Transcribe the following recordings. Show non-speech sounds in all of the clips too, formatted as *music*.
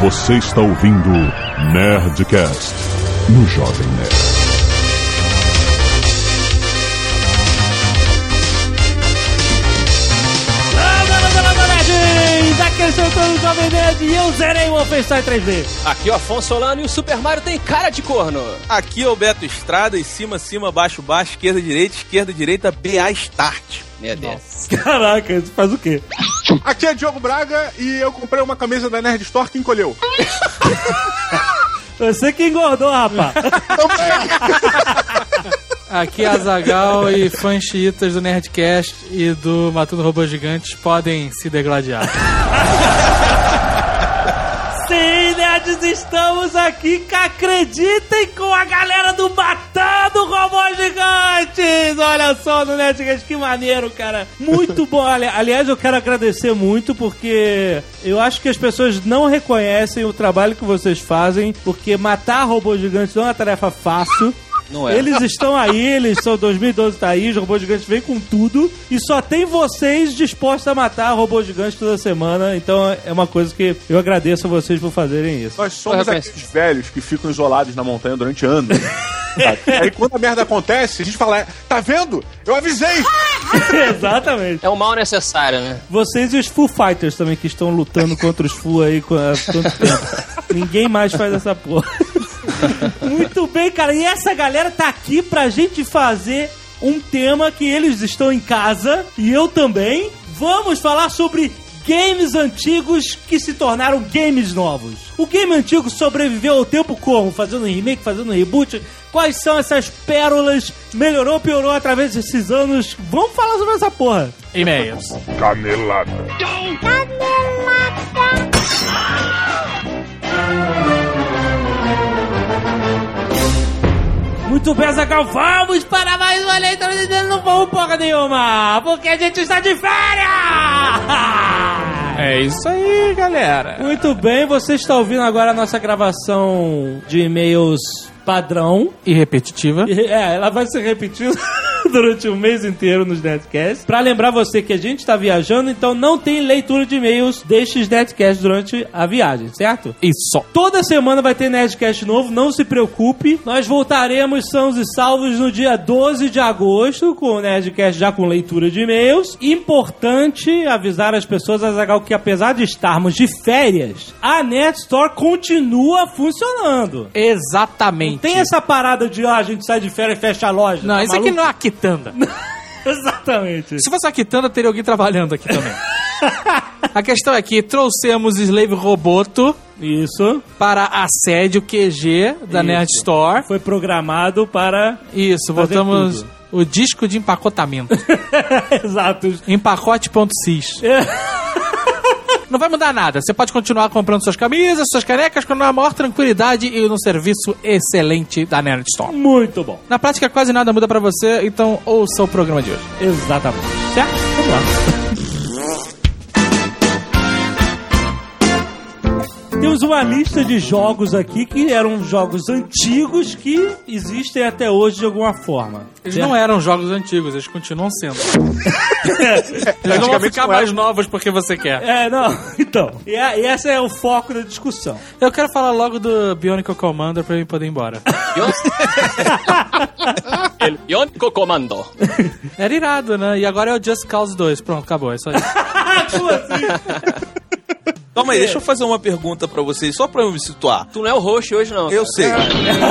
Você está ouvindo Nerdcast no Jovem Nerd. Aqui eu sou o Jovem Nerd e eu zerei o Wolfenstein 3D. Aqui é o Afonso Solano e o Super Mario tem cara de corno. Aqui é o Beto Estrada, e cima, cima, baixo, baixo, esquerda, direita, esquerda, direita, BA Start. Meu Deus. *laughs* Caraca, isso faz o quê? Aqui é Diogo Braga e eu comprei uma camisa da Nerd Store que encolheu. *laughs* Você que engordou, rapaz. *laughs* Aqui é Azagal e fãs chiitas do Nerdcast e do Matando Robôs Gigantes podem se degladiar. *laughs* Sim, nerds, estamos aqui, que acreditem com a galera do Matando Robôs Gigantes! Olha só no Nerdcast, que maneiro, cara. Muito bom. *laughs* Ali- Aliás, eu quero agradecer muito porque eu acho que as pessoas não reconhecem o trabalho que vocês fazem, porque matar robôs gigantes não é uma tarefa fácil. Não é. Eles estão aí, eles são 2012 tá aí, os robôs gigantes vêm com tudo e só tem vocês dispostos a matar robôs gigantes toda semana. Então é uma coisa que eu agradeço a vocês por fazerem isso. Nós somos aqueles velhos que ficam isolados na montanha durante anos. *laughs* Aí quando a merda acontece, a gente fala, tá vendo? Eu avisei! *laughs* Exatamente. É um mal necessário, né? Vocês e os Foo Fighters também que estão lutando contra os Foo aí com- há tanto tempo. *laughs* Ninguém mais faz essa porra. *laughs* Muito bem, cara. E essa galera tá aqui pra gente fazer um tema que eles estão em casa e eu também. Vamos falar sobre games antigos que se tornaram games novos. O game antigo sobreviveu ao tempo como? Fazendo remake, fazendo reboot? Quais são essas pérolas? Melhorou ou piorou através desses anos? Vamos falar sobre essa porra. E-mails. Canelada. Muito bem, Zagal, vamos para mais uma leitura de dedo, não vamos porra nenhuma, porque a gente está de férias! É isso aí, galera. Muito bem, você está ouvindo agora a nossa gravação de e-mails padrão. E repetitiva. E, É, ela vai ser repetida *laughs* *laughs* durante o mês inteiro nos Netcasts. Pra lembrar você que a gente está viajando, então não tem leitura de e-mails destes Netcasts durante a viagem, certo? Isso. Toda semana vai ter Nerdcast novo, não se preocupe. Nós voltaremos sãos e salvos no dia 12 de agosto com o Nerdcast já com leitura de e-mails. Importante avisar as pessoas, Azagal, que apesar de estarmos de férias, a Nerd Store continua funcionando. Exatamente. Tem essa parada de, ah, a gente sai de férias e fecha a loja. Não, tá isso aqui maluco? não é a quitanda. *laughs* Exatamente. Se fosse a quitanda, teria alguém trabalhando aqui também. *laughs* a questão é que trouxemos Slave Roboto Isso. para a sede, o QG da Isso. Nerd Store. Foi programado para... Isso, botamos tudo. o disco de empacotamento. *laughs* Exato. Empacote.cis. Não vai mudar nada. Você pode continuar comprando suas camisas, suas canecas com a maior tranquilidade e no serviço excelente da Nerd Store. Muito bom. Na prática, quase nada muda pra você, então ouça o programa de hoje. Exatamente. Certo? Vamos lá. Temos uma lista de jogos aqui que eram jogos antigos que existem até hoje de alguma forma. Eles Certo? não eram jogos antigos, eles continuam sendo. *laughs* eles não vão ficar não mais novos porque você quer. É, não. *laughs* Então, e, a- e esse é o foco da discussão. Eu quero falar logo do Bionicle Commander pra eu poder ir embora. *laughs* El Bionico Comando. Era irado, né? E agora é o Just Cause 2. Pronto, acabou, é só isso. Como assim? Calma aí, deixa eu fazer uma pergunta pra vocês, só pra eu me situar. Tu não é o host hoje, não. Eu sei.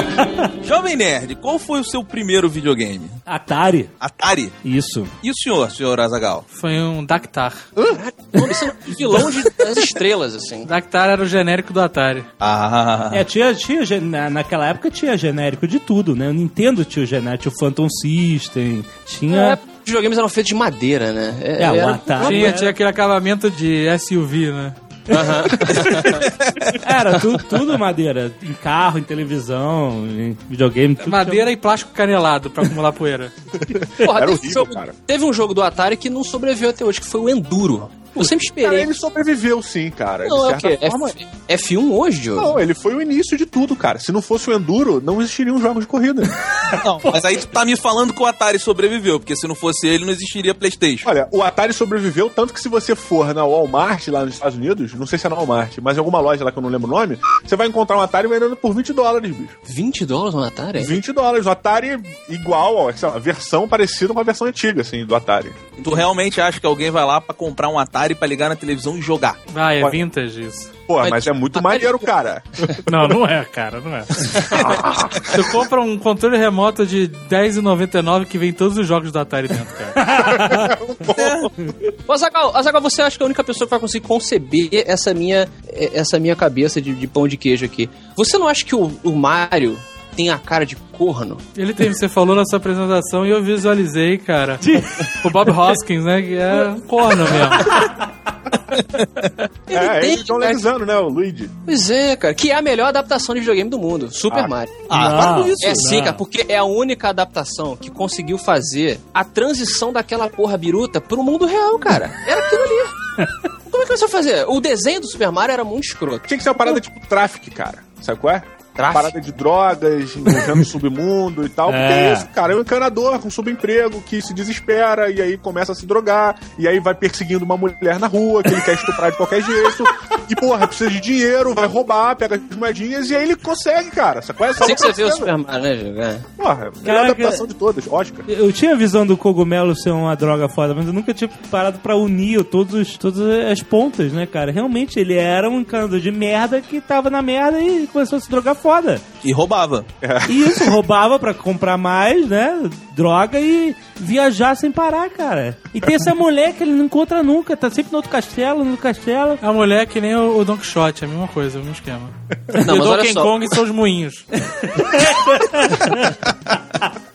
*laughs* Jovem Nerd, qual foi o seu primeiro videogame? Atari. Atari? Isso. E o senhor, senhor Azagal? Foi um Dactar. Isso é vilão de, das estrelas, assim. Dactar era o genérico do Atari. Ah, É, tinha, tinha, gen- na- naquela época tinha genérico de tudo, né? O Nintendo tinha o genérico, tinha o Phantom System, tinha... É, os videogames eram feitos de madeira, né? É, o Atari. Tinha, é. tinha aquele acabamento de SUV, né? Era tudo, tudo madeira. Em carro, em televisão, em videogame. Tudo Madeira e plástico canelado pra acumular poeira. Porra, Era teve, um horrível, jogo, cara. teve um jogo do Atari que não sobreviveu até hoje, que foi o Enduro. Eu sempre Cara, esperei. ele sobreviveu sim, cara. Não, de é o certa quê? forma. F, F1 hoje, Diogo? Não, ele foi o início de tudo, cara. Se não fosse o Enduro, não existiriam jogos de corrida. *laughs* Não, mas aí tu tá me falando que o Atari sobreviveu, porque se não fosse ele, não existiria Playstation. Olha, o Atari sobreviveu tanto que se você for na Walmart lá nos Estados Unidos, não sei se é na Walmart, mas em alguma loja lá que eu não lembro o nome, você vai encontrar um Atari vendendo por 20 dólares, bicho. 20 dólares no Atari? 20 dólares. O Atari igual, ó, sei lá, versão parecida com a versão antiga, assim, do Atari. Tu realmente acha que alguém vai lá pra comprar um Atari pra ligar na televisão e jogar? Ah, é vintage isso. Pô, Mas- mas é muito Atari- maneiro, cara. *laughs* Não, não é, cara, não é. *laughs* tu compra um controle remoto de R$10,99 que vem todos os jogos do Atari dentro, cara. Ô, Azaghal, Azaghal, você acha que é a única pessoa que vai conseguir conceber essa minha, eh, essa minha cabeça de, de pão de queijo aqui? Você não acha que o, o Mario tem a cara de corno? Ele tem, você falou na sua apresentação e eu visualizei, cara. O Bob Hoskins, né? Que é um corno mesmo. *laughs* é, tem, ele John. Leguizano, né, o Luigi. Pois é, cara. Que é a melhor adaptação de videogame do mundo. Super Ah. Mario. Ah, Não. para com isso. É sim, não. cara, porque é a única adaptação que conseguiu fazer a transição daquela porra biruta pro mundo real, cara. Era aquilo ali. *laughs* Como é que você vai fazer? O desenho do Super Mario era muito escroto. Tinha que ser uma parada tipo tráfico, cara. Sabe qual é? Tráfico? Parada de drogas, envolvendo o *laughs* submundo e tal. Porque É. é isso, cara. É um encanador com subemprego que se desespera e aí começa a se drogar. E aí vai perseguindo uma mulher na rua que ele quer estuprar de qualquer jeito. E, porra, precisa de dinheiro, vai roubar, pega as moedinhas e aí ele consegue, cara. Qual é? Assim que você vê o Só Super Mario, né, Diego? É. Porra, melhor Caraca. adaptação de todas, Oscar. Eu tinha a visão do cogumelo ser uma droga foda, mas eu nunca tinha parado pra unir todos, os- todas as pontas, né, cara? Realmente, ele era um encanador de merda que tava na merda e começou a se drogar foda. E roubava. E isso, roubava pra comprar mais, né? Droga e viajar sem parar, cara. E tem essa mulher que ele não encontra nunca, tá sempre no outro castelo, no castelo. A mulher é que nem o, o Don Quixote, é a mesma coisa, o mesmo esquema. Não, e mas o olha Donkey só. Kong são os moinhos. *laughs*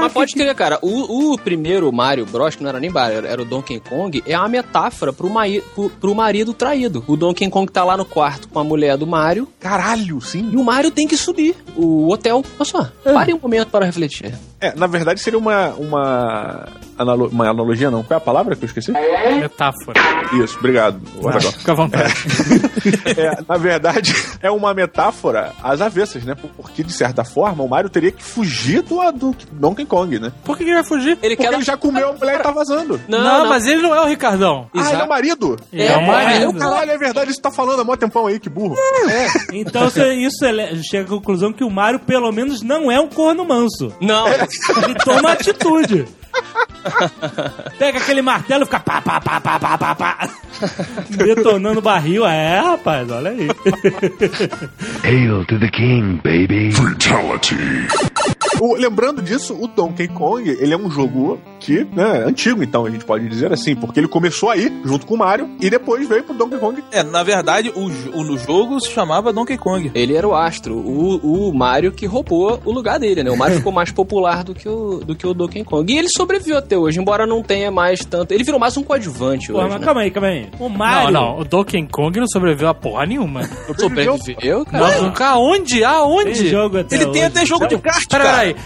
Mas pode crer, cara. O, o primeiro Mario Bros, que não era nem Mario, era, era o Donkey Kong, é uma metáfora pro, mai, pro, pro marido traído. O Donkey Kong tá lá no quarto com a mulher do Mario Caralho, sim. e o Mario tem que subir o hotel. Olha só, pare um momento para refletir. É, na verdade seria uma, uma, analo- uma analogia, não. Qual é a palavra que eu esqueci? Metáfora. Isso, obrigado. Azaghal. Fica à vontade. *laughs* É, na verdade, é uma metáfora às avessas, né? Porque, de certa forma, o Mario teria que fugir do, do Donkey Kong, né? Por que, ele vai fugir? Ele Porque quer. ele já comeu a mulher e tá vazando. Não, mas ele não é o Ricardão. Ah, ele é o marido? É, é o marido. Caralho, é verdade, isso tá falando há mó tempão aí, que burro. Então você- isso ele- chega à conclusão que o Mario, pelo menos, não é um corno manso. Não, Ele toma atitude. *laughs* Pega aquele martelo e fica pá, pá, pá, pá, pá, pá, pá. *laughs* Detonando o barril. É, rapaz, olha aí. *laughs* Hail to the king, baby. Fatality. O- lembrando disso, o Donkey Kong, ele é um jogo que, né, antigo, então, a gente pode dizer assim, porque ele começou aí, junto com o Mario, e depois veio pro Donkey Kong. É, na verdade, o, o- no jogo se chamava Donkey Kong. ele era o astro. O, o Mario que roubou o lugar dele, né? O Mario ficou mais popular do que, o, do que o Donkey Kong. E ele sobreviveu até hoje, embora não tenha mais tanto. Ele virou mais um coadjuvante Porra, hoje. mas Né? calma aí, calma aí. O Não, Mario. não, o Donkey Kong não sobreviveu a porra nenhuma. Sobreviveu, cara. Não, nunca aonde? Tem Aonde? jogo até Ele tem hoje. até jogo de kart, Peraí,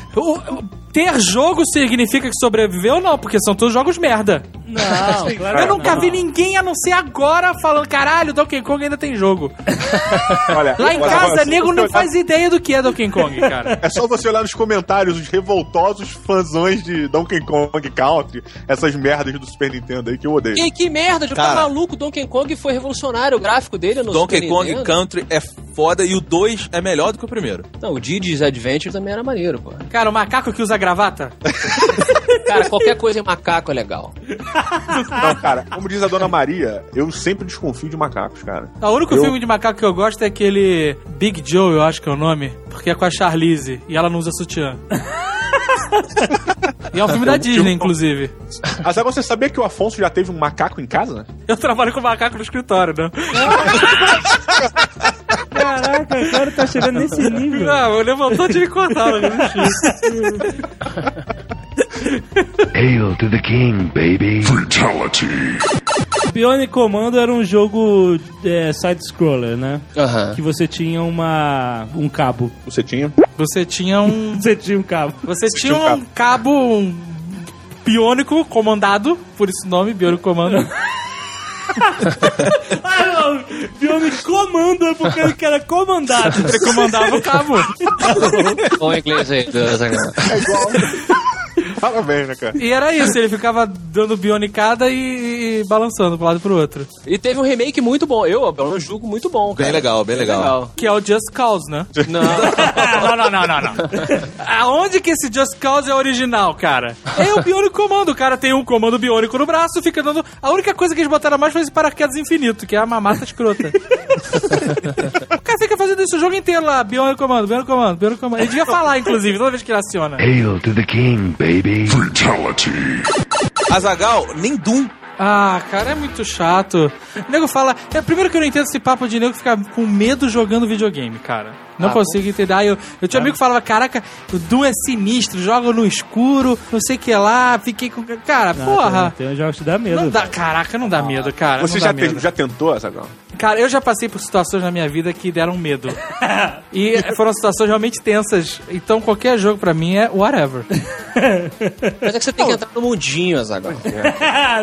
ter jogo significa que sobreviveu ou não? Porque são todos jogos merda. Não, claro Eu nunca não. vi ninguém a não ser agora falando, caralho, Donkey Kong ainda tem jogo. *laughs* Olha, Lá em casa, se nego não olhar- faz ideia do que é Donkey Kong, cara. É só você olhar nos comentários os revoltosos fãzões de Donkey Kong Country, essas merdas do Super Nintendo aí que eu odeio. Que, que merda, já tá Cara. maluco. Donkey Kong foi revolucionário. O gráfico dele no Donkey Super Kong Nintendo. Country é foda e o 2 é melhor do que o primeiro. Não, o Didi's Adventure também era maneiro, pô. Cara, o macaco que usa gravata? *laughs* Cara, qualquer coisa em macaco é legal. Não, cara, como diz a Dona Maria, eu sempre desconfio de macacos, cara. O único Eu- filme de macaco que eu gosto é aquele Big Joe, eu acho que é o nome. Porque é com a Charlize e ela não usa sutiã. *laughs* e é um filme da Disney, inclusive. Mas agora você sabia que o Afonso já teve um macaco em casa? Eu trabalho com macaco no escritório, né? *laughs* Caraca, o cara tá chegando nesse nível. Não, levantou de me contar, não existe. Hail to the king, baby. Fatality. Bionic Commando era um jogo é, side-scroller, né? Aham. Que você tinha uma um cabo. Você tinha? Você tinha um. *laughs* Você tinha um cabo. Você tinha tinha um um cabo um biônico comandado, por esse nome, biônico comando. Ah, *laughs* não. Bionic comando é porque ele era comandado. Ele comandava o cabo. Bom inglês aí. É igual. Parabéns, né, cara? E era isso, ele ficava dando bionicada e, e balançando pro lado e pro outro. E teve um remake muito bom. Eu, eu julgo muito bom, cara. Bem legal, bem legal. Que é o Just Cause, né? *laughs* Não. *laughs* não, não, não, não, não. Aonde que esse Just Cause é original, cara? É o biônico comando. O cara tem um comando biônico no braço, fica dando. A única coisa que eles botaram a mais foi esse paraquedas infinito, que é a mamata escrota. *laughs* o cara fica fazendo isso o jogo inteiro lá. Biônico comando, biônico comando, biônico comando. Ele devia falar, inclusive, toda vez que ele aciona. Hail to the king, baby. Fatality. Azagal, nem Doom. Ah, cara, é muito chato. O nego fala. É, primeiro que eu não entendo esse papo de nego ficar com medo jogando videogame, cara. Não consigo entender. Aí eu, eu tinha um amigo que falava: caraca, o Doom é sinistro, joga no escuro, não sei o que lá. Fiquei com. Cara, porra. Tem, tem jogos que dá medo. Não dá, caraca, não dá medo, cara. Você não dá já, medo. te- já tentou, Zagal? Cara, eu já passei por situações na minha vida que deram medo. *laughs* e foram situações realmente tensas. Então qualquer jogo pra mim é whatever. Mas é que você tem que entrar no mundinho, Azaghal. *laughs*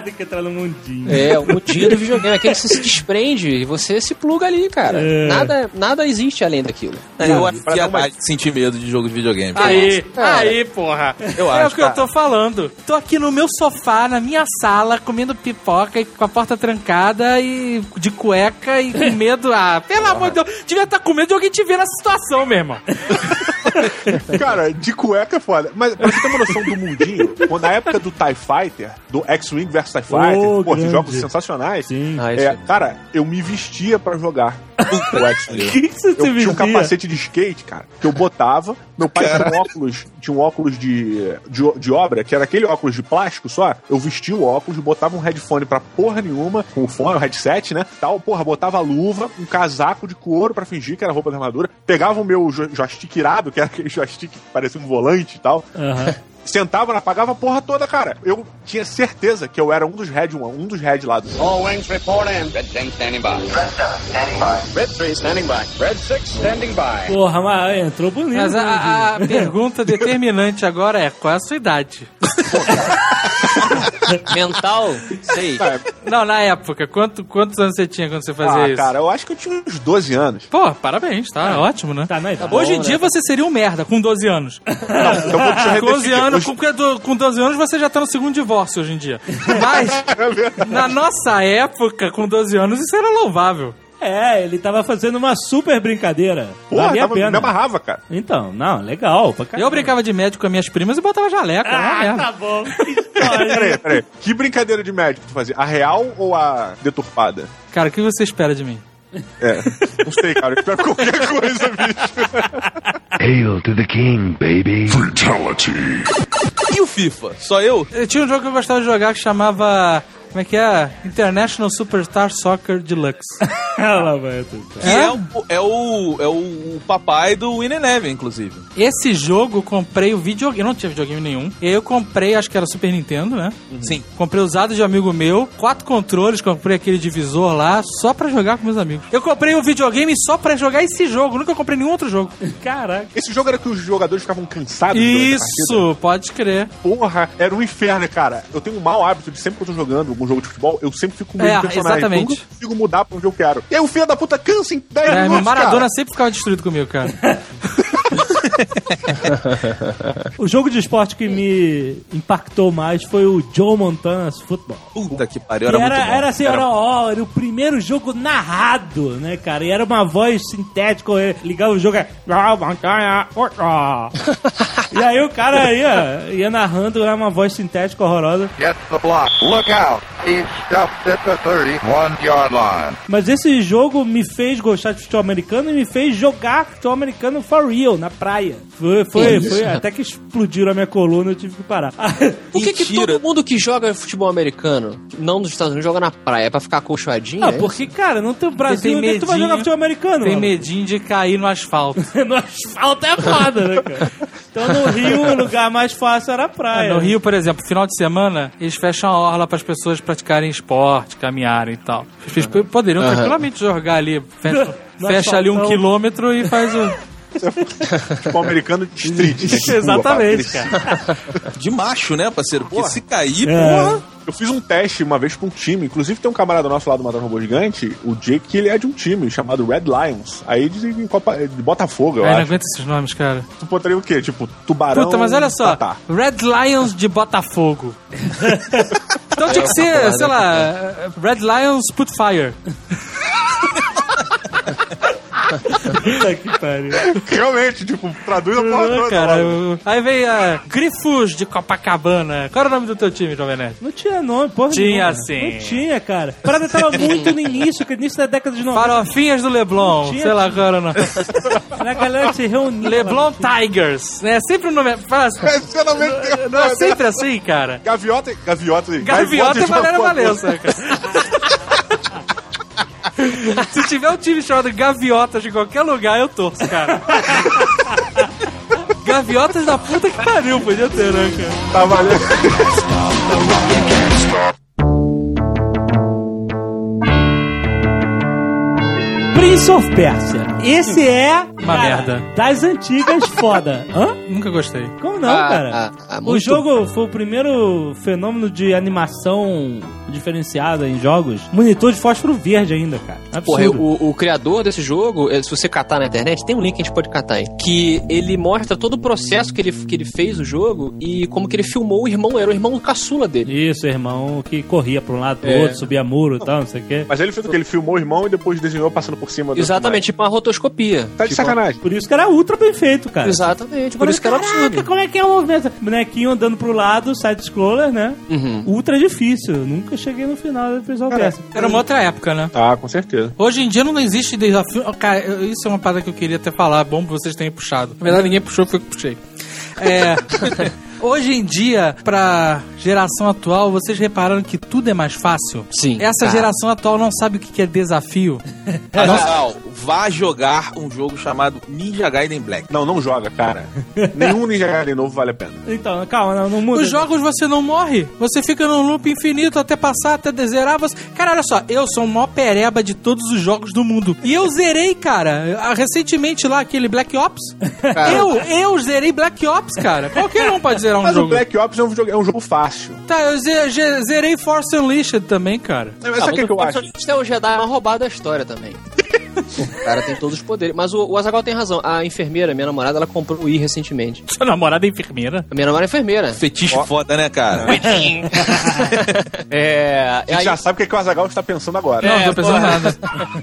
tem que entrar no mundinho. É, o mundinho do videogame. Aquele que você se desprende e você se pluga ali, cara. É. Nada, nada existe além daquilo. É, eu acho que é uma- sentir medo de jogo de videogame. Aí, aí, porra. Eu é acho, o que eu cara. tô falando. Tô aqui no meu sofá, na minha sala, comendo pipoca e com a porta trancada e de cueca e com medo. Ah, pelo amor de Deus, devia estar com medo de alguém te ver nessa situação, meu irmão. *laughs* *laughs* Cara, de cueca é foda. Mas pra você ter uma noção do mundinho, quando na época do TIE Fighter, do X-Wing vs TIE Fighter, Oh, pô, esses jogos sensacionais. Sim. Ah, É, cara, eu me vestia pra jogar o X-Wing. *laughs* Que, que você Eu se tinha um vestia? capacete de skate, cara, que eu botava. Meu pai tinha um óculos, tinha um óculos de, de, de obra, que era aquele óculos de plástico só. Eu vestia o óculos, botava um headphone pra porra nenhuma, com o fone, o headset, né? Tal, porra, botava a luva, um casaco de couro pra fingir que era roupa de armadura. Pegava o meu jo- joystick irado, que era aquele joystick que parecia um volante e tal. Aham. *laughs* Sentava, apagava a porra toda, cara. Eu tinha certeza que eu era um dos Red One, um dos Red lá do. All wings report in. Red 10 standing by. Red 7 standing by. Red 3 standing by. Red 6 standing by. Porra, mas entrou bonito. Mas a, né, a- a pergunta *laughs* determinante agora é: qual é a sua idade? *laughs* *laughs* Mental, sei. Não, na época, quanto, quantos anos você tinha quando você fazia Ah, isso? cara, eu acho que eu tinha uns 12 anos. Pô, parabéns, tá ótimo, né? Tá na idade. Hoje em bom, dia você seria um merda com 12 anos. *laughs* Então vou te Com 12 redefinir. anos, Hoje- com, com 12 anos você já tá no segundo divórcio hoje em dia. *laughs* Mas, na nossa época, com 12 anos, isso era louvável. É, ele tava fazendo uma super brincadeira. Porra, Valia a tava, me pena. amarrava, cara. Então, não, legal. Pra caramba. Eu brincava de médico com as minhas primas e botava jaleco. Ah, tá bom. *laughs* Que história. Peraí, peraí. Que brincadeira de médico tu fazia? A real ou a deturpada? Cara, o que você espera de mim? É. Não sei, cara. Eu espero qualquer *laughs* coisa, bicho. Hail to the king, baby. Fatality. E o FIFA? Só eu? Eu tinha um jogo que eu gostava de jogar que chamava. Como é que é? International Superstar Soccer Deluxe. *laughs* Lá vai. Que é, o, é, o, é o papai do Win Eleven, inclusive. Esse jogo eu comprei o videogame. Eu não tinha videogame nenhum. E aí eu comprei, acho que era Super Nintendo, né? Sim. Comprei usado de amigo meu, quatro controles, comprei aquele divisor lá, só pra jogar com meus amigos. Eu comprei o videogame só pra jogar esse jogo, nunca comprei nenhum outro jogo. *laughs* Caraca. Esse jogo era que os jogadores ficavam cansados. Isso, pode crer. Porra, era um inferno, cara. Eu tenho um mau hábito de sempre que eu tô jogando algum jogo de futebol, eu sempre fico com medo É, de personagem. exatamente. Eu não consigo mudar pra onde eu quero. E aí o filho da puta cansa em 10 É, minutos, Maradona cara. sempre ficava destruído comigo, cara. *laughs* *laughs* O jogo de esporte que me impactou mais foi o Joe Montana's Football. Puta que pariu, Que era, era, muito bom. era assim, era, ó, era o primeiro jogo narrado, né, cara? E era uma voz sintética, ligava o jogo, é, "Joe Montana, football." *laughs* E aí o cara ia, ia narrando, era uma voz sintética horrorosa. Get the block. Look out. He's stuffed at the 31 yard line. Mas esse jogo me fez gostar de futebol americano e me fez jogar futebol americano for real, na praia. Foi, foi, foi até que explodiram a minha coluna, eu tive que parar. *laughs* Por que, que todo mundo que joga futebol americano, não nos Estados Unidos, joga na praia? É pra ficar acolchoadinho? Ah, é? porque, cara, não tem Brasil, tem onde que tu vai medinho- jogar futebol americano? Tem mano? medinho de cair no asfalto. *laughs* no asfalto é foda, né, cara? Então no Rio o lugar mais fácil era a praia. No Rio, por exemplo, final de semana, eles fecham a orla para as pessoas praticarem esporte, caminharem e tal. Eles poderiam tranquilamente jogar ali, fecha, *laughs* fecha ali um quilômetro e faz o. Futebol *laughs* americano de street. né? De Exatamente, cara. De macho, né, parceiro? Porque se cair, É. porra. Eu fiz um teste uma vez pra um time, inclusive tem um camarada nosso lá do Matando Robô Gigante, o Jake, que ele é de um time chamado Red Lions. Aí dizem em Copa, de Botafogo, eu Ai, não acho. aguento esses nomes, cara. Tu botaria o quê? Tipo, tubarão. Puta, mas olha só. Tatá. Red Lions de Botafogo. *laughs* então tinha que ser, sei lá, Red Lions Put Fire. Puta que pariu. Realmente, tipo, traduz a porra toda. cara, eu- Aí vem a Grifos de Copacabana. Qual era o nome do teu time, Jovem Nerd? Não tinha nome, porra. Tinha nenhuma. sim. Não tinha, cara. A parada tava muito no início, que início da década de 90. Farofinhas do Leblon. Tinha- Sei lá qual era o nome. A galera se reunia. Leblon Tigers. É sempre o nome. Fala assim, É, finalmente, Não é sempre assim, cara. Gaviota, gaviota, Gaviota é uma Valéria porra. Valença, cara. *laughs* Se tiver um time chamado Gaviotas de qualquer lugar, eu torço, cara. *laughs* Gaviotas da puta que pariu, podia ter, né, cara? Tá valendo. Prince of Persia. Esse é. Uma cara, merda. Das antigas foda. Hã? Nunca gostei. Como não, Ah, cara? ah, ah, o jogo foi o primeiro fenômeno de animação diferenciada em jogos. Monitor de fósforo verde ainda, cara. Porra, Absurdo. o, o criador desse jogo, eh, se você catar na internet, tem um link que a gente pode catar aí. Que ele mostra todo o processo que ele, que ele fez o jogo e como que ele filmou o irmão, era o irmão caçula dele. Isso, irmão, que corria pra um lado pro É. outro, subia muro e tal, não sei o quê. Mas ele fez o que? Ele filmou o irmão e depois desenhou passando por cima do Exatamente, tipo uma rotoscopia. Tá de Tipo, sacanagem. Por isso que era ultra bem feito, cara. Exatamente, por isso que era Caraca, absurdo. como é que é o movimento? Bonequinho andando pro lado, side-scroller, né? Uhum. Ultra difícil. Nunca cheguei no final Prince of Persia. Era uma outra época, né? Ah, com certeza. Hoje em dia não existe desafio. Cara, eu- isso é uma parada que eu queria até falar. Bom que vocês tenham puxado. Na verdade, ninguém puxou, foi eu que puxei. É. *laughs* Hoje em dia, pra geração atual, vocês repararam que tudo é mais fácil? Sim. Essa Cara. geração atual não sabe o que é desafio. *laughs* Azaghal, vá jogar um jogo chamado Ninja Gaiden Black. Não, não joga, cara. *laughs* Nenhum Ninja Gaiden novo vale a pena. Então, calma, não, não muda. Os jogos você não morre. Você fica num loop infinito até passar, até zerar. Você... Cara, olha só, eu sou o maior pereba de todos os jogos do mundo. E eu zerei, cara, ah, recentemente lá aquele Black Ops. Eu, eu zerei Black Ops, cara. Qualquer um pode zerar um Mas jogo. o Black Ops é um, jogo, é um jogo fácil. Tá, eu ze- ze- zerei Force Unleashed também, cara. Mas sabe o que, que eu acho? Isso é o Jedi mais roubado da história também. o cara tem todos os poderes. Mas o, o Azaghal tem razão. A enfermeira, minha namorada, ela comprou o Wii recentemente. Sua namorada é enfermeira? A minha namorada é enfermeira. Fetiche foda, né, cara? *laughs* É. A gente aí- já sabe o que, que o Azagal está pensando agora. Não, não tô pensando nada.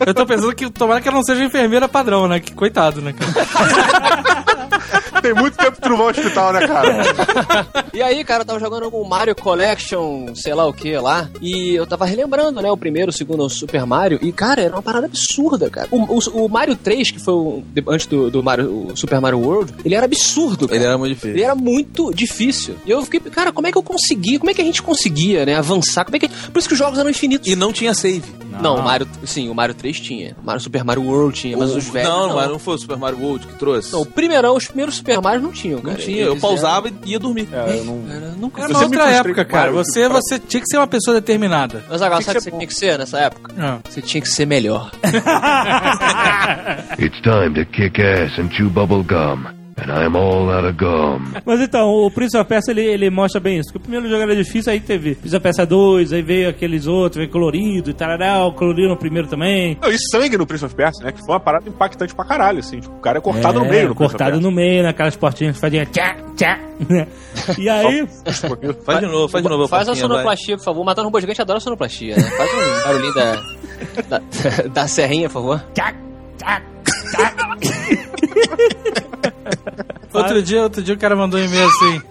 Eu tô pensando que tomara que ela não seja enfermeira padrão, né? Que coitado, né, cara? *laughs* Tem muito tempo que tu não vai ao hospital, né, cara? E aí, cara, eu tava jogando o Mario Collection, sei lá o que lá, e eu tava relembrando, né, o primeiro, o segundo, o Super Mario, e, cara, era uma parada absurda, cara. O, o- o Mario 3, que foi o, antes do, do Mario, o Super Mario World, ele era absurdo, cara. Ele era muito Ele difícil. era muito difícil. E eu fiquei, cara, como é que eu consegui? Como é que a gente conseguia, né? Avançar? Como é que... Por isso que os jogos eram infinitos. E não tinha save. Não, o Mario, sim, o Mario 3 tinha. O Mario Super Mario World tinha, mas O- os velhos. Não, não, não, não foi o Super Mario World que trouxe. Não, o primeirão, os primeiros Super Mario não tinham, Não cara. tinha, eu pausava e ia dormir. É, eu não... Era, nunca Era outra época, cara. Você, você tinha que ser uma pessoa determinada. Mas agora, sabe o que você tinha que ser nessa época? Não. Você tinha que ser melhor. *laughs* It's time to kick ass and chew bubble gum. And I'm all out of gum. Mas então, o Prince of Persia, ele, ele mostra bem isso. Que o primeiro jogo era difícil, aí teve Prince of Persia 2, aí veio aqueles outros, veio colorido e tarará, colorido no primeiro também. Não, e sangue no Prince of Persia, né? Que foi uma parada impactante pra caralho, assim. Tipo, o cara é cortado no meio no Cortado no meio, naquelas portinhas que faziam tchá, tchá. né? E aí. Faz de novo, faz de novo. Faz a sonoplastia, por favor. Matando um robô gigante adora sonoplastia, né? Faz um barulhinho da, da, da serrinha, por favor. Outro dia, outro dia o cara mandou um e-mail assim.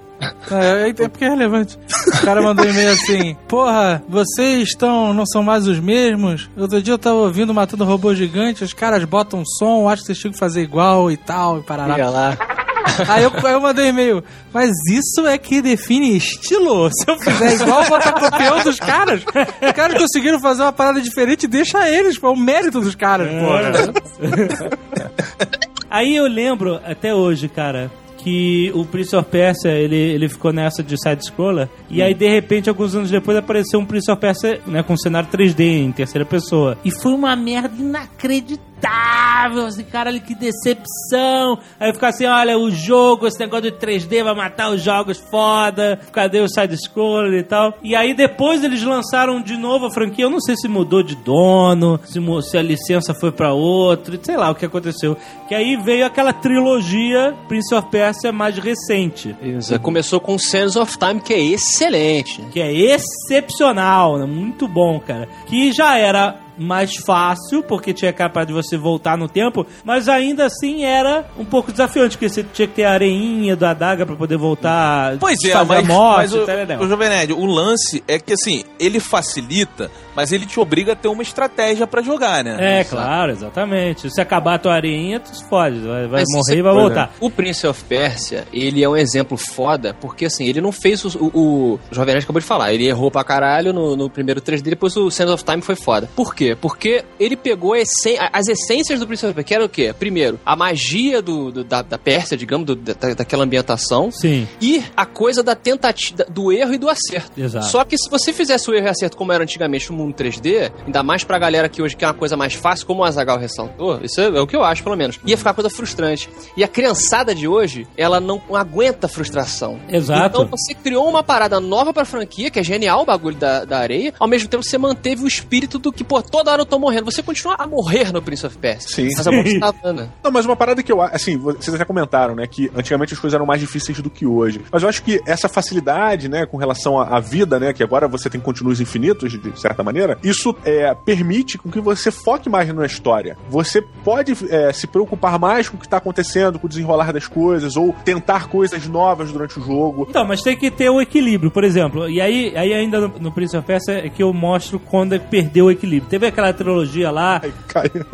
É, é porque é relevante. O cara mandou um e-mail assim: Porra, vocês estão. não são mais os mesmos? Outro dia eu tava ouvindo Matando Robô Gigante, os caras botam som, acho que vocês tinham que fazer igual e tal, e parará. Olha lá. Aí eu, aí eu mandei um e-mail, mas isso é que define estilo. Se eu fizer igual, estar copiando dos caras. Os caras conseguiram fazer uma parada diferente, deixa eles, pô. É o mérito dos caras, porra. *laughs* aí eu lembro até hoje, cara. Que o Prince of Persia, ele, ele ficou nessa de side-scroller. E aí, de repente, alguns anos depois, apareceu um Prince of Persia né, com cenário 3D, em terceira pessoa. E foi uma merda inacreditável. Insuportável, assim, caralho, que decepção. Aí fica assim, olha, o jogo, esse negócio de 3D vai matar os jogos foda, cadê o side-scroller e tal. E aí depois eles lançaram de novo a franquia, eu não sei se mudou de dono, se, se a licença foi pra outro, sei lá o que aconteceu. Que aí veio aquela trilogia Prince of Persia mais recente. Isso. Começou com Sands of Time, que é excelente. que é excepcional, né? muito bom, cara. Que já era mais fácil, porque tinha capaz de você voltar no tempo, mas ainda assim era um pouco desafiante, porque você tinha que ter a areinha da adaga pra poder voltar, Pois é, mas, a morte, mas o, tal. o Jovem Nerd, o lance é que assim, ele facilita, mas ele te obriga a ter uma estratégia pra jogar, né? É, claro, exatamente. Se acabar a tua areinha, tu se fode, vai, vai morrer e vai é. voltar. O Prince of Persia, ele é um exemplo foda, porque assim, ele não fez o. O, o Jovem Nerd acabou de falar, ele errou pra caralho no, no primeiro 3D, depois o Sands of Time foi foda. Por quê? Porque ele pegou a essen- as essências do Prince of Persia, que era o quê? Primeiro, a magia do, do- da, da Pérsia, digamos, do- da, daquela ambientação. Sim. E a coisa da tentativa, do erro e do acerto. Exato. Só que se você fizesse o erro e acerto como era antigamente no mundo 3D, ainda mais pra galera que hoje quer uma coisa mais fácil, como o Azagal ressaltou, isso é, é o que eu acho, pelo menos, ia ficar uma coisa frustrante. E a criançada de hoje, ela não aguenta frustração. Exato. Então você criou uma parada nova pra franquia, que é genial o bagulho da, da areia, ao mesmo tempo você manteve o espírito do que, pô, toda hora eu tô morrendo. Você continua a morrer no Prince of Persia. Sim. Mas a tá. Não, mas uma parada que eu acho, assim, vocês até comentaram, né, que antigamente as coisas eram mais difíceis do que hoje. Mas eu acho que essa facilidade, né, com relação à, à vida, né, que agora você tem continuos infinitos, de, de certa maneira, isso é, permite com que você foque mais na história. Você pode é, se preocupar mais com o que tá acontecendo, com o desenrolar das coisas, ou tentar coisas novas durante o jogo. Então, mas tem que ter o equilíbrio, por exemplo. E aí, aí ainda no, no Prince of Persia é que eu mostro quando é que perdeu o equilíbrio. Teve aquela trilogia lá. Aí caiu.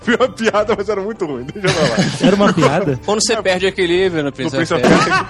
Foi uma piada, mas era muito ruim. Deixa eu falar. Era uma piada? Quando você perde o equilíbrio no No Prince Prince of of Persia. Persia,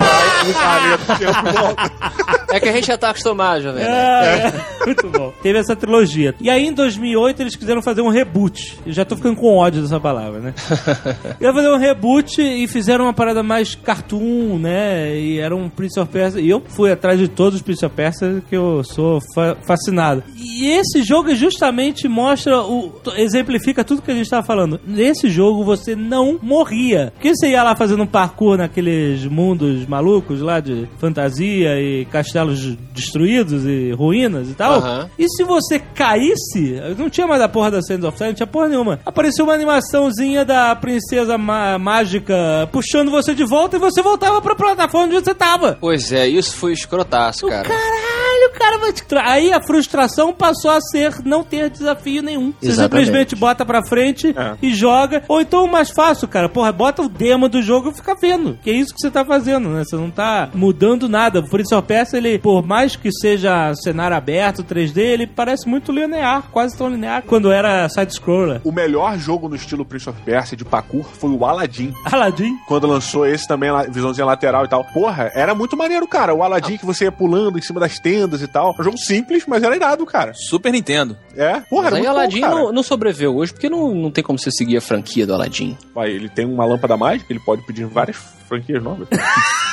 tem que parar, ele para, tempo e volta. É que a gente já tá acostumado, Jovem. Nerd. É, é. *laughs* muito bom. Teve essa trilogia. E aí, em 2008, eles quiseram fazer um reboot. Eu já tô ficando com ódio dessa palavra, né? *laughs* Iam fazer um reboot e fizeram uma parada mais cartoon, né? E era um Prince of Persia. E eu fui atrás de todos os Prince of Persia que eu sou fa- fascinado. E esse jogo justamente mostra, o, exemplifica tudo que a gente tava falando. Nesse jogo você não morria. Porque você ia lá fazendo um parkour naqueles mundos malucos lá de fantasia e castelos destruídos e ruínas e tal. E se você caísse, não tinha mais a porra da Sands of Time, não tinha porra nenhuma. Apareceu uma animaçãozinha da princesa má- mágica puxando você de volta e você voltava pra plataforma onde você tava. Pois é, isso foi escrotaço, O cara. Caralho, cara, vai te tra- aí a frustração passou a ser não ter desafio nenhum. Você Exatamente. simplesmente bota pra frente É. e joga. Ou então o mais fácil, cara, porra, bota o demo do jogo e fica vendo. Que é isso que você tá fazendo, né? Você não tá mudando nada. O Prince of Persia, ele, por mais que seja cenário aberto, 3D, ele parece muito linear, quase tão linear quando era side-scroller. O melhor jogo no estilo Prince of Persia de parkour foi o Aladdin. Aladdin. Quando lançou esse também, visãozinha lateral e tal. Porra, era muito maneiro, cara. O Aladdin que você ia pulando em cima das tendas e tal. Um jogo simples, mas era irado, cara. Super Nintendo. É, porra, Mas era aí muito Aladdin bom, cara. não, não sobreviveu hoje, porque não, não tem como você seguir a franquia do Aladdin. Vai, ele tem uma lâmpada mágica, ele pode pedir várias franquias novas. *laughs*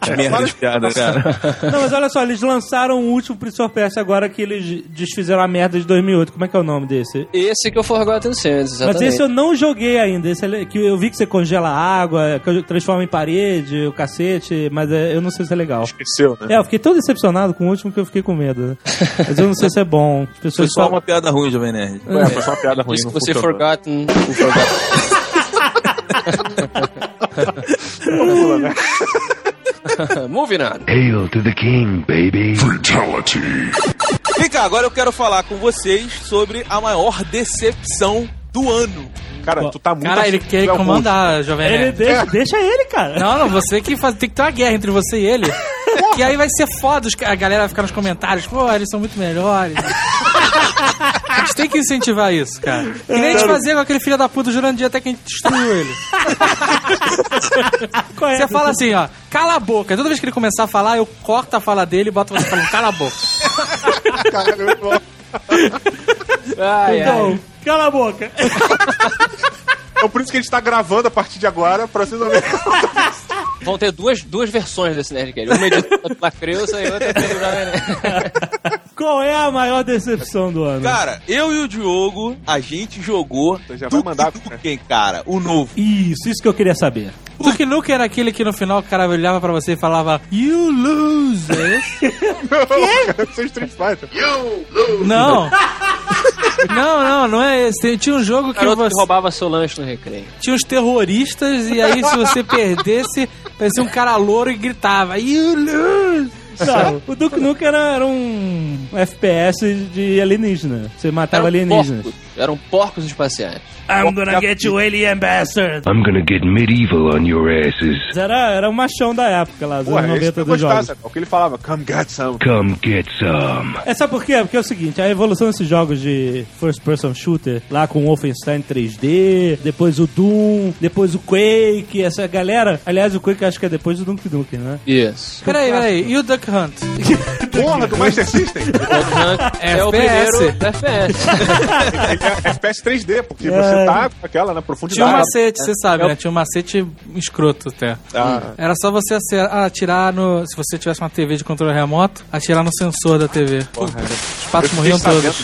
Que merda de piada, cara. Não, mas olha só, eles lançaram o último Prince of Persia agora que eles desfizeram a merda de 2008. Como é que é o nome desse? Esse que eu Forgotten Sands, exatamente. Mas esse eu não joguei ainda. Esse é que eu vi que você congela água, que transforma em parede, o cacete, mas é, eu não sei se é legal. Esqueceu, né? É, eu fiquei tão decepcionado com o último que eu fiquei com medo. né? Mas eu não sei se é bom. As Foi pessoas só falam- uma piada ruim, Jovem Nerd. É, foi só uma piada ruim. Isso que você. Forgotten... o Forgotten... *laughs* Moving on. Hail to the king, baby. Fatality. Vem cá, agora eu quero falar com vocês sobre a maior decepção do ano. Cara, tu tá muito Cara, ele quer é comandar, Jovem Ele Nerd. deixa, deixa ele, cara. Não, não, você que faz, tem que ter uma guerra entre você e ele. E aí vai ser foda, a galera vai ficar nos comentários, pô, eles são muito melhores. *laughs* Gente tem que incentivar isso, cara. Que nem a gente fazia com aquele filho da puta do Jurandir até que a gente destruiu ele. *laughs* É Você fala assim, ó, cala a boca. Toda vez que ele começar a falar, eu corto a fala dele e boto você falando, cala a boca. *laughs* Bom. Ai, ai. Então, cala a boca. *laughs* Então por isso que a gente tá gravando a partir de agora pra vocês ouvirem. Vão ter duas, duas versões desse Nerdcast. Uma editada pela Creuza e outra pelo Nerd. *laughs* Qual é a maior decepção do ano? Cara, eu e o Diogo, a gente jogou Você já vai mandar- Nukem, cara, o novo. Isso, isso que eu queria saber. O Duke Nukem era aquele que no final o cara olhava pra você e falava You lose! É? *laughs* Não, cara, isso é Street Fighter. Não. Não, não, não é esse. Tinha um jogo que Garoto que você roubava seu lanche no recreio. tinha uns terroristas e aí se você perdesse, parecia um cara louro e gritava You lose! Não, o Duke Nukem era, era um FPS de alienígena. Você matava Eram alienígenas. porcos, eram porcos espaciais. I'm gonna get you, alien bastard. I'm gonna get medieval on your asses. Era, era o machão da época lá, dos Porra, anos esse 90 eu dos jogos. sabe? É o que ele falava, come get some. Come get some. É, sabe por quê? Porque é o seguinte, a evolução desses jogos de first person shooter, lá com o Wolfenstein 3D, depois o Doom, depois o Quake, essa galera. Aliás, o Quake acho que é depois do Duke Nukem, né? Isso. Peraí, peraí. E o Duck Hunt? Porra, do Master System. *laughs* É o FPS. primeiro FPS. *laughs* é FPS 3D, porque É. você tá com aquela na Tinha um profundidade. macete, você sabe, né? Tinha um macete escroto até. Ah, Era só você ace- atirar no. Se você tivesse uma TV de controle remoto, atirar no sensor da TV. Os patos morriam todos.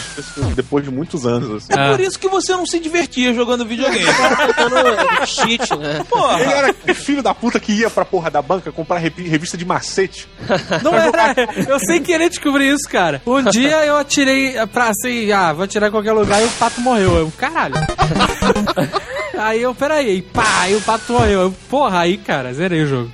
depois de muitos anos. Assim. É Ah. por isso que você não se divertia jogando videogame. *laughs* Cheat, né? Ele Porra. era aquele filho da puta que ia pra porra da banca comprar revi- revista de macete. Não era. Eu sem querer descobri isso, cara. Um dia eu atirei pra assim, ah, vou atirar em qualquer lugar e o pato morreu. Eu, caralho. *laughs* Aí eu, peraí, pá, e o pato morreu. Eu, porra, aí, cara, zerei o jogo.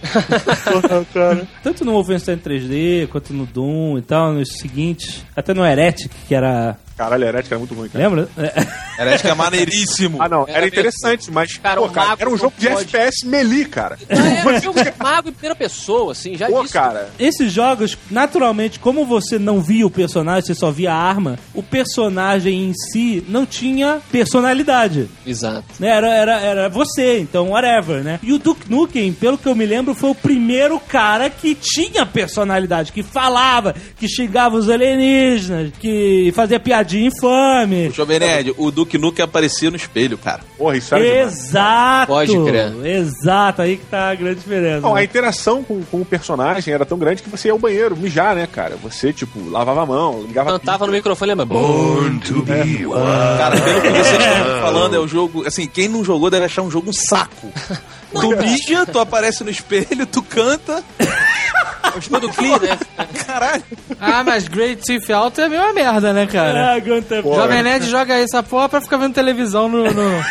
Tanto no Wolfenstein 3D, quanto no Doom e tal, nos seguintes. Até no Heretic, que era... Caralho, a Heretic era muito ruim, cara. Lembra? É. Era, que é maneiríssimo. Ah, não, era, Era interessante, mas, Cara, pô, cara, era um não jogo de pode. FPS melee, cara. É um jogo de mago em primeira pessoa, assim, já Pô, disse. cara, Esses jogos, naturalmente, como você não via o personagem, você só via a arma, o personagem em si não tinha personalidade. Exato. né? Era, era, era você, então whatever, né? E o Duke Nukem, pelo que eu me lembro, foi o primeiro cara que tinha personalidade, que falava, que xingava os alienígenas, que fazia piadinha infame. Jovem Nerd, o Duke Nukem aparecia no espelho, cara. porra, isso era demais. Exato! Pode crer. Exato, aí que tá a grande diferença. Não, a né? interação com, com o personagem era tão grande que você ia ao banheiro mijar, né, cara? Você, tipo, lavava a mão, ligava Cantava no microfone, lembra? Born to be wild. Cara, pelo que vocês estão falando, é o jogo. Assim, quem não jogou deve achar um jogo um saco. Tu mija, tu aparece no espelho, tu canta. Gostou do clean, né? Caralho. Ah, mas Great Thief Auto é a mesma merda, né, cara? Ah, Gunter Pô, Jovem é. Nerd joga essa porra pra ficar vendo televisão no. no...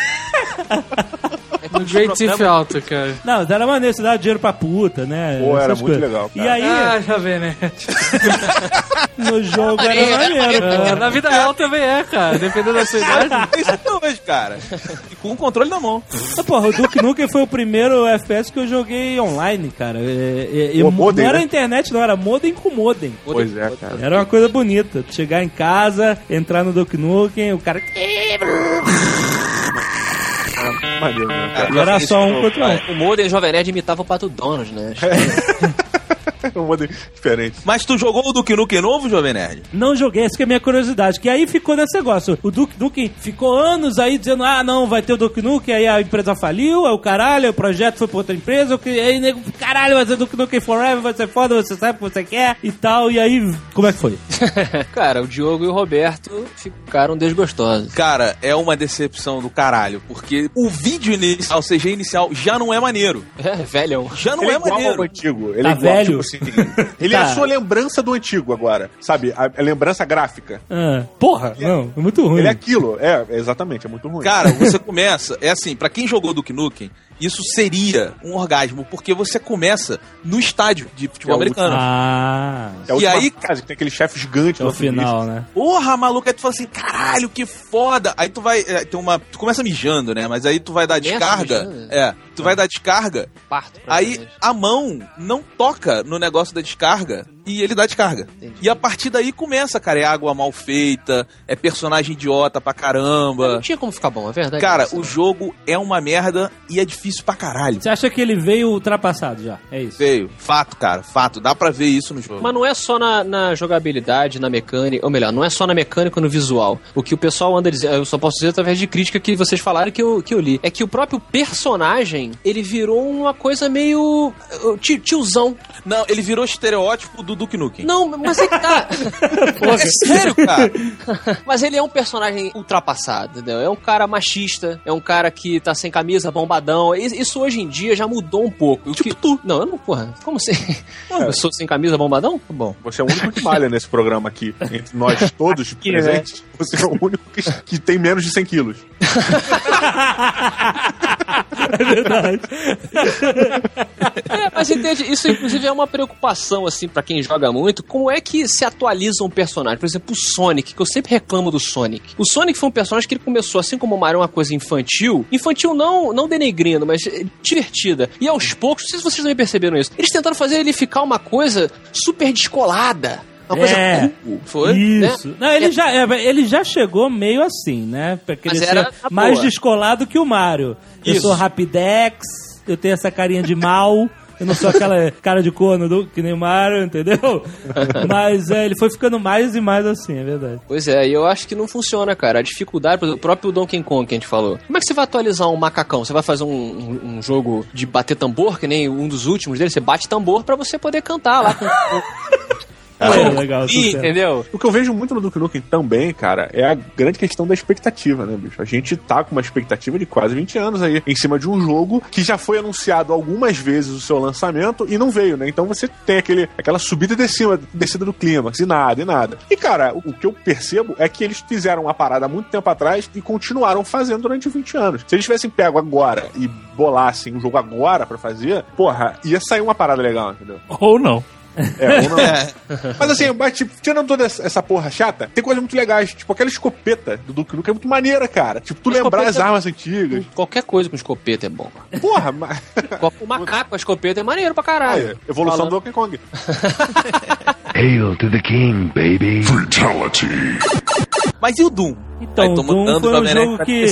No Great Thief Auto, cara. Não, mas era maneiro, você dava dinheiro pra puta, né? Pô, era muito coisas. legal, E cara. aí, Ah, Jovem Nerd. *laughs* no jogo era maneiro, É, pô. na vida real também é, cara. Dependendo da sua idade. É *laughs* isso até hoje, cara. E com o controle na mão. Ah, Porra, o Duke Nukem foi o primeiro FPS que eu joguei online, cara. É, é, é, Pô, mo- modem, não era né? internet, não, era modem com modem. Pois é, cara. Era uma coisa bonita. Chegar em casa, entrar no Duke Nukem, o cara. Maneiro, né? Cara, só um contra um. cara. O Modem Jovem Nerd imitava o Pato Donald, né? *laughs* *laughs* Um modelo diferente. Mas tu jogou o Duke Nukem novo, Jovem Nerd? Não joguei, essa que é a minha curiosidade. Que aí ficou nesse negócio. O Duke Nukem ficou anos aí dizendo: ah, não, vai ter o Duke Nukem. Aí a empresa faliu, aí o caralho, aí o projeto foi pra outra empresa. que- Aí nego, caralho, vai ser Duke Nukem Forever, vai ser foda, você sabe o que você quer e tal. E aí, como é que foi? *laughs* Cara, o Diogo e o Roberto ficaram desgostosos. Cara, é uma decepção do caralho. Porque o vídeo inicial, o CG inicial, já não é maneiro. É, velhão. Já não Ele é é igual maneiro. ao antigo. Ele Tá é igual, velho? tipo assim, *laughs* ele é Tá. a sua lembrança do antigo agora. Sabe? A, a lembrança gráfica. Ah, porra, não, é muito ruim. Ele é aquilo. É, exatamente, é muito ruim. Cara, você começa. É assim, pra quem jogou Duke Nukem, isso seria um orgasmo, porque você começa no estádio de futebol É americano. Ah, é e aí- que tem aquele chefe gigante é no final, né? Porra, maluco, aí tu fala assim, caralho, que foda. Aí tu vai. é, tem uma. Tu começa mijando, né? Mas aí tu vai dar Começa descarga. mijando? É, tu vai dar descarga. Parto. Aí a mão não toca no negócio da descarga e ele dá descarga. E a partir daí começa, cara, é água mal feita, é personagem idiota pra Não caramba. tinha como ficar bom, é verdade. Cara, Isso. o jogo é uma merda e é difícil pra caralho. Você acha que ele veio ultrapassado já? É isso. Veio. Fato, cara, fato. Dá pra ver isso no jogo. Mas não é só na, na jogabilidade, na mecânica, ou melhor, não é só na mecânica ou no visual. O que o pessoal anda dizendo, eu só posso dizer através de crítica que vocês falaram que eu, que eu li, é que o próprio personagem, ele virou uma coisa meio uh, ti- tiozão. Não, ele virou estereótipo do Duke Nukem. Não, mas é que tá. *laughs* É sério, cara. mas ele é um personagem ultrapassado, entendeu? É um cara machista, é um cara que tá sem camisa, bombadão. Isso hoje em dia já mudou um pouco. O Tipo que- tu. Não, eu não, porra. Como assim? Eu sou sem camisa, bombadão? Bom. Você é o único que malha nesse programa aqui. Entre nós *laughs* todos Aqui, presentes, você é o único que, que tem menos de 100 quilos. *laughs* É, mas entende, isso inclusive é uma preocupação, assim, pra quem joga muito. Como é que se atualiza um personagem? Por exemplo, o Sonic, que eu sempre reclamo do Sonic. O Sonic foi um personagem que ele começou, assim como o Mario, uma coisa infantil. Infantil não, não denegrindo, mas eh, divertida. E aos poucos, não sei se vocês também perceberam isso, eles tentaram fazer ele ficar uma coisa super descolada. Uma coisa É. cool. Foi? Isso. Não, ele, É. já, é, ele já chegou meio assim, né? Pra querer ser mais boa. descolado que o Mario. Eu Isso. sou Rapidex, eu tenho essa carinha de mal. Eu não sou aquela cara de corno do, que nem o Mario, entendeu? *laughs* Mas é, ele foi ficando mais e mais assim, é verdade. Pois é, e eu acho que não funciona, cara. A dificuldade, por exemplo, o próprio Donkey Kong que a gente falou. Como é que você vai atualizar um macacão? Você vai fazer um, um- um jogo de bater tambor, que nem um dos últimos dele? Você bate tambor pra você poder cantar lá. Com... *laughs* É, legal. Sucesso. entendeu? O que eu vejo muito no Duke Nukem também, cara, é a grande questão da expectativa, né, bicho? A gente tá com uma expectativa de quase 20 anos aí, em cima de um jogo que já foi anunciado algumas vezes o seu lançamento e não veio, né? Então você tem aquele, aquela subida e descida, descida do clímax, e nada, e nada. E, cara, o, o que eu percebo é que eles fizeram uma parada há muito tempo atrás e continuaram fazendo durante 20 anos. Se eles tivessem pego agora e bolassem o jogo agora pra fazer, porra, ia sair uma parada legal, entendeu? Ou não. É, ou não. *laughs* Mas assim, mas, tipo, tirando toda essa porra chata, tem coisas muito legais. Tipo, aquela escopeta do Duke Nukem é muito maneira, cara. Tipo, tu lembrar as escopeta- armas antigas. Qualquer coisa com escopeta é bom. Porra, mas... O macaco com a escopeta é maneiro pra caralho. Aí, evolução Falando- do Donkey Kong. *laughs* Hail to the king, baby. Fatality. Mas e o Doom? Então, Aí, o Doom foi um jogo que...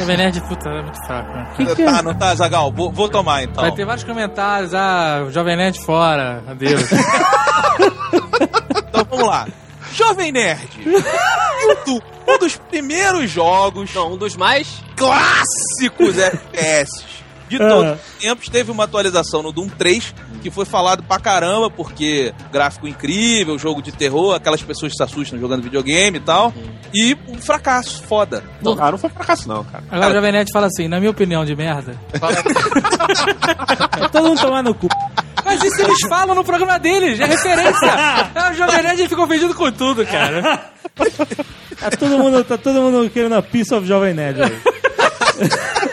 Jovem Nerd, puta, é muito fraco, né? que, que Tá, não tá, Zagal? Vou, vou tomar então. Vai ter vários comentários, ah, Jovem Nerd fora, adeus. *laughs* Então vamos lá. Jovem Nerd. E Doom? Um dos primeiros jogos Não, um dos mais. clássicos FPS de todos os tempos. Teve uma atualização no Doom 3 que foi falado pra caramba, porque gráfico incrível, jogo de terror, aquelas pessoas que se assustam jogando videogame e tal. E um fracasso foda. Ah, não foi fracasso, não, cara. Agora o Jovem Nerd fala assim, na minha opinião de merda. *laughs* Todo mundo tomar no cu. Mas isso eles falam no programa deles, é referência. O Jovem Nerd fica ofendido com tudo, cara. Tá todo mundo, tá todo mundo querendo a piece of Jovem Nerd. *laughs*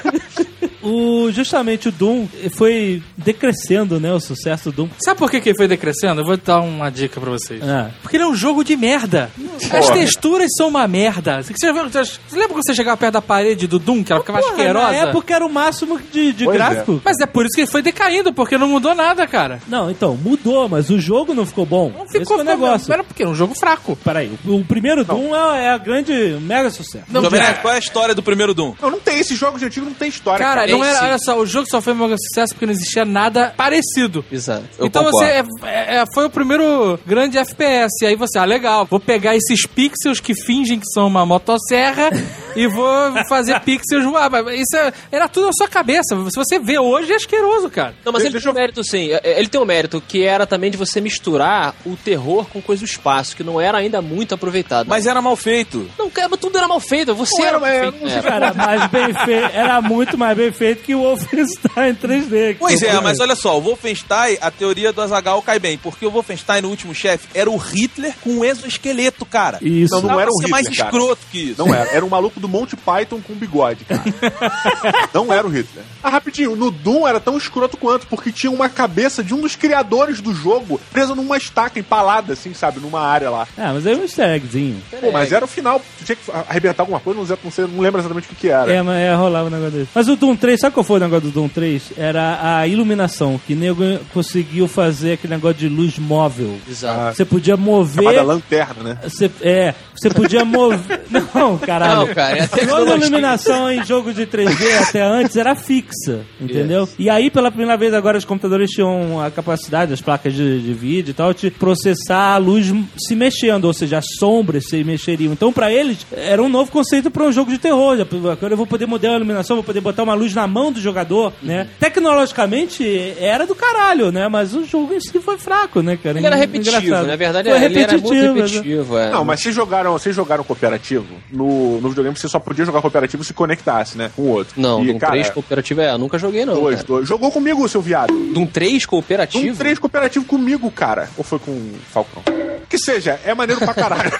O, justamente o Doom foi decrescendo, né? O sucesso do Doom. Sabe por que, que ele foi decrescendo? Eu vou dar uma dica pra vocês. Ah. Porque ele é um jogo de merda. As Porra. texturas são uma merda. Você, você, você lembra quando você chegava perto da parede do Doom, que ela ficava asquerosa? na época era o máximo de, de é. gráfico. Mas é por isso que ele foi decaindo, porque não mudou nada, cara. Não, então, mudou, mas o jogo não ficou bom. Não Esse ficou foi o negócio. Era porque era um jogo fraco. Peraí, o, o primeiro Doom é, é a grande, mega sucesso. Jovem Nerd, qual é a história do primeiro Doom? Não, não tem. Esses jogos de antigo não tem história, Cara, cara. Esse- era, olha só, o jogo só foi um sucesso porque não existia nada parecido. Exato. Eu então concordo. você é- é- foi o primeiro grande FPS. E aí você, ah, legal, vou pegar esses pixels que fingem que são uma motosserra *laughs* e vou fazer pixels voar. Isso é- era tudo na sua cabeça. Se você vê hoje, é asqueroso, cara. Não, mas ele Deixa tem um eu- mérito, sim. É, Ele tem um mérito que era também de você misturar o terror com coisa do espaço, que não era ainda muito aproveitado. Mas era mal feito. Não, cara, tudo era mal feito. Você Não era era, mal é, feito. Era mais bem feito, era muito mais bem feito que o Wolfenstein 3D. que Pois é, mas olha só, o Wolfenstein, a teoria do Azagal cai bem, porque o Wolfenstein, no último chefe, era o Hitler com um exoesqueleto, cara. Isso. Não, não Dá era o Hitler, mais cara. escroto que isso. Não era. Era um maluco do Monty Python com bigode, cara. *laughs* não era o Hitler. Ah, rapidinho, no Doom era tão escroto quanto, porque tinha uma cabeça de um dos criadores do jogo presa numa estaca empalada, assim, sabe, numa área lá. Ah, mas é um easter eggzinho. Pô, mas era o final, tinha que arrebentar alguma coisa, não, sei- não, não lembro exatamente o que, que era. É, mas é, rolava um negócio desse. Mas o Doom 3, sabe qual foi o negócio do Doom 3? Era a iluminação, que nego conseguiu fazer aquele negócio de luz móvel. Exato. Você podia mover. Chamada lanterna, né? Você, é, você podia mover. Não, caralho. Não, cara, é a Toda iluminação em jogo de 3D até antes era fixa, entendeu? E aí, pela primeira vez, agora os computadores tinham a capacidade, as placas de, de vídeo e tal, de processar a luz se mexendo, ou seja, as sombras se mexeriam. Então, pra eles, era um novo conceito pra um jogo de terror. Agora eu vou poder mudar a iluminação, vou poder botar uma luz na mão do jogador, né? Tecnologicamente, era do caralho, né? Mas o jogo em si foi fraco, né, cara? Ele era repetitivo, Engraçado. na verdade, Foi ele era muito repetitivo, repetitivo. É. Não, mas vocês jogaram, vocês jogaram cooperativo? No, no videogame você só podia jogar cooperativo se conectasse, né? Com o outro. Não, e, Doom cara, 3 cooperativo é, eu nunca joguei não. dois, cara. dois. Jogou comigo, seu viado. Doom 3 cooperativo? Um 3 cooperativo comigo, cara. Ou foi com o Falcão? Que seja, é maneiro pra caralho.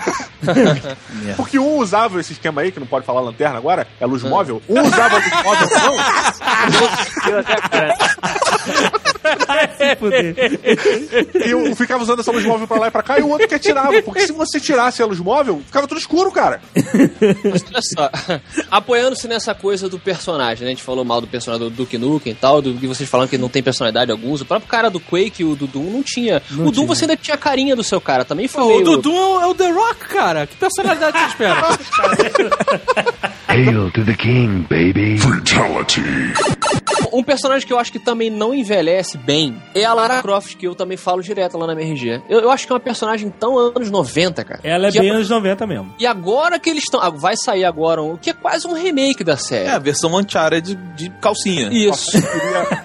*laughs* Porque um usava esse esquema aí, que não pode falar lanterna agora, é luz móvel. Um usava a luz móvel, *laughs* Se fuder. não, e eu ficava usando essa luz móvel pra lá e pra cá, e o outro que atirava. Porque se você tirasse a luz móvel, ficava tudo escuro, cara. Mas olha só, apoiando-se nessa coisa do personagem, né? A gente falou mal do personagem do Duke Nukem e tal, do que vocês falaram que não tem personalidade alguns. O próprio cara do Quake, o do Doom, não tinha. o Doom você ainda tinha a carinha do seu cara, também foi Pô, meio... o Dudu é o The Rock, cara. Que personalidade você espera? Hail to the king, baby. Fatality. Um personagem que eu acho que também não envelhece bem é a Lara Croft, que eu também falo direto lá na MRG. Eu, eu acho que é uma personagem tão anos 90, cara. Ela é bem anos 90 mesmo. E agora que eles estão. ah, Vai sair agora um. Que é quase um remake da série. É, a versão Uncharted de, de calcinha. Isso.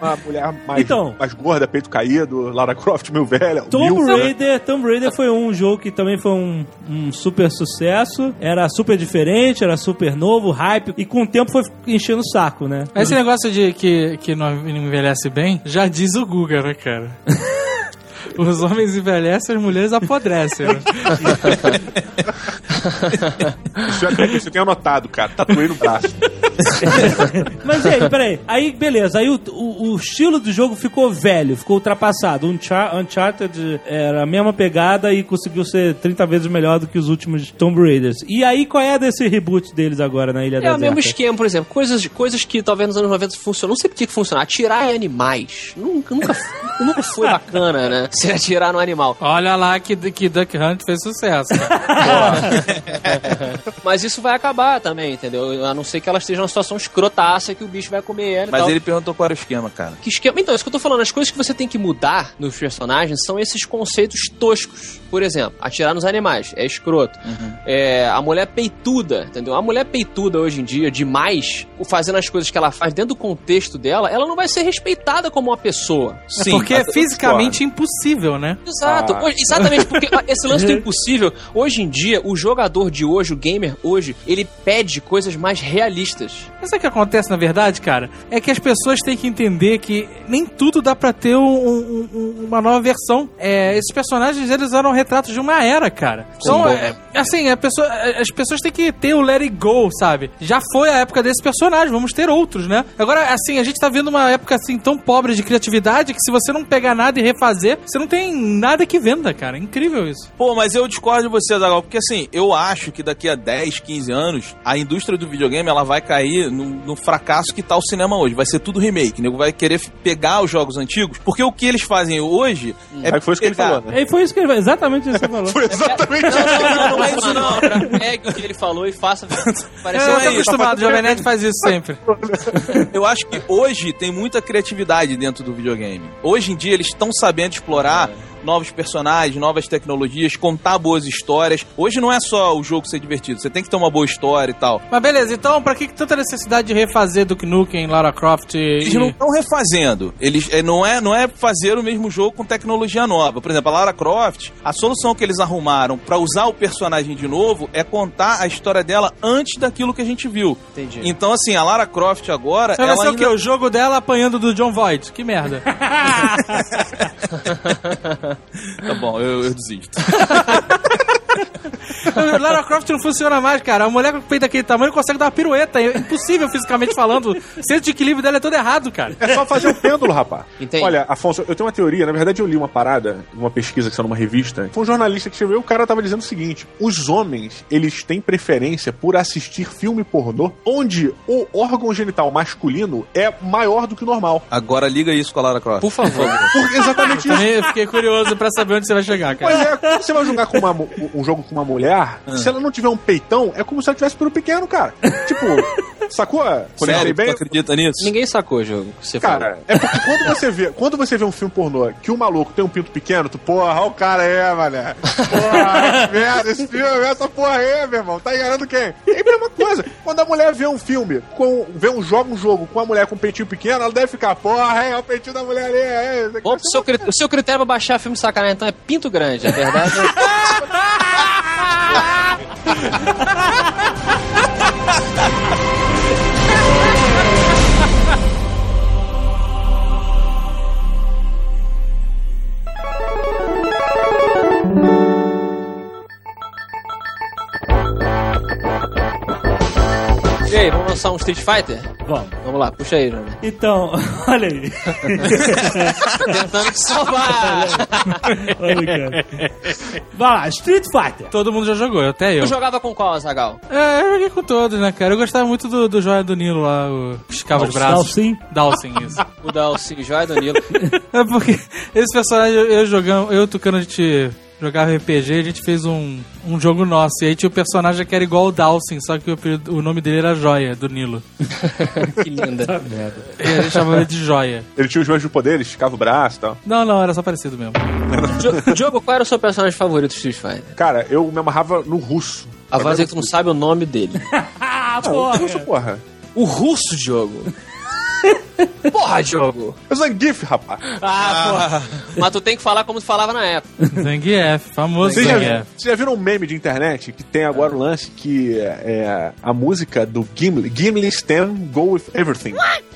Uma mulher mais, Então. mais gorda, peito caído, Lara Croft, meu velho. Tomb? Raider, Tomb Raider foi um jogo que também foi um, um super sucesso. Era super diferente, era super novo, hype. E com o tempo foi enchendo o saco, né? Esse negócio de que, que não envelhece bem, já diz o Guga, né, cara? *laughs* Os homens envelhecem, as mulheres apodrecem. né? *laughs* *laughs* Isso, é, isso eu tenho anotado, cara. Tatuei no braço. *laughs* Mas e aí, peraí. Aí, beleza. Aí o, o, o estilo do jogo ficou velho, ficou ultrapassado. Unchar Uncharted era a mesma pegada e conseguiu ser 30 vezes melhor do que os últimos Tomb Raiders. E aí, qual é desse reboot deles agora na Ilha É Deserta? o mesmo esquema, por exemplo, coisas, coisas que talvez nos anos 90 funcionam. Não sei por que que funciona. Atirar em animais. Nunca, nunca, *laughs* nunca foi bacana, né? Se atirar no animal. Olha lá que, que Duck Hunt fez sucesso. cara. *laughs* Mas isso vai acabar também, entendeu? A não ser que ela esteja numa situação escrotaça que o bicho vai comer ela e Mas tal. ele perguntou qual era o esquema, cara. Que esquema... Então, isso que eu tô falando, as coisas que você tem que mudar nos personagens são esses conceitos toscos. Por exemplo, atirar nos animais, é escroto. É, a mulher peituda, entendeu? A mulher peituda hoje em dia, demais, fazendo as coisas que ela faz dentro do contexto dela, ela não vai ser respeitada como uma pessoa. É porque é fisicamente impossível, né? Exato, Ah. Exatamente, porque *laughs* esse lance do impossível, hoje em dia, o jogador de hoje, o gamer hoje, ele pede coisas mais realistas. Mas sabe o que acontece, na verdade, cara? É que as pessoas têm que entender que nem tudo dá pra ter um- um- um- uma nova versão. É, esses personagens, eles eram retratos de uma era, cara. Então, é, assim, a pessoa- as pessoas têm que ter o let it go, sabe? Já foi a época desse personagem, vamos ter outros, né? Agora, assim, a gente tá vendo uma época, assim, tão pobre de criatividade que se você não pegar nada e refazer, você não tem nada que venda, cara. É incrível isso. Pô, mas eu discordo de você, Zagal, porque assim, eu acho que daqui a 10, 15 anos, a indústria do videogame ela vai cair no, no fracasso que tá o cinema hoje. Vai ser tudo remake. O nego vai querer pegar os jogos antigos, porque o que eles fazem hoje é Aí foi isso que ele falou, né? E foi isso que ele exatamente isso que ele falou. Foi exatamente isso. Não, não, não, não é isso não. Pegue o que ele falou e faça parecer Eu é tô acostumado, o Jovem Nerd faz isso sempre. Eu acho que hoje tem muita criatividade dentro do videogame. Hoje em dia eles estão sabendo explorar novos personagens, novas tecnologias, contar boas histórias. Hoje não é só o jogo ser divertido, você tem que ter uma boa história e tal. Mas beleza, então pra que que tanta necessidade de refazer Duke Nukem, Lara Croft e... Eles não estão refazendo. Eles é, não é não é fazer o mesmo jogo com tecnologia nova. Por exemplo, a Lara Croft, a solução que eles arrumaram pra usar o personagem de novo é contar a história dela antes daquilo que a gente viu. Entendi. Então assim, a Lara Croft agora, Vai ela ser o ainda quê? O jogo dela apanhando do John Voight. Que merda. *laughs* *laughs* *laughs* Tá bom, eu, eu desisto. *laughs* *laughs* Lara Croft não funciona mais, cara. A mulher com o peito daquele tamanho consegue dar uma pirueta. É impossível fisicamente falando. O centro de equilíbrio dela é todo errado, cara. É só fazer o pêndulo, rapaz. Entendi. Olha, Afonso, eu tenho uma teoria. Na verdade, eu li uma parada, uma pesquisa que saiu numa revista. Foi um jornalista que escreveu. O cara tava dizendo o seguinte: os homens, eles têm preferência por assistir filme pornô onde o órgão genital masculino é maior do que o normal. Agora liga isso com a Lara Croft. Por favor. Por exatamente isso. Também eu fiquei curioso pra saber onde você vai chegar, Pois cara. é, quando você vai jogar com uma, mu- um jogo com uma mulher, se ela não tiver um peitão, é como se ela tivesse pelo pequeno, cara. *laughs* Tipo, sacou? Sério, tu bem? acredita nisso? Ninguém sacou o jogo que você falou. Cara, é porque quando você vê, quando você vê um filme pornô que o maluco tem um pinto pequeno, tu, porra, olha o cara é, mané. Porra, que merda, esse filme, essa porra aí, meu irmão, tá enganando quem? É a mesma coisa. Quando a mulher vê um filme, com, vê um jogo, um jogo com a mulher com um peitinho pequeno, ela deve ficar, porra, é, o peitinho da mulher ali, é. é. Bom, o seu, cri- o seu critério pra baixar filme de sacanagem, então, é pinto grande, é verdade? *laughs* Ha ha ha ha! E aí, vamos lançar um Street Fighter? Vamos. Vamos lá, puxa aí, Johnny. Então, *laughs* olha aí. Tentando te salvar. Olha, cara. Vai lá, Street Fighter. Todo mundo já jogou, até eu. Tu jogava com qual, Azagal? É, eu joguei com todos, né, cara? Eu gostava muito do, do Joia do Nilo lá, o que esticava os braços. Dalsin. Dalsin, isso. O Dalcy, Joia do Nilo. *laughs* É porque esse personagem, eu, eu jogando, eu e o Tucano, a gente jogava RPG, a gente fez um, um jogo nosso. E aí tinha o personagem que era igual o Dalsin, só que o, o nome dele era Joia, do Nilo. *laughs* que linda. E a gente chamava ele de Joia. Ele tinha os mesmos poderes, esticava o braço e tal. Não, não, era só parecido mesmo. Jo- Diogo, qual era o seu personagem favorito do Street Fighter? Cara, eu me amarrava no russo. A voz é que tu não sabe o nome dele. Ah, *laughs* Ah, o porra. russo, porra. O russo, Diogo. *laughs* Porra, Diogo. Eu sou Zangief, rapaz. Ah, porra. Mas tu tem que falar como tu falava na época. Zangief, famoso Vocês já, Zangief. vocês já viram um meme de internet que tem agora o lance que é, é a música do Gimli, Gimli Stan Go With Everything.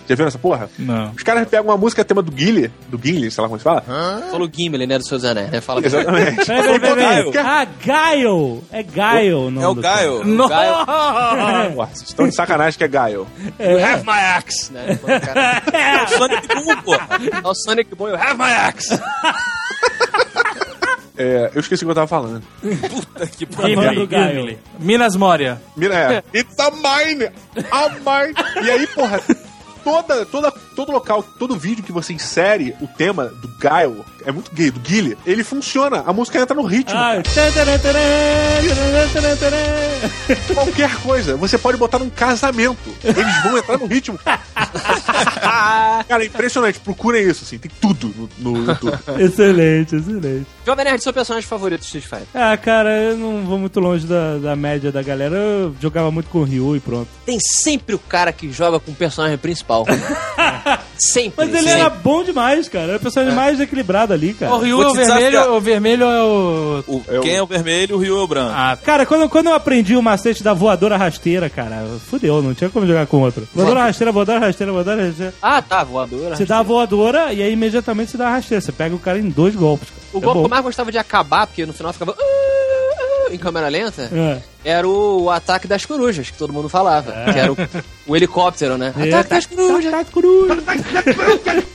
Já viram essa porra? Não. Os caras pegam uma música tema do Gimli, do Gimli, sei lá como se fala. Falou Gimli, né, do Seus Anéis, né? Fala Exatamente. Peraí, peraí, Ah, Gaio. É Gaio o nome É o Gaio. Não! *laughs* Vocês estão de sacanagem que é Gaio. You have my axe. Né? *laughs* Cara- É o Sonic Boom, porra. Ó, o Sonic Boy, you have my axe. *laughs* É, eu esqueci o que eu tava falando. Puta que. Gimli. Minas Moria. Mira, é. It's a mine! A mine! E aí, porra, toda, toda, todo local, todo vídeo que você insere o tema do Gaio, é muito gay, do Guile, ele funciona. A música entra no ritmo. Ah. Qualquer coisa. Você pode botar num casamento. Eles vão entrar no ritmo. Cara, é impressionante. Procurem isso, assim. Tem tudo no, no YouTube. Excelente, excelente. Jovem Nerd, seu personagem favorito do Street Fighter? Ah, cara, eu não vou muito longe da, da média da galera. Eu jogava muito com o Ryu e pronto. Tem sempre o cara que joga com o personagem principal. *laughs* sempre. Mas ele sempre. era bom demais, cara. Era o personagem mais equilibrado ali, cara. O Ryu é o vermelho, desafiar. o vermelho é o. O, quem é o vermelho, o Rio é o branco. Ah, Cara, quando, quando eu aprendi o macete da voadora rasteira, cara, fudeu, não tinha como jogar com outro. Voadora rasteira, voadora rasteira, voadora rasteira. Ah, tá, voadora. Você dá a voadora e aí imediatamente você dá a rasteira. Você pega o cara em dois golpes. Cara. O É golpe que eu mais gostava de acabar, porque no final ficava. "Ah, ah", Em câmera lenta, É. era o ataque das corujas, que todo mundo falava. Que era o, o helicóptero, né? É, Ataque tá- das corujas. tá- tá- coruja.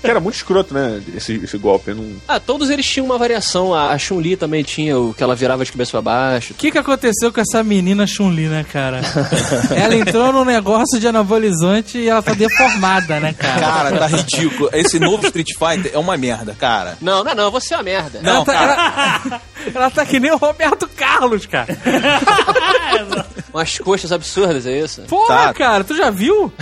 Que era muito escroto, né? Esse, esse golpe. Não... Ah, todos eles tinham uma variação. A Chun-Li também tinha o que ela virava de cabeça pra baixo. O que, que aconteceu com essa menina Chun-Li, né, cara? *laughs* ela entrou num negócio de anabolizante e ela tá deformada, né, cara? Cara, tá ridículo. Esse novo Street Fighter é uma merda, cara. Não, não, não, você é uma merda. ela, Não, tá, cara. ela, ela tá que nem o Roberto Carlos, cara. *laughs* *laughs* Umas coxas absurdas, é isso? Porra, Tá. cara, tu já viu? *laughs*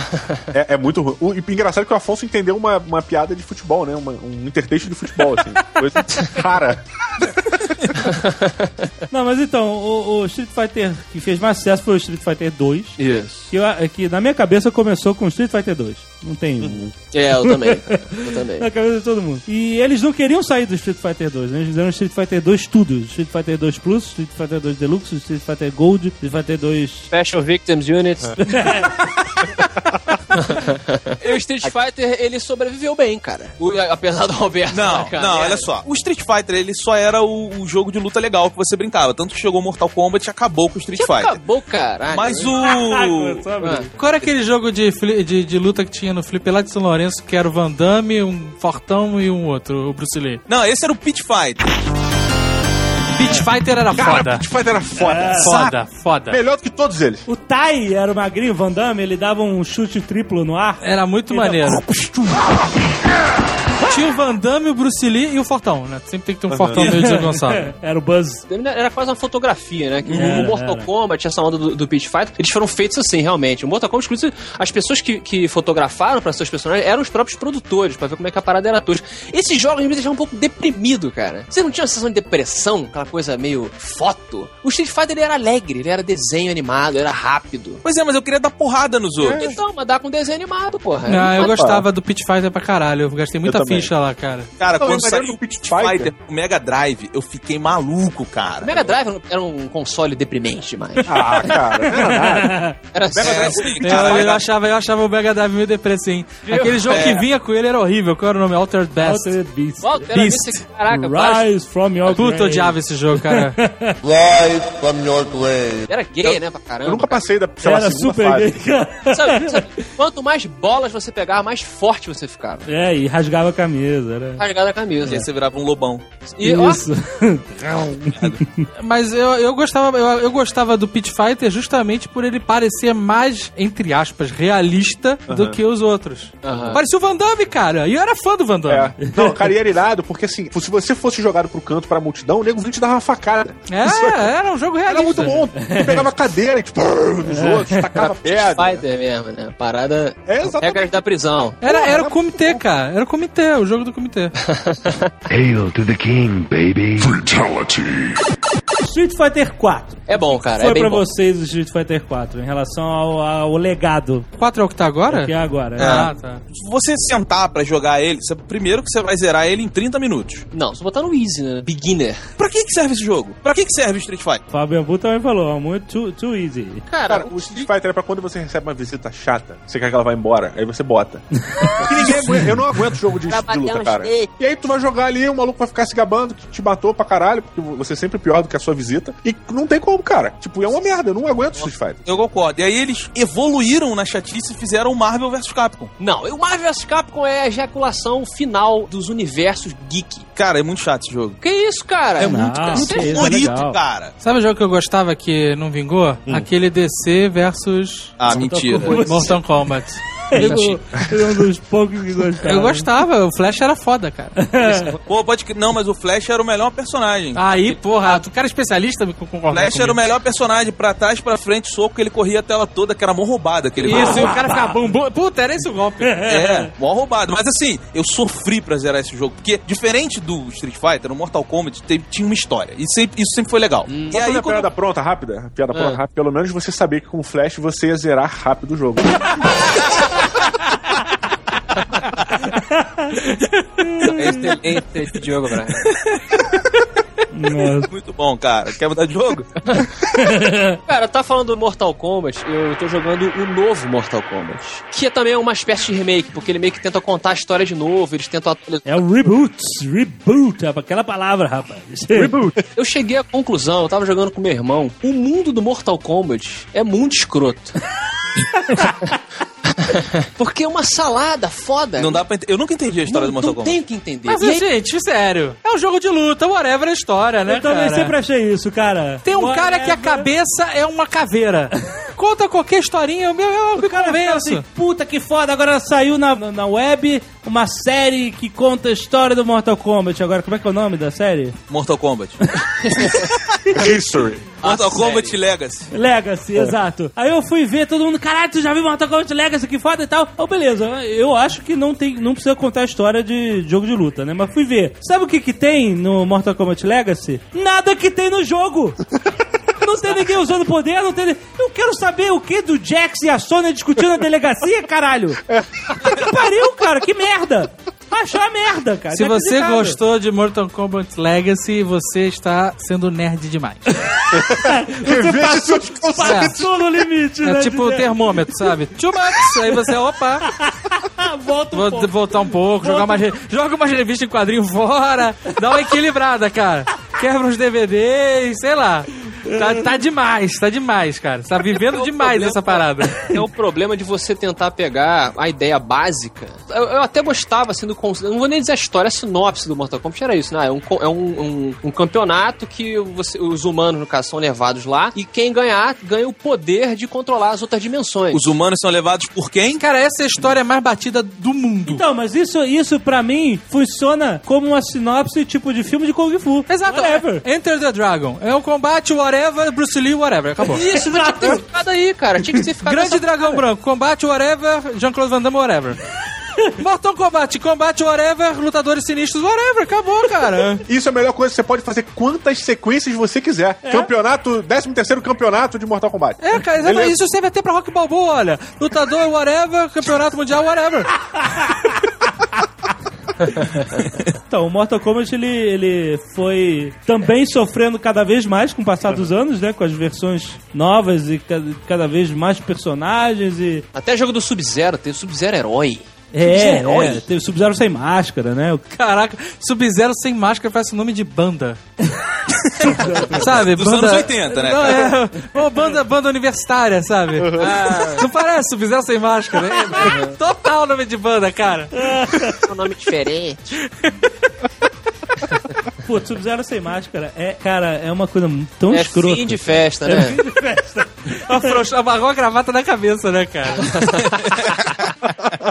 É, é muito ruim. O, e engraçado que o Afonso entendeu uma, uma piada de futebol, né? Uma- um intertexto de futebol, assim. Coisa *laughs* cara. *laughs* Não, mas então, o, o Street Fighter que fez mais sucesso foi o Street Fighter 2. Isso. Que, eu- que na minha cabeça começou com Street Fighter 2. Não tem. um. É, eu também. Eu *laughs* também. Na cabeça de todo mundo. E eles não queriam sair do Street Fighter 2, né? Eles fizeram Street Fighter 2 tudo. Street Fighter 2 Plus, Street Fighter 2 Deluxe, Street Fighter Gold, Street Fighter 2... Special Victims Units. E *laughs* *laughs* o Street Fighter, ele sobreviveu bem, cara. O- apesar do Alberto. Não, marcar não, merda. olha só. O Street Fighter, ele só era o, o jogo de luta legal que você brincava. Tanto que chegou Mortal Kombat e acabou com o Street Já Fighter. acabou, caralho. Mas o. *laughs* Ah, Qual era aquele jogo de, de, de luta que tinha no Flip lá de São Lourenço, que era o Van Damme, um Fortão e um outro, o Bruce Lee? Não, esse era o Pit Fighter. Beat Fighter era Cara, foda. Street Fighter era foda. Foda, foda. Melhor do que todos eles. O Tai era o magrinho, o Van Damme, ele dava um chute triplo no ar. Era muito maneiro. Tinha o Van Damme, o Bruce Lee e o Fortão, né? Sempre tem que ter um Fortão meio desengonçado. *laughs* Era o Buzz. Era quase uma fotografia, né? Que Era, o Mortal era. Kombat, essa onda do, do Pit Fighter, eles foram feitos assim, realmente. O Mortal Kombat, inclusive, as pessoas que, que fotografaram pra seus personagens eram os próprios produtores, pra ver como é que a parada era tosca. Esses jogos me deixavam um pouco deprimido, cara. Você não tinha uma sensação de depressão, aquela coisa meio foto? O Street Fighter, ele era alegre, ele era desenho animado, era rápido. Pois é, mas eu queria dar porrada nos outros. Então, mas dá com desenho animado, porra. Ah, eu gostava do Pit Fighter pra caralho. Eu gastei muita Eu ficha lá, cara. Cara, Não, quando saiu o Pit Fighter. Fighter o Mega Drive, eu fiquei maluco, cara. O Mega Drive era um- console deprimente demais. Ah, cara, *laughs* era nada. Era É, sério. sim, Eu, cara, eu achava, eu achava o Mega Drive meio depressivo. Aquele jogo que vinha com ele era horrível. Qual era o nome? Altered Best. Altered Beast. Walter, Beast. Beast. Caraca, quase- Rise from your Puta, eu grave. odiava esse jogo, cara. *laughs* era gay, né, pra caramba. Eu nunca passei da sei lá, Era segunda super fase. gay, cara. Sabe, sabe, quanto mais bolas você pegava, mais forte você ficava. É, e rasgava a camisa. Era... Rasgada a camisa. E aí você virava um lobão. E, ó, Isso. *laughs* Mas eu, eu, gostava, eu, eu gostava do Pit Fighter justamente por ele parecer mais, entre aspas, realista do que os outros. Aham. Parecia o Van Damme, cara. E eu era fã do Van Damme. É. Não, cara, e era irado, porque assim, se você fosse jogado pro canto pra multidão, o nego vinha te dar uma facada. É, Isso era um jogo realista. Era muito bom. Tu pegava cadeira e tipo, *laughs* nos outros, tacava pedra. Fighter mesmo, né? Parada. É, exatamente. Regras da prisão. Era, era o comitê, cara. Era o comitê, o jogo do comitê. *laughs* Hail to the king, baby. Fatality. Street Fighter 4. É bom, cara. Foi é bem pra bom. vocês o Street Fighter 4 em relação ao, ao legado 4 é o que tá agora? que é agora. Ah, tá. Se você sentar pra jogar ele, você- primeiro que você vai zerar ele em 30 minutos. Não, só botar no Easy, né? Beginner. Pra que, que serve esse jogo? Pra que, que serve o Street Fighter? Fábio Ambu também falou, muito too, too easy. Cara, Cara, o Street Fighter é pra quando você recebe uma visita chata, você quer que ela vá embora, aí você bota. *laughs* Porque ninguém aguenta, eu não aguento jogo de, de luta, cara. E aí tu vai jogar ali, o maluco vai ficar se gabando que te matou pra caralho, porque você é sempre pior do que a sua visita. E não tem como, cara. Tipo, é uma merda, eu não aguento Street Fighter. Eu concordo. E aí eles evoluíram na chatice e fizeram o Marvel vs Capcom. Não, o Marvel vs Capcom é a ejaculação final dos universos geek. Cara, é muito chato esse jogo. Que isso, cara? É Não, muito, cara, muito isso, é bonito, cara. Sabe o jogo que eu gostava que não vingou? Aquele DC versus Ah, mentira. Mortal Kombat. *laughs* Ele é um dos poucos que gostava. Eu gostava, o Flash era foda, cara. *laughs* Pô, pode que. Não, mas o Flash era o melhor personagem. Aí, porra, tu cara é especialista me O concorda Flash era o comigo. melhor personagem, pra trás, pra frente, soco, ele corria a tela toda, que era mó roubada aquele Isso, e o cara ficava. Puta, era esse o golpe. É, mó roubado. Mas assim, eu sofri pra zerar esse jogo. Porque, diferente do Street Fighter, no Mortal Kombat teve- tinha uma história. E sempre- isso sempre foi legal. E Posso fazer aí, a quando... piada pronta, rápida? A piada Ah. pronta, rápida. Pelo menos você saber que com o Flash você ia zerar rápido o jogo. *laughs* Excelente esse jogo, Brian. Nossa. Muito bom, cara. Quer mudar de jogo? *laughs* Cara, tá falando do Mortal Kombat, eu tô jogando o novo Mortal Kombat. Que é também uma espécie de remake, porque ele meio que tenta contar a história de novo, eles tentam atualizar. É o reboot. Reboot. É aquela palavra, rapaz. Reboot. *laughs* Eu cheguei à conclusão, eu tava jogando com meu irmão, o mundo do Mortal Kombat é muito escroto. *laughs* *laughs* Porque é uma salada foda. Não dá pra ent... Eu nunca entendi a história não, do Mortal não Kombat. tenho que entender. Mas, E aí- gente, sério. É um jogo de luta, whatever a história, né, Eu também cara? sempre achei isso, cara. Tem um cara que a Whatever. cabeça é uma caveira. Conta qualquer historinha, meu, eu me cara convenço. assim, puta que foda, agora saiu na, na web uma série que conta a história do Mortal Kombat. Agora, como é que é o nome da série? Mortal Kombat. *laughs* History. Mortal Kombat Legacy. Legacy, exato. Aí eu fui ver, todo mundo, caralho, tu já viu Mortal Kombat Legacy, que foda e tal. Oh, beleza, eu acho que não, tem, não precisa contar a história de jogo de luta, né? Mas fui ver. Sabe o que que tem no Mortal Kombat Legacy? Nada que tem no jogo! *laughs* Não tem ninguém usando poder, não tem. Eu quero saber o que do Jax e a Sony discutindo na delegacia, caralho! Que pariu, cara, que merda! Achou a merda, cara. Se você Inacreditável. gostou de Mortal Kombat Legacy, você está sendo nerd demais. *laughs* Seus conceitos. Passou no limite, É né? tipo o termômetro, sabe? Too much. Aí você, opa, *laughs* Volta um vou pouco. voltar um pouco, jogar umas, re- joga umas revistas em quadrinho fora, dá uma equilibrada, cara. Quebra uns DVDs, sei lá. Tá, tá demais, tá demais, cara. Tá vivendo demais essa parada. É o problema de você tentar pegar a ideia básica. Eu, eu até gostava, assim, do conceito. Não vou nem dizer a história, a sinopse do Mortal Kombat era isso, né? É um, é um, um, um campeonato que você- os humanos, no caso, são levados lá. E quem ganhar, ganha o poder de controlar as outras dimensões. Os humanos são levados por quem? Cara, essa é a história mais batida do mundo. Então, mas isso, isso pra mim funciona como uma sinopse tipo de filme de Kung Fu. Exato. Whatever. Enter the Dragon. É um combate, whatever, Bruce Lee, whatever. Acabou. Isso, mas tinha *laughs* que ter ficado aí, cara. Tinha que ter ficado Grande Dragão Branco. Combate, whatever, Jean-Claude Van Damme, whatever. *laughs* Mortal Kombat, combate, whatever, lutadores sinistros, whatever. Acabou, cara. Isso é a melhor coisa, você pode fazer quantas sequências você quiser. Campeonato, 13 terceiro campeonato de Mortal Kombat. É, cara, exatamente. Beleza. Isso serve até pra Rock Balboa, olha. Lutador, whatever, campeonato mundial, whatever. *laughs* *laughs* Então, o Mortal Kombat ele, ele foi também sofrendo cada vez mais com o passar dos anos, né? Com as versões novas e cada, cada vez mais personagens e. Até jogo do Sub-Zero, tem o Sub-Zero herói. É, Herói. é teve Sub-Zero sem máscara, né? O- Caraca, Sub-Zero sem máscara parece o nome de banda. *laughs* sabe? Dos banda... anos 80, né, Não, é. Uma banda, banda universitária, sabe? Não parece Sub-Zero sem máscara. É, é total nome de banda, cara. *laughs* um nome diferente. Pô, Sub-Zero sem máscara é, cara, é uma coisa tão É escrota. fim de festa, né? Afrouxou, amarrou a gravata na cabeça, né, cara? *laughs*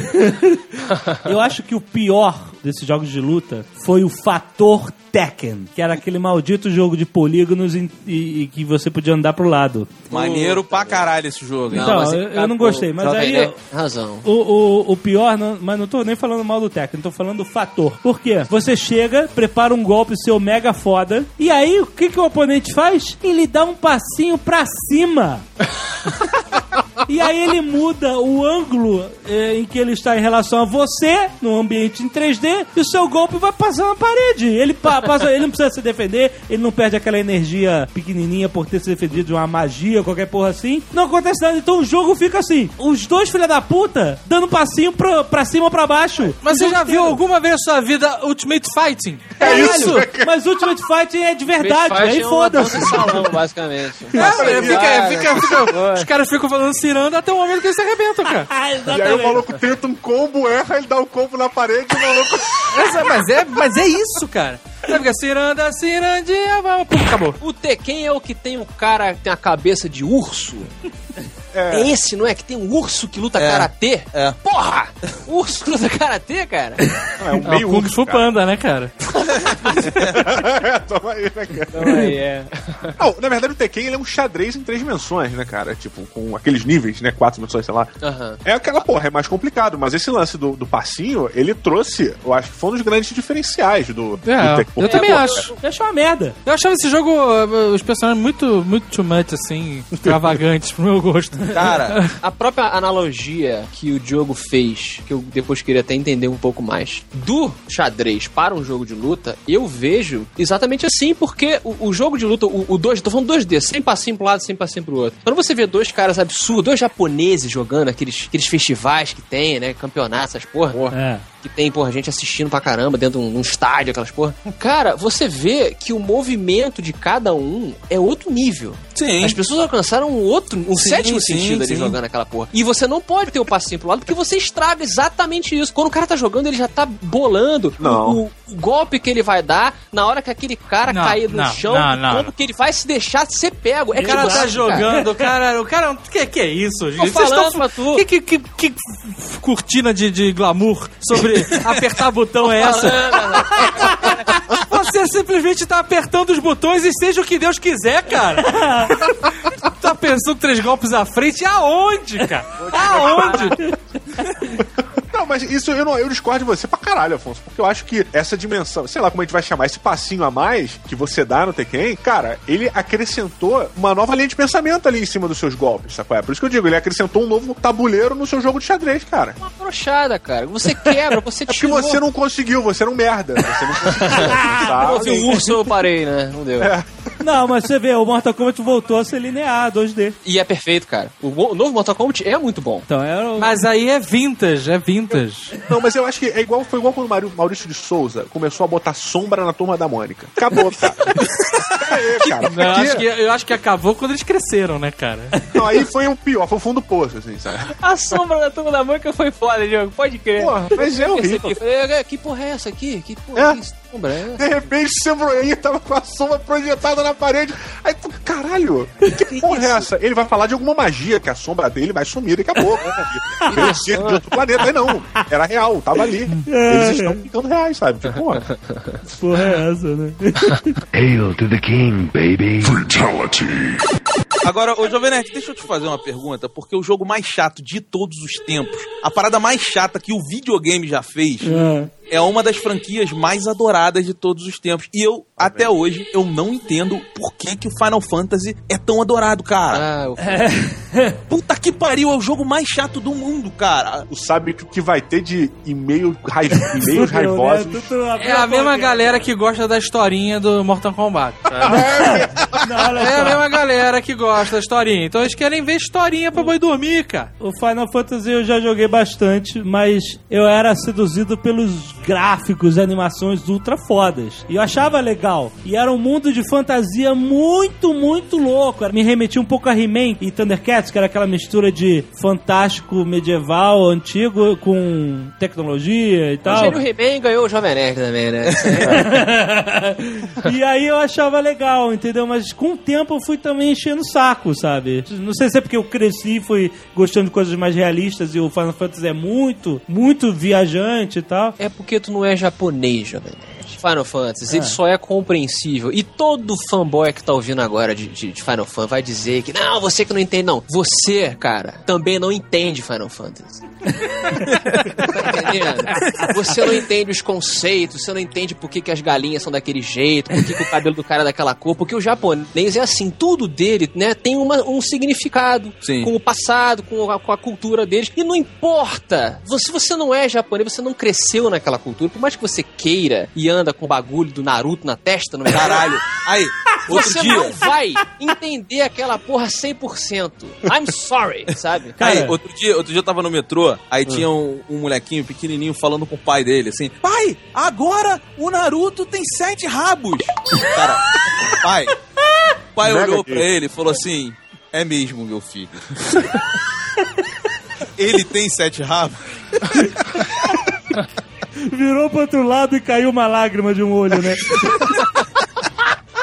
*laughs* Eu acho que o pior desses jogos de luta foi o fator Tekken, que era aquele maldito jogo de polígonos e, e- e que você podia andar pro lado. Maneiro pra caralho esse jogo, hein? Então, mas eu- eu não gostei, mas aí Razão. O, o, o pior, não, mas não tô nem falando mal do Tekken, tô falando do fator. Por quê? Você chega, prepara um golpe seu mega foda, e aí o que, que o oponente faz? Ele dá um passinho pra cima. *laughs* E aí ele muda o ângulo eh, em que ele está em relação a você, no ambiente em 3D, e o seu golpe vai passar na parede. Ele, pa- passa, ele não precisa se defender, ele não perde aquela energia pequenininha por ter se defendido de uma magia, qualquer porra assim. Não acontece nada, então o jogo fica assim. Os dois filha da puta dando passinho pra, pra cima ou pra baixo. Mas você já viu inteiro. alguma vez na sua vida Ultimate Fighting? É isso. Mas Ultimate Fighting é de verdade, aí é foda-se. de salão, basicamente. É, fica, Cara, fica, fica- os caras ficam falando ciranda até o momento que eles se arrebentam, cara. *laughs* Ah, E aí o maluco tenta um combo, erra, ele dá um combo na parede e o maluco. *laughs* Essa- mas, é, mas é isso, cara. Sabe que é ciranda, cirandinha, pum, acabou. O Tekken é o que tem o cara que tem a cabeça de urso. É. esse, não é? Que tem um urso que luta É. karatê? É. Porra! Urso que luta karatê, cara? Não, *laughs* é um É o meio Kung urso, Fu cara. Panda, né, cara? É, *laughs* Toma aí, né, cara? Aí é. *laughs* Não, na verdade, o Tekken ele é um xadrez em três dimensões, né, cara? Tipo, com aqueles níveis, né? Quatro dimensões, sei lá. Aham. É aquela porra, é mais complicado, mas esse lance do, do passinho, ele trouxe, eu acho que foi um dos grandes diferenciais do, do É, Tekken. eu também Pô, acho. Eu achei uma merda. Eu achava esse jogo, uh, os personagens muito, muito too much, assim, extravagantes pro meu gosto. Cara, A própria analogia que o Diogo fez, que eu depois queria até entender um pouco mais, do xadrez para um jogo de luta, eu vejo exatamente assim, porque o, o jogo de luta, o, o 2, tô falando 2D, sem passinho pro lado, sem passinho pro outro. Quando você vê dois caras absurdos, dois japoneses jogando aqueles, aqueles festivais que tem, né, campeonatos, essas porra, É. que tem, porra, gente assistindo pra caramba dentro de um, um estádio, aquelas porra. Cara, você vê que o movimento de cada um é outro nível. sim. As pessoas alcançaram um outro, um Sim, sétimo sim, sentido ali sim. jogando aquela porra. E você não pode ter o passinho pro lado porque você estraga exatamente isso. Quando o cara tá jogando, ele já tá bolando Não. O, o golpe que ele vai dar na hora que aquele cara Não, cair no não, chão, não, não. como que ele vai se deixar ser pego. É O cara tá jogando, o cara. O cara. O que, que é isso, gente? Vocês falando tão- pra tu. Que, que, que, que cortina de, de glamour sobre apertar botão é essa? *laughs* Você simplesmente tá apertando os botões e seja o que Deus quiser, cara. tá pensando três golpes à frente? Aonde, cara? Aonde? Não, mas isso eu, não, eu discordo de você pra caralho, Afonso. Porque eu acho que essa dimensão, sei lá como a gente vai chamar, esse passinho a mais que você dá no Tekken, cara, ele acrescentou uma nova linha de pensamento ali em cima dos seus golpes, sacou? É por isso que eu digo, ele acrescentou um novo tabuleiro no seu jogo de xadrez, cara. Uma brochada, cara. Você quebra, você *laughs* É porque tirou. você não conseguiu, você era um merda. Você não conseguiu. *laughs* Eu vi o urso, eu parei, né? Não deu. Não, mas você vê, o Mortal Kombat voltou a ser linear, 2D. E é perfeito, cara. O o novo Mortal Kombat é muito bom. Então era o... Mas aí é vintage, é vintage. Não, mas eu acho que é igual, foi igual quando o Maurício de Souza começou a botar sombra na turma da Mônica. Acabou, cara. Pera *laughs* aí, cara. Não, eu, acho que, eu acho que acabou quando eles cresceram, né, cara? Não, aí foi o pior, foi o fundo do poço, assim, sabe? A sombra da turma da Mônica foi foda, Diogo. Pode crer. Porra, mas é horrível. Falei, que porra é essa aqui? Que porra É. que sombra é? De repente o Sembroei tava com a sombra projetada na parede. Aí tu, caralho, que porra é essa? Ele vai falar de alguma magia que a sombra dele vai sumir daqui a pouco. Né? *laughs* Ele ser de outro planeta. Aí não, era real, tava ali. Eles estão ficando reais, sabe? Tipo, porra. porra é essa, né? *laughs* Hail to the king, baby. Fatality. Agora, ô Jovem Nerd, deixa eu te fazer uma pergunta, porque o jogo mais chato de todos os tempos, a parada mais chata que o videogame já fez, É. é uma das franquias mais adoradas de todos os tempos. E eu, até hoje, eu não entendo por que, que o Final Fantasy é tão adorado, cara. Ah, o *laughs* Puta que pariu, é o jogo mais chato do mundo, cara. Tu sabe que o que vai ter de e-mail, rai- *laughs* e-mails raivosos. Né? Abriu É a mesma galera que gosta da historinha do Mortal Kombat. *laughs* Não, olha É a mesma galera que gosta da historinha. Então eles querem ver historinha pra boi dormir, cara. O Final Fantasy eu já joguei bastante, mas eu era seduzido pelos gráficos e animações ultra fodas. E eu achava legal. E era um mundo de fantasia muito, muito louco. Me remetia um pouco a He-Man e Thundercats, que era aquela mistura de fantástico medieval, antigo, com tecnologia e O tal. Gênio He-Man ganhou o Jovem Nerd também, né? *laughs* E aí eu achava legal, entendeu? Mas com o tempo eu fui também enchendo o saco, sabe? Não sei se é porque eu cresci, fui gostando de coisas mais realistas e o Final Fantasy é muito, muito viajante e tal. É porque tu não é japonês, Jovem Nerd. Final Fantasy, ele só é compreensível. E todo fanboy que tá ouvindo agora de, de- de Final Fantasy vai dizer que não, você que não entende, não. Você, cara, também não entende Final Fantasy. Tá? Você não entende os conceitos, você não entende por que, que as galinhas são daquele jeito, por que, que o cabelo do cara é daquela cor, porque o japonês é assim, tudo dele, né, tem uma- um significado Sim. com o passado, com a, com a cultura deles. E não importa, você, se você não é japonês, você não cresceu naquela cultura, por mais que você queira e anda com o bagulho do Naruto na testa, no meio Caralho. *laughs* Aí, outro você dia. não vai entender aquela porra 100%. I'm sorry, sabe? Aí, Cara- outro dia, outro dia eu tava no metrô, aí tinha um, um molequinho pequenininho falando com o pai dele, assim, pai, agora o Naruto tem sete rabos. Cara, pai, o pai Mega olhou pra ele e falou assim, é mesmo, meu filho. *laughs* ele tem sete rabos? Virou pro outro lado e caiu uma lágrima de um olho, né? *laughs*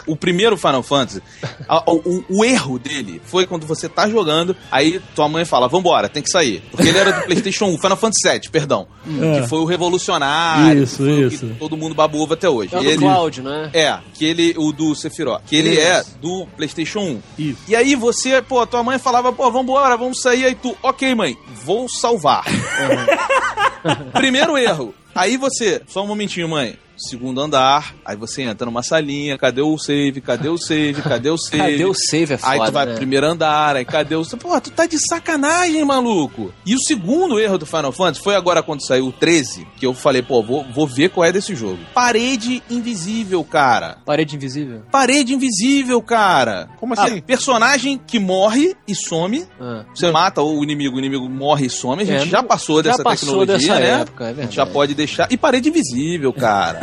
O primeiro Final Fantasy, a- o, o- o erro dele foi quando você tá jogando, aí tua mãe fala, vambora, tem que sair. Porque ele era do Playstation 1, Final Fantasy 7, perdão. É. Que foi o revolucionário, Isso, isso. que todo mundo babou até hoje. É o do ele- Cloud, né? É, que ele, o do Sephiroth, que ele é Isso. do PlayStation 1. Isso. E aí você, pô, tua mãe falava, pô, vambora, vamos sair. Aí tu, ok, mãe, vou salvar. *laughs* Primeiro erro. Aí você, só um momentinho, mãe. Segundo andar, aí você entra numa salinha, cadê o save, cadê o save, cadê o *laughs* save? Cadê o save é foda, Aí tu vai né? pro primeiro andar, aí cadê o. Pô, tu tá de sacanagem, maluco. E o segundo erro do Final Fantasy foi agora quando saiu o 13, que eu falei, pô, vou, vou ver qual é desse jogo. Parede invisível, cara. Parede invisível. Parede invisível, cara. Como assim? Ah, personagem que morre e some. Ah. Você mata o inimigo, o inimigo morre e some. A gente É, já passou já dessa passou tecnologia, dessa né? época, é a gente já pode deixar. E parede invisível, cara.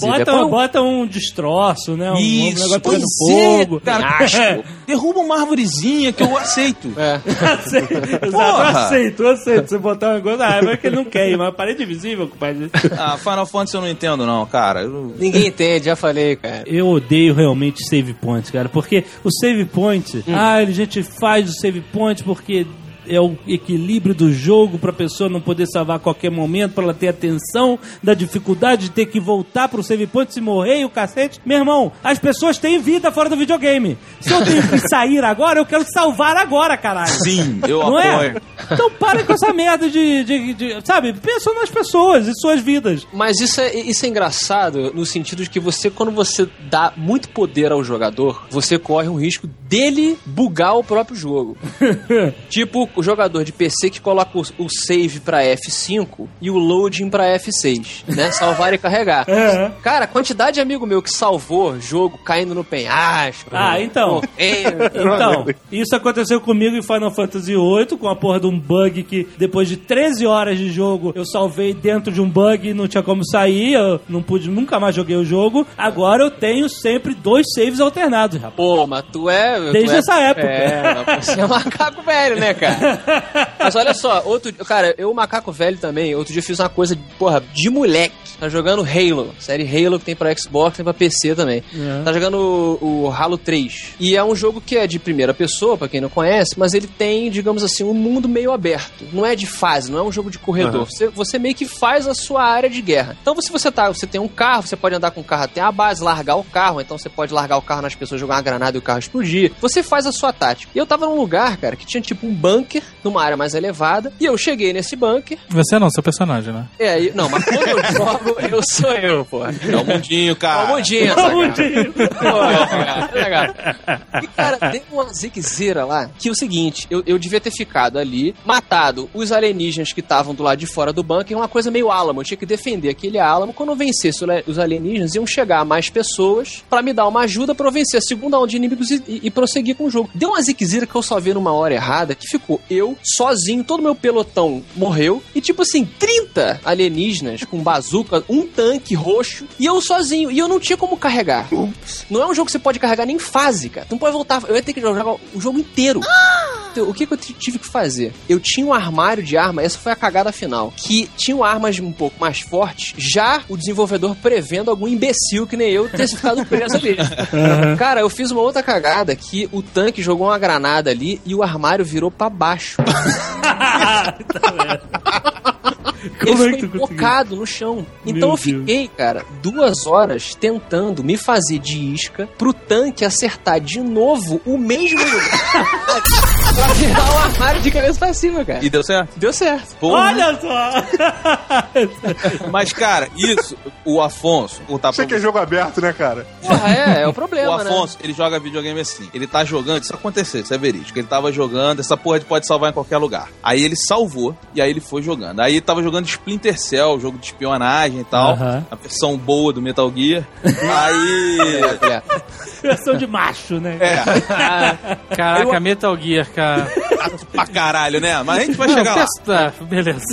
Bota, Põe um bota um destroço, né? Um, um Isso, negócio pegando é, fogo. cara. Derruba uma arvorezinha que eu aceito. É. *laughs* Aceito. Exato, aceito, eu aceito. Você botar um negócio, ah, é que ele não quer ir, mas parede invisível, compadre. Ah, Final Fantasy eu não entendo, não, cara. Eu- Ninguém entende, já falei, cara. Eu odeio realmente save points, cara, porque o save point, ah, a gente faz o save point porque é o equilíbrio do jogo pra pessoa não poder salvar a qualquer momento, pra ela ter atenção da dificuldade de ter que voltar pro save point se morrer e o cacete. Meu irmão, as pessoas têm vida fora do videogame. Se eu tenho que sair agora, eu quero salvar agora, caralho. Sim, eu Não apoio. é? Então parem com essa merda de, de, de- Sabe? Pensam nas pessoas e suas vidas. Mas isso é, isso é engraçado no sentido de que você, quando você dá muito poder ao jogador, você corre um risco dele bugar o próprio jogo. *laughs* tipo o jogador de PC que coloca o, o save pra F5 e o loading pra F6, né? Salvar e carregar. *laughs* Cara, a quantidade de amigo meu que salvou jogo caindo no penhasco. Ah, então. morrendo. Então, isso aconteceu comigo em Final Fantasy VIII, com a porra de um bug que, depois de 13 horas de jogo, eu salvei dentro de um bug e não tinha como sair, eu não pude, nunca mais joguei o jogo. Agora eu tenho sempre dois saves alternados, rapaz. Pô, mas tu é. tu Desde é- essa época. É, você é macaco velho, né, cara? Mas olha só, outro. Cara, eu, macaco velho também, outro dia eu fiz uma coisa, porra, de moleque. Tá jogando Halo, série Halo que tem pra Xbox, tem pra PC também. É. Tá jogando o, o Halo 3. E é um jogo que é de primeira pessoa, pra quem não conhece, mas ele tem, digamos assim, um mundo meio aberto. Não é de fase, não é um jogo de corredor. Você, você meio que faz a sua área de guerra. Então, se você tá, você tem um carro, você pode andar com o carro até a base, largar o carro, então você pode largar o carro nas pessoas, jogar uma granada e o carro explodir. Você faz a sua tática. E eu tava num lugar, cara, que tinha tipo um bunker, numa área mais elevada, e eu cheguei nesse bunker. Você não, seu personagem, né? É, e- não, mas quando eu *laughs* jogo, eu sou eu, pô. É o mundinho, É cara. um mundinho, essa cara. Pô, *laughs* legal. E, cara, deu uma ziquezeira lá, que é o seguinte, eu, eu devia ter ficado ali, matado os alienígenas que estavam do lado de fora do bunker, uma coisa meio álamo, eu tinha que defender aquele álamo, quando eu vencesse o os alienígenas, iam chegar mais pessoas pra me dar uma ajuda pra eu vencer a segunda onda de inimigos e, e- e prosseguir com o jogo. Deu uma ziquezeira que eu só vi numa hora errada, que ficou eu, sozinho, todo meu pelotão morreu, e tipo assim, 30 alienígenas com bazuca, um tanque roxo, e eu sozinho, e eu não tinha como carregar. Não é um jogo que você pode carregar nem fase, cara. Tu não pode voltar, eu ia ter que jogar o jogo inteiro. Então, o que, que eu tive que fazer? Eu tinha um armário de arma, essa foi a cagada final, que tinham armas um pouco mais fortes, já o desenvolvedor prevendo algum imbecil que nem eu ter ficado *laughs* preso ali. Cara, eu fiz uma outra cagada que o tanque jogou uma granada ali e o armário virou pra baixo. *laughs* Como é Ele conseguiu? focado no chão. Então Meu eu fiquei, cara, duas horas tentando me fazer de isca pro tanque acertar de novo o mesmo lugar. *laughs* pra virar o armário de cabeça pra cima, cara. E deu certo? Deu certo. Porra. Olha só! Mas, cara, isso, o Afonso, contar Você pra que é jogo aberto, né, cara? Porra, é, é o O problema, né? Afonso, ele joga videogame assim. Ele tá jogando, isso aconteceu, isso é verídico. Ele tava jogando, essa porra pode salvar em qualquer lugar. Aí ele salvou e aí ele foi jogando. Aí ele tava jogando Splinter Cell, jogo de espionagem e tal. Aham. A versão boa do Metal Gear. *laughs* aí. É. Versão de macho, né? É, Caraca, Metal Gear, cara. Pra caralho, né? Mas a gente vai Não, chegar lá. pensa- tá, beleza.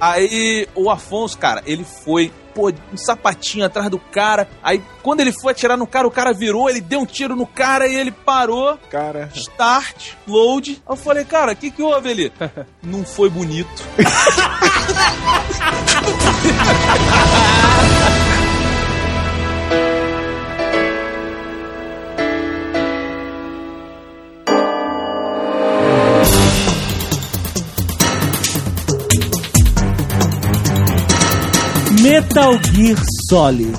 Aí o Afonso, cara, ele foi, pô, um sapatinho atrás do cara. Aí quando ele foi atirar no cara, o cara virou, ele deu um tiro no cara e ele parou. Cara. Start, load. Aí eu falei, cara, o que que houve ali? *laughs* Não foi bonito. *laughs* Metal Gear Solid.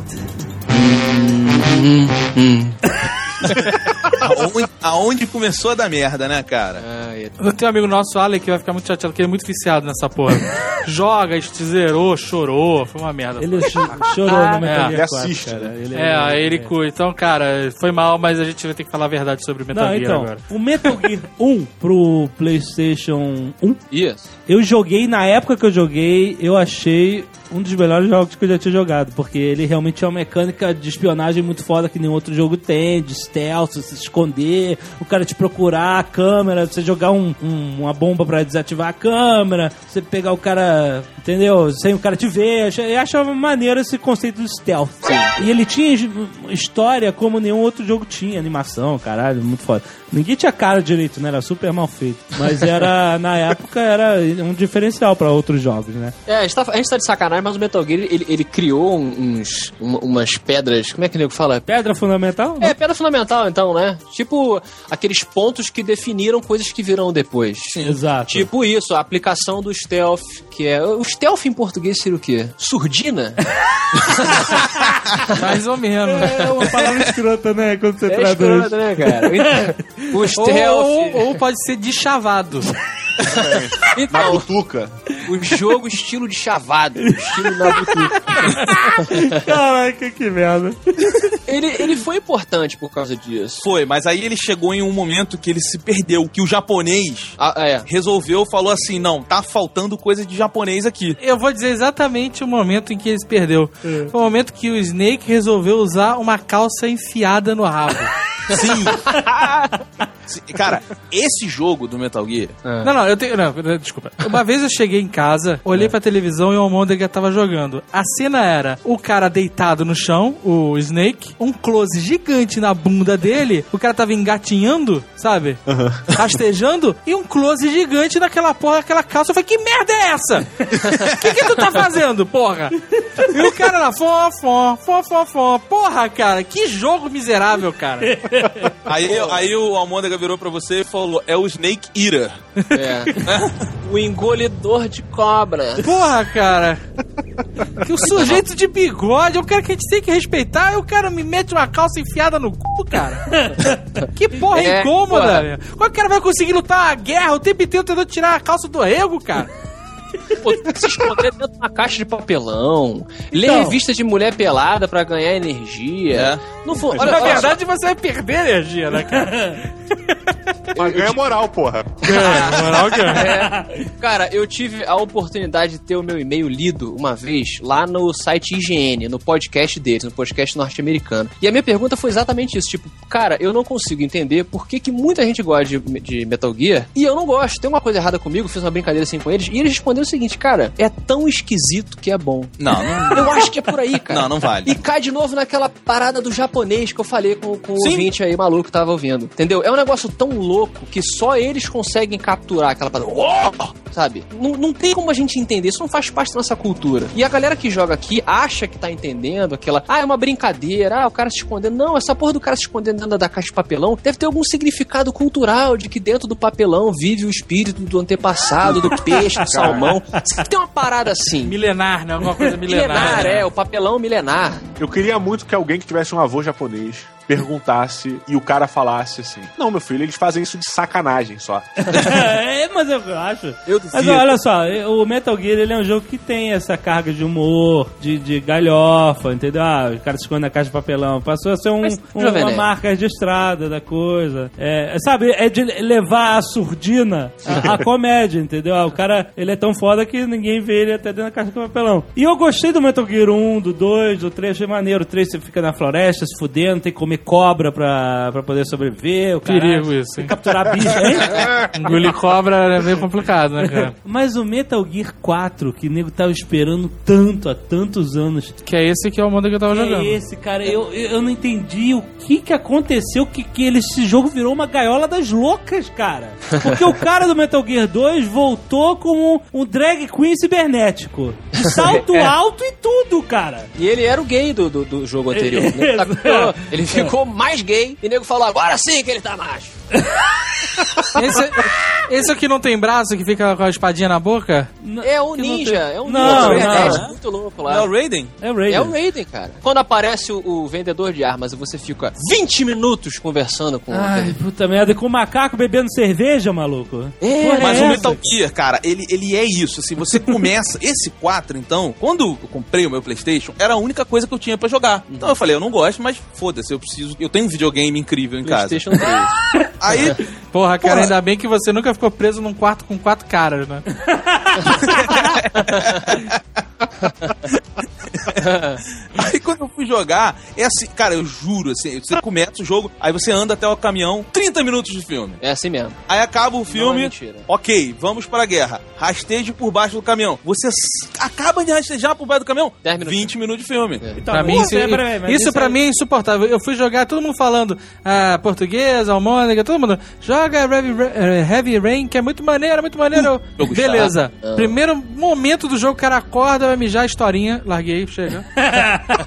aonde, aonde começou a dar merda, né, cara? Ai, Eu tenho um amigo nosso, Ale, que vai ficar muito chateado, que ele é muito viciado nessa porra. *laughs* Joga, zerou, chorou, foi uma merda. Ele cho- chorou no Metal É. Gear Ele 4, assiste, cara. Ele É, aí ele cu. Então, cara, foi mal, mas a gente vai ter que falar a verdade sobre o Metal Não, Gear então, agora. o Metal Gear 1 pro PlayStation 1, Isso. Eu joguei, na época que eu joguei, eu achei um dos melhores jogos que eu já tinha jogado, porque ele realmente tinha uma mecânica de espionagem muito foda que nenhum outro jogo tem, de stealth, se esconder, o cara te procurar, a câmera, você jogar um- um- uma bomba pra desativar a câmera, você pegar o cara, entendeu? Sem o cara te ver. Eu achava maneiro esse conceito de stealth. E ele tinha história como nenhum outro jogo tinha, animação, caralho, muito foda. Ninguém tinha cara direito, né? Era super mal feito. Mas era, na época, era um diferencial pra outros jogos, né? É, a gente, tá, a gente tá de sacanagem, mas o Metal Gear, ele, ele criou uns, um- umas pedras, como é que o nego fala? Pedra fundamental? É, pedra fundamental, então, né? Tipo aqueles pontos que definiram coisas que virão depois. Exato. Tipo isso, a aplicação do stealth, que é. O stealth em português seria o quê? Surdina? *laughs* Mais ou menos. É uma palavra escrota, né? Quando você É traduz. escroto, né, cara? *laughs* O Ou, stealth. ou, ou pode ser de chavado. Na Então, butuca. o jogo estilo de chavado. *laughs* Estilo Nabucco. Caraca, que merda. Ele, ele foi importante por causa disso. Foi, mas aí ele chegou em um momento que ele se perdeu, que o japonês Ah, é. resolveu, falou assim, não, tá faltando coisa de japonês aqui. Eu vou dizer exatamente o momento em que ele se perdeu. Foi o momento que o Snake resolveu usar uma calça enfiada no rabo. Sim. *laughs* Sim, Cara, esse jogo do Metal Gear, Não, não, eu tenho. Não, desculpa. Uma vez eu cheguei em casa, olhei pra televisão e o Almôndega tava jogando. A cena era o cara deitado no chão, o Snake, um close gigante na bunda dele, o cara tava engatinhando, sabe? Rastejando, e um close gigante naquela porra, naquela calça. Eu falei, que merda é essa? O que, que tu tá fazendo, porra? E o cara lá, fó, fó, fó, fó, fó. Porra, cara, que jogo miserável, cara. *laughs* aí, aí o Almôndega virou pra você e falou, é o Snake Eater. É. *laughs* o engolidor de cobra. Porra, cara. Que o sujeito de bigode é o cara que a gente tem que respeitar. Aí o cara me mete uma calça enfiada no cu, cara. Que porra É, incômoda, velho. Como é que o cara vai conseguir lutar a guerra o tempo inteiro tentando tirar a calça do rego, cara? Pô, tem que se esconder dentro de uma caixa de papelão. Ler Então. revista de mulher pelada pra ganhar energia. É. Não for, olha, Na olha só, verdade, você vai perder energia, né, cara? *laughs* Mas ganha moral, porra. É, *laughs* moral que é. Cara, eu tive a oportunidade de ter o meu e-mail lido uma vez lá no site IGN, no podcast deles, no podcast norte-americano. E a minha pergunta foi exatamente isso: tipo, cara, eu não consigo entender por que, que muita gente gosta de, de Metal Gear e eu não gosto. Tem uma coisa errada comigo, fiz uma brincadeira assim com eles, e eles responderam o seguinte, cara, é tão esquisito que é bom. Não, não, Eu acho que é por aí, cara. não, não vale. E cai de novo naquela parada do japonês que eu falei com, com o ouvinte aí maluco que tava ouvindo. Entendeu? É um negócio tão louco que só eles conseguem capturar aquela parada. "Uou!", Sabe? Não, não tem como a gente entender. Isso não faz parte da nossa cultura. E a galera que joga aqui acha que tá entendendo aquela. Ah, é uma brincadeira. Ah, o cara se escondendo. Não, essa porra do cara se escondendo dentro da caixa de papelão deve ter algum significado cultural de que dentro do papelão vive o espírito do antepassado, do peixe, do *laughs* salmão. Sempre tem uma parada assim. Milenar, né? Alguma coisa milenar. Milenar, é, o papelão milenar. Eu queria muito que alguém que tivesse um avô japonês perguntasse e o cara falasse assim: Não, meu filho, eles fazem isso de sacanagem só. *laughs* é, mas eu acho. Eu Mas olha só, o Metal Gear ele é um jogo que tem essa carga de humor, de, de galhofa, entendeu? Ah, o cara se esconde na caixa de papelão. Passou a ser um, Mas, um- uma marca registrada da coisa. É, sabe, é de levar a surdina a, a *laughs* comédia, entendeu? Ah, o cara, ele é tão foda que ninguém vê ele até dentro da caixa de papelão. E eu gostei do Metal Gear 1, do 2, do 3, achei maneiro. O 3 você fica na floresta se fudendo, tem que comer cobra pra, pra poder sobreviver. O. Perigo isso, Tem hein? que capturar bicho, hein? *laughs* Engolir cobra é meio complicado, né, cara? Mas o Metal Gear 4, que o nego tava esperando tanto, há tantos anos, Que é esse que é o mundo que eu tava jogando. é esse, cara. Eu, eu não entendi o que que aconteceu, que, que ele, esse jogo virou uma gaiola das loucas, cara. Porque o cara do Metal Gear 2 voltou como um, um drag queen cibernético. De *laughs* salto É. alto e tudo, cara. E ele era o gay do, do, do jogo anterior. né? *laughs* Ele ficou mais gay e o nego falou: agora sim que ele tá macho. *laughs* Esse, esse aqui não tem braço, que fica com a espadinha na boca? É o que não ninja, tem- é um Não, ninja não. é muito louco lá. Não é o Raiden? É o Raiden. É o Raiden, cara. Quando aparece o, o vendedor de armas e você fica 20 minutos conversando com Ai, o puta merda. Com o macaco bebendo cerveja, maluco? É, Porra Mas essa? o Metal Gear, cara, ele, ele é isso. Assim, você começa. *laughs* esse 4, então, quando eu comprei o meu PlayStation, era a única coisa que eu tinha pra jogar. Então eu falei, eu não gosto, mas foda-se, eu preciso. Eu tenho um videogame incrível em casa. PlayStation 3. *laughs* Aí, Porra, cara, Porra. ainda bem que você nunca ficou preso num quarto com quatro caras, né? *laughs* *laughs* aí quando eu fui jogar, é assim, cara, eu juro, assim, você começa o jogo, aí você anda até o caminhão, 30 minutos de filme. É assim mesmo. Aí acaba o Não filme. é mentira. ok, vamos pra guerra. Rasteje por baixo do caminhão. Você acaba de rastejar por baixo do caminhão. 10 minutos. 20 minutos de filme. Então, pra mim, porra, isso, peraí, peraí, mas isso pra aí- mim é insuportável. Eu fui jogar, todo mundo falando ah, português, almôndega, todo mundo. Joga Heavy, eh, Heavy Rain, que é muito maneiro, muito maneiro. Beleza. Ah. Primeiro momento do jogo, o cara acorda, vai mijar a historinha. Larguei, chega. *laughs*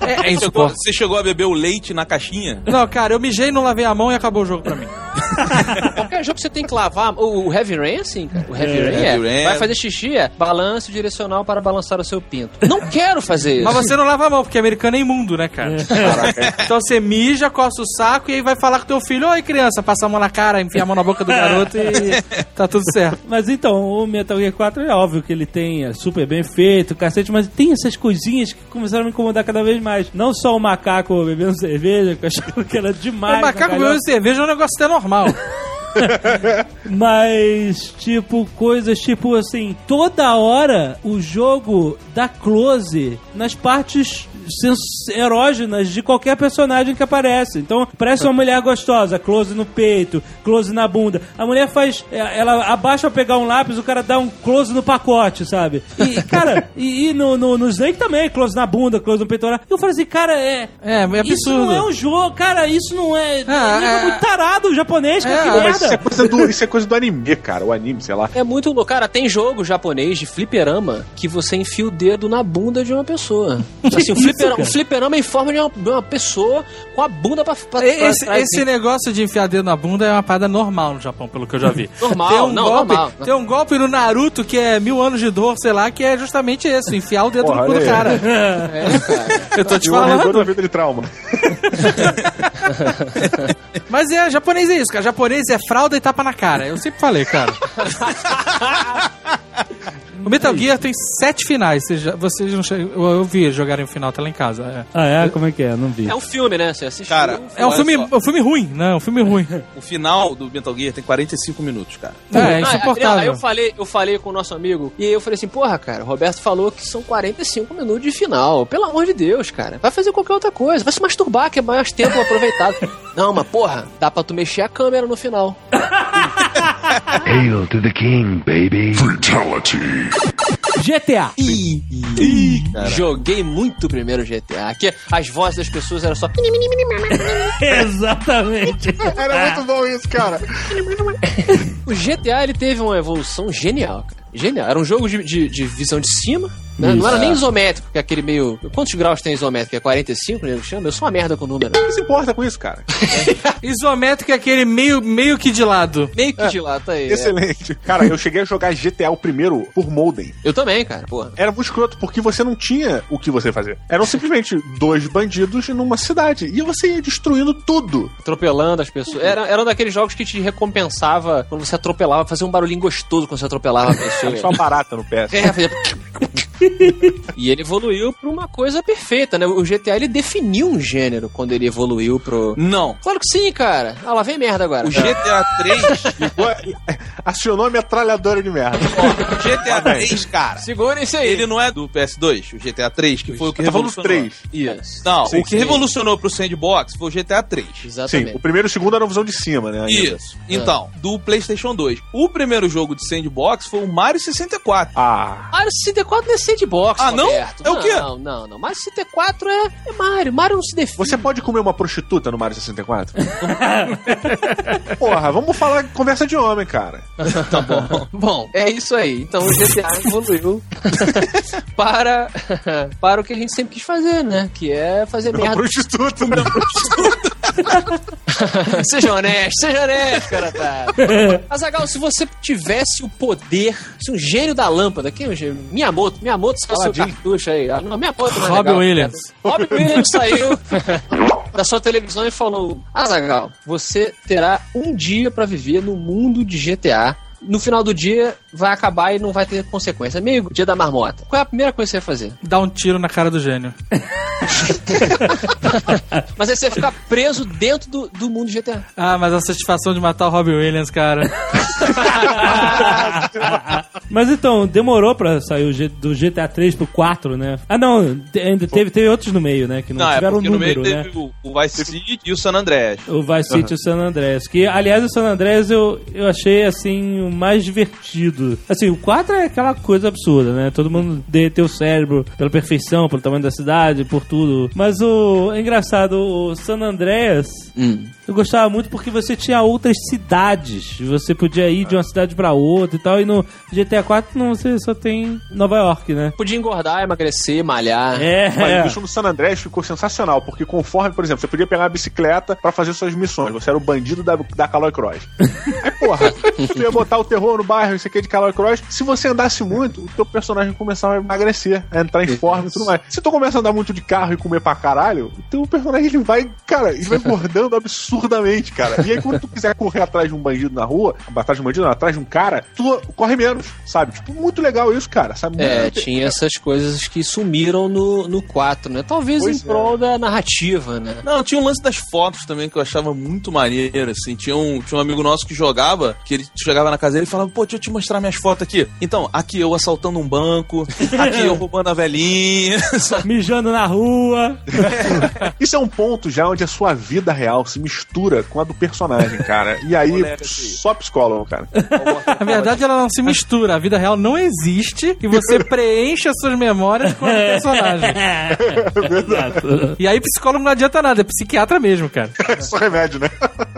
É, é insuportável. você chegou a beber o leite na caixinha? Não, cara, eu mijei, não lavei a mão e acabou o jogo pra mim. *laughs* Qualquer jogo que você tem que lavar. O, Heavy Rain é assim, cara. O Heavy Rain é. Heavy Rain. Vai fazer xixi, é balance direcional para balançar o seu pinto. Não quero fazer isso. Mas você não lava a mão, porque americano é imundo, né, cara? Então você mija, coça o saco e aí vai falar com teu filho, oi criança, passa a mão na cara, enfia a mão na boca do garoto e *laughs* tá tudo certo. Mas então, o Metal Gear 4 é óbvio que ele tem é super bem feito, cacete, mas tem essas coisinhas que começaram a me incomodar cada vez mais. Não só o macaco bebendo cerveja, que eu achava que era demais. o macaco na bebendo cerveja é um negócio até normal normal. *laughs* *laughs* Mas, tipo, coisas tipo assim, toda hora o jogo dá close nas partes erógenas de qualquer personagem que aparece. Então, parece uma mulher gostosa, close no peito, close na bunda. A mulher faz. é, Ela abaixa pra pegar um lápis, o cara dá um close no pacote, sabe? E, cara, e, e no, no, no Snake também, close na bunda, close no peitoral. Eu falei assim, cara, é. É, é Isso não é absurdo. um jogo, cara, isso não é. Ah, é é- muito tarado japonês, cara, É, que Pô, mas isso é, coisa do, isso é coisa do anime, cara. O anime, sei lá. É muito louco. Cara, tem jogo japonês de fliperama que você enfia o dedo na bunda de uma pessoa. Assim, o, isso, fliperama, cara? o fliperama é em forma de uma, de uma pessoa com a bunda pra, pra, pra Esse, trás. esse negócio de enfiar dedo na bunda é uma parada normal no Japão, pelo que eu já vi. *laughs* Normal, tem um não, golpe, normal. Tem um golpe no Naruto que é mil anos de dor, sei lá, que é justamente esse, enfiar o dedo Porra, no cu do cara. É, cara. *laughs* Eu tô te E falando. da vida de trauma. *laughs* Mas é, japonês é isso, cara. Japonês é fralda e tapa na cara. Eu sempre falei, cara. *laughs* O Metal Gear tem sete finais. Vocês, já- vocês não che... eu, eu vi eles jogarem o final, tá lá em casa. É, Ah, é? Como é que é? Não vi. É um filme, né? Você assistiu. Cara, É um filme, um filme ruim, não, é um filme ruim. *laughs* O final do Metal Gear tem 45 minutos, cara. É, é Ah, Aí insuportável. eu falei, eu falei com o nosso amigo e eu falei assim, porra, cara, o Roberto falou que são 45 minutos de final. Pelo amor de Deus, cara. Vai fazer qualquer outra coisa. Vai se masturbar, que é mais tempo aproveitado. *laughs* Não, mas porra, dá pra tu mexer a câmera no final. *laughs* Hail to the king, baby. Fatality. GTA. Joguei muito o primeiro GTA. Que as vozes das pessoas eram só. *laughs* Exatamente. Era muito bom isso, cara. O GTA ele teve uma evolução genial, cara. Genial. Era um jogo de, de, de visão de cima. né? Não era nem isométrico, que é aquele meio. Quantos graus tem isométrico? É 45, né? Chama? Eu sou uma merda com o número. Quem se importa com isso, cara? *laughs* Isométrico é aquele meio, meio que de lado. Meio que de lá, tá aí. é. Excelente. Cara, eu cheguei a jogar GTA o primeiro por modem. Eu também, cara. Porra. Era muito escroto, porque você não tinha o que você fazer. Eram simplesmente dois bandidos numa cidade. E você ia destruindo tudo. atropelando as pessoas. Era, era um daqueles jogos que te recompensava quando você atropelava, fazia um barulhinho gostoso quando você atropelava a pessoa. *laughs* Só uma barata no PS. É. e ele evoluiu pra uma coisa perfeita, né? O GTA ele definiu um gênero quando ele evoluiu pro. Não. Claro que sim, cara. Ah, lá vem merda agora. O GTA 3, *laughs* Acionou a metralhadora de merda. o GTA 3, cara. Segura isso aí. Ele não é do PS2, o GTA 3, que foi o que Tá revolucionou. 3. Isso. Não, Sim, o que sim. revolucionou pro sandbox foi o GTA 3. Sim, Exatamente. o primeiro e o segundo eram visão de cima, né? ainda. Isso. Então, do PlayStation 2. O primeiro jogo de sandbox foi o Mario 64. Ah. Mario 64 não é sandbox, Ah, não? Roberto. É o quê? Não, não, não. Mario 64 é, é Mario. Mario não se define. Você pode comer uma prostituta no Mario 64? *laughs* Porra, vamos falar conversa de homem, cara. Tá bom. bom, é isso aí. Então o GTA evoluiu *laughs* para, para o que a gente sempre quis fazer, né? Que é fazer Uma merda. prostituta. *laughs* seja honesto, seja honesto, cara. Tá. Azagal, se você tivesse o poder, se um gênio da lâmpada, quem é o gênio? Miyamoto, Miyamoto saiu seu cartucho aí. Ah, Não, Miyamoto não é Robin legal. Williams. Robin Williams saiu *laughs* da sua televisão e falou: Azagal, você terá um dia pra viver no mundo de GTA. No final do dia vai acabar e não vai ter consequência. Meio dia da marmota. Qual é a primeira coisa que você vai fazer? Dá um tiro na cara do gênio. *laughs* Mas aí você vai ficar preso dentro do, do mundo GTA. Ah, mas a satisfação de matar o Robin Williams, cara. *laughs* *laughs* Mas então, demorou pra sair G- do GTA 3 pro 4, né? Ah, não, te- ainda teve, teve outros no meio, né? Que não, Não, é tiveram porque número, no meio né? teve o, o Vice City e o San Andreas. O Vice City e o San Andreas. Que, aliás, o San Andreas eu, eu achei, assim, o mais divertido. Assim, o 4 é aquela coisa absurda, né? Todo mundo derreteu o cérebro pela perfeição, pelo tamanho da cidade, por tudo. Mas o... É engraçado, o San Andreas... Eu gostava muito porque você tinha outras cidades. Você podia ir de uma cidade pra outra e tal. E no GTA 4 não, você só tem Nova York, né? Podia engordar, emagrecer, malhar. É, Mas isso no San Andreas ficou sensacional, porque conforme, por exemplo, você podia pegar uma bicicleta pra fazer suas missões. Você era o bandido da, da Caloi Cross. *laughs* Aí, porra, tu ia botar o terror no bairro, isso aqui de Caloi Cross. Se você andasse muito, o teu personagem começava a emagrecer, a entrar em forma e tudo mais. Se tu começa a andar muito de carro e comer pra caralho, o teu personagem ele vai, cara, ele vai engordando absurdamente, cara. E aí, quando tu quiser correr atrás de um bandido na rua, atrás de um bandido, não, atrás de um cara, tu corre menos, sabe? Tipo, muito legal isso, cara. Sabe? É, Muito- tinha essas coisas que sumiram no, no 4, né? Talvez Pois em prol da narrativa, né? Não, tinha um lance das fotos também que eu achava muito maneiro, assim. Tinha um, tinha um amigo nosso que jogava, que ele chegava na casa dele e falava, pô, deixa eu te mostrar minhas fotos aqui. Então, aqui eu assaltando um banco, aqui eu roubando a velhinha. *laughs* Mijando na rua. *laughs* Isso é um ponto já onde a sua vida real se mistura com a do personagem, cara. E aí, Moleque, só psicólogo, cara. *laughs* Na verdade, ela não se mistura. A vida real não existe e você *laughs* preenche as suas memórias com o personagem. *laughs* Exato. E aí, psicólogo não adianta nada, é psiquiatra mesmo, cara. É só remédio, né?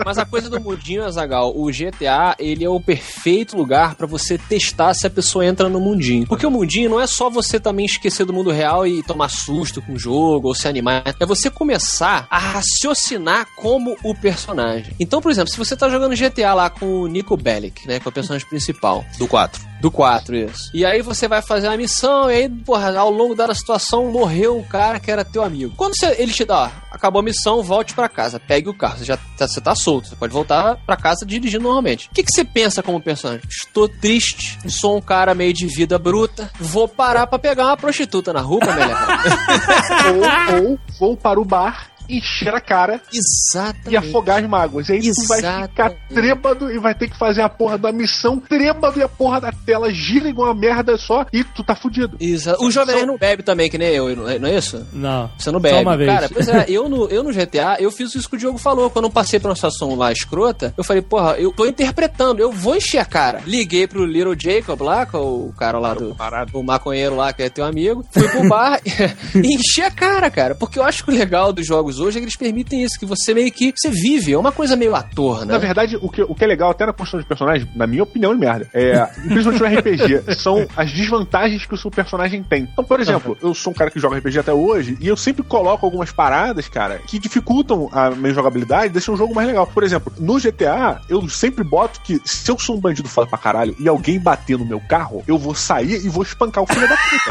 Mas a coisa do mundinho, Azagal, o GTA, ele é o perfeito lugar pra você testar se a pessoa entra no mundinho. Porque o mundinho não é só você também esquecer do mundo real e tomar susto com o jogo ou se animar. É você começar a raciocinar como o personagem. Então, por exemplo, se você tá jogando GTA lá com o Nico Bellic, né, que é o personagem principal, Do 4. do 4, isso. E aí você vai fazer uma missão, e aí, porra, ao longo da situação morreu um cara que era teu amigo. Quando você- ele te dá, ó, acabou a missão, volte pra casa, pegue o carro. Você já tá, você tá solto, você pode voltar pra casa dirigindo normalmente. O que, que você pensa como personagem? Estou triste, sou um cara meio de vida bruta, vou parar pra pegar uma prostituta na rua, melhor. *laughs* ou, ou vou para o bar, encher a cara Exatamente. e afogar as mágoas. E aí tu vai ficar Exatamente. trêbado e vai ter que fazer a porra da missão trêbado e a porra da tela gira igual uma merda só e tu tá fudido. Exa- O jovem não bebe também, que nem eu, não é não é isso? Não. Você não bebe. Só uma vez. Cara, pois é, eu no, eu no GTA, eu fiz isso que o Diogo falou. Quando eu passei por uma situação lá escrota, eu falei, porra, eu tô interpretando, eu vou encher a cara. Liguei pro Little Jacob lá, que é o cara lá do. O maconheiro lá, que é teu amigo. Fui pro bar *laughs* e enchi a cara, cara. Porque eu acho que o legal dos jogos hoje é que eles permitem isso, que você meio que. Você vive, é uma coisa meio ator, né? Na verdade, o que, o que é legal até na construção de personagem, na minha opinião, é merda. É, principalmente no RPG, *laughs* são as desvantagens que o seu personagem tem. Então, por exemplo, eu sou um cara que joga RPG até hoje e eu sempre coloco algumas paradas, cara, que dificultam a minha jogabilidade, deixam o jogo mais legal. Por exemplo, no GTA, eu sempre boto que se eu sou um bandido foda pra caralho e alguém bater no meu carro, eu vou sair e vou espancar o filho da puta.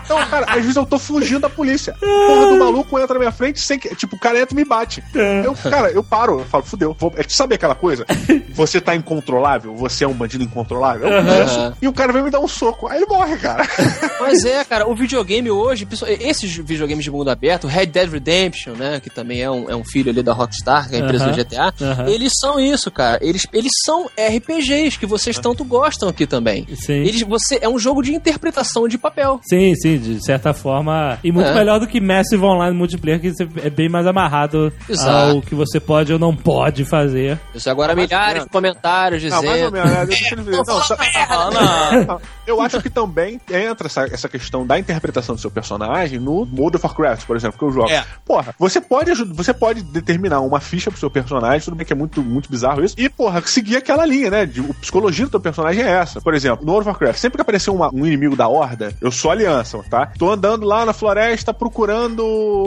*laughs* então, cara, às vezes eu tô fugindo da polícia. Porra do maluco entra na minha frente sem que. Tipo, o cara entra e me bate. Eu, cara, eu paro, eu falo, fudeu. Vou, é, sabe aquela coisa? *laughs* Você tá incontrolável, você é um bandido incontrolável. Eu penso, e o cara vem me dar um soco. Aí ele morre, cara. *laughs* Mas é, cara, o videogame hoje, esses videogames de mundo aberto, Red Dead Redemption, né, que também é um, é um filho ali da Rockstar, que é a empresa Aham, do GTA, aham. eles são isso, cara. Eles, eles são RPGs que vocês tanto gostam aqui também. Sim. Eles, você, é um jogo de interpretação de papel. Sim, sim, de certa forma. E muito É. melhor do que Massive Online Multiplayer, que você é bem mais amarrado Exato. ao que você pode ou não pode fazer. Isso agora milhares de comentários Não, mais ou dizendo. *laughs* menos. ver. Não, Não, Eu acho que também entra essa, essa questão da interpretação do seu personagem no World of Warcraft, por exemplo, que eu jogo. É. Porra, você pode, você pode determinar uma ficha pro seu personagem, tudo bem que é muito, muito bizarro isso, e, porra, seguir aquela linha, né? De, a psicologia do teu personagem é essa. Por exemplo, no World of Warcraft, sempre que aparecer uma- um inimigo da horda, eu sou aliança, tá? Tô andando lá na floresta procurando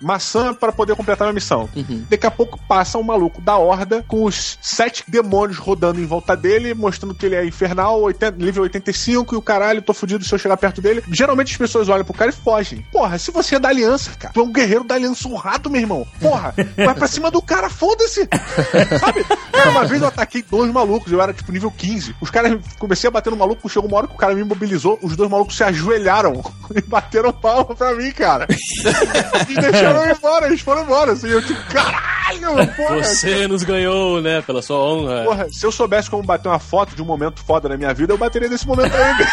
maçã para poder completar minha missão. Daqui a pouco passa um maluco da horda com os sete demônios rodando em volta dele, mostrando que ele é infernal, 80, nível 85 e o caralho, tô fudido se eu chegar perto dele. Geralmente as pessoas olham pro cara e fogem. Porra, se você é da aliança, cara, tu é um guerreiro da aliança honrado, meu irmão. Porra, *laughs* vai pra cima do cara, foda-se. *laughs* Sabe? Cara, uma vez eu ataquei dois malucos, eu era tipo nível 15. Os caras, comecei a bater no maluco, chegou uma hora que o cara me imobilizou, os dois malucos se ajoelharam *laughs* e bateram palma pra mim, cara. E *laughs* deixaram eu ir embora, eles foram embora. Assim, eu tipo, caralho, *laughs* porra. Você nos ganhou, né, pela sua honra. Porra, se eu soubesse como bater uma foto de um momento foda na minha vida, eu bateria nesse momento ainda.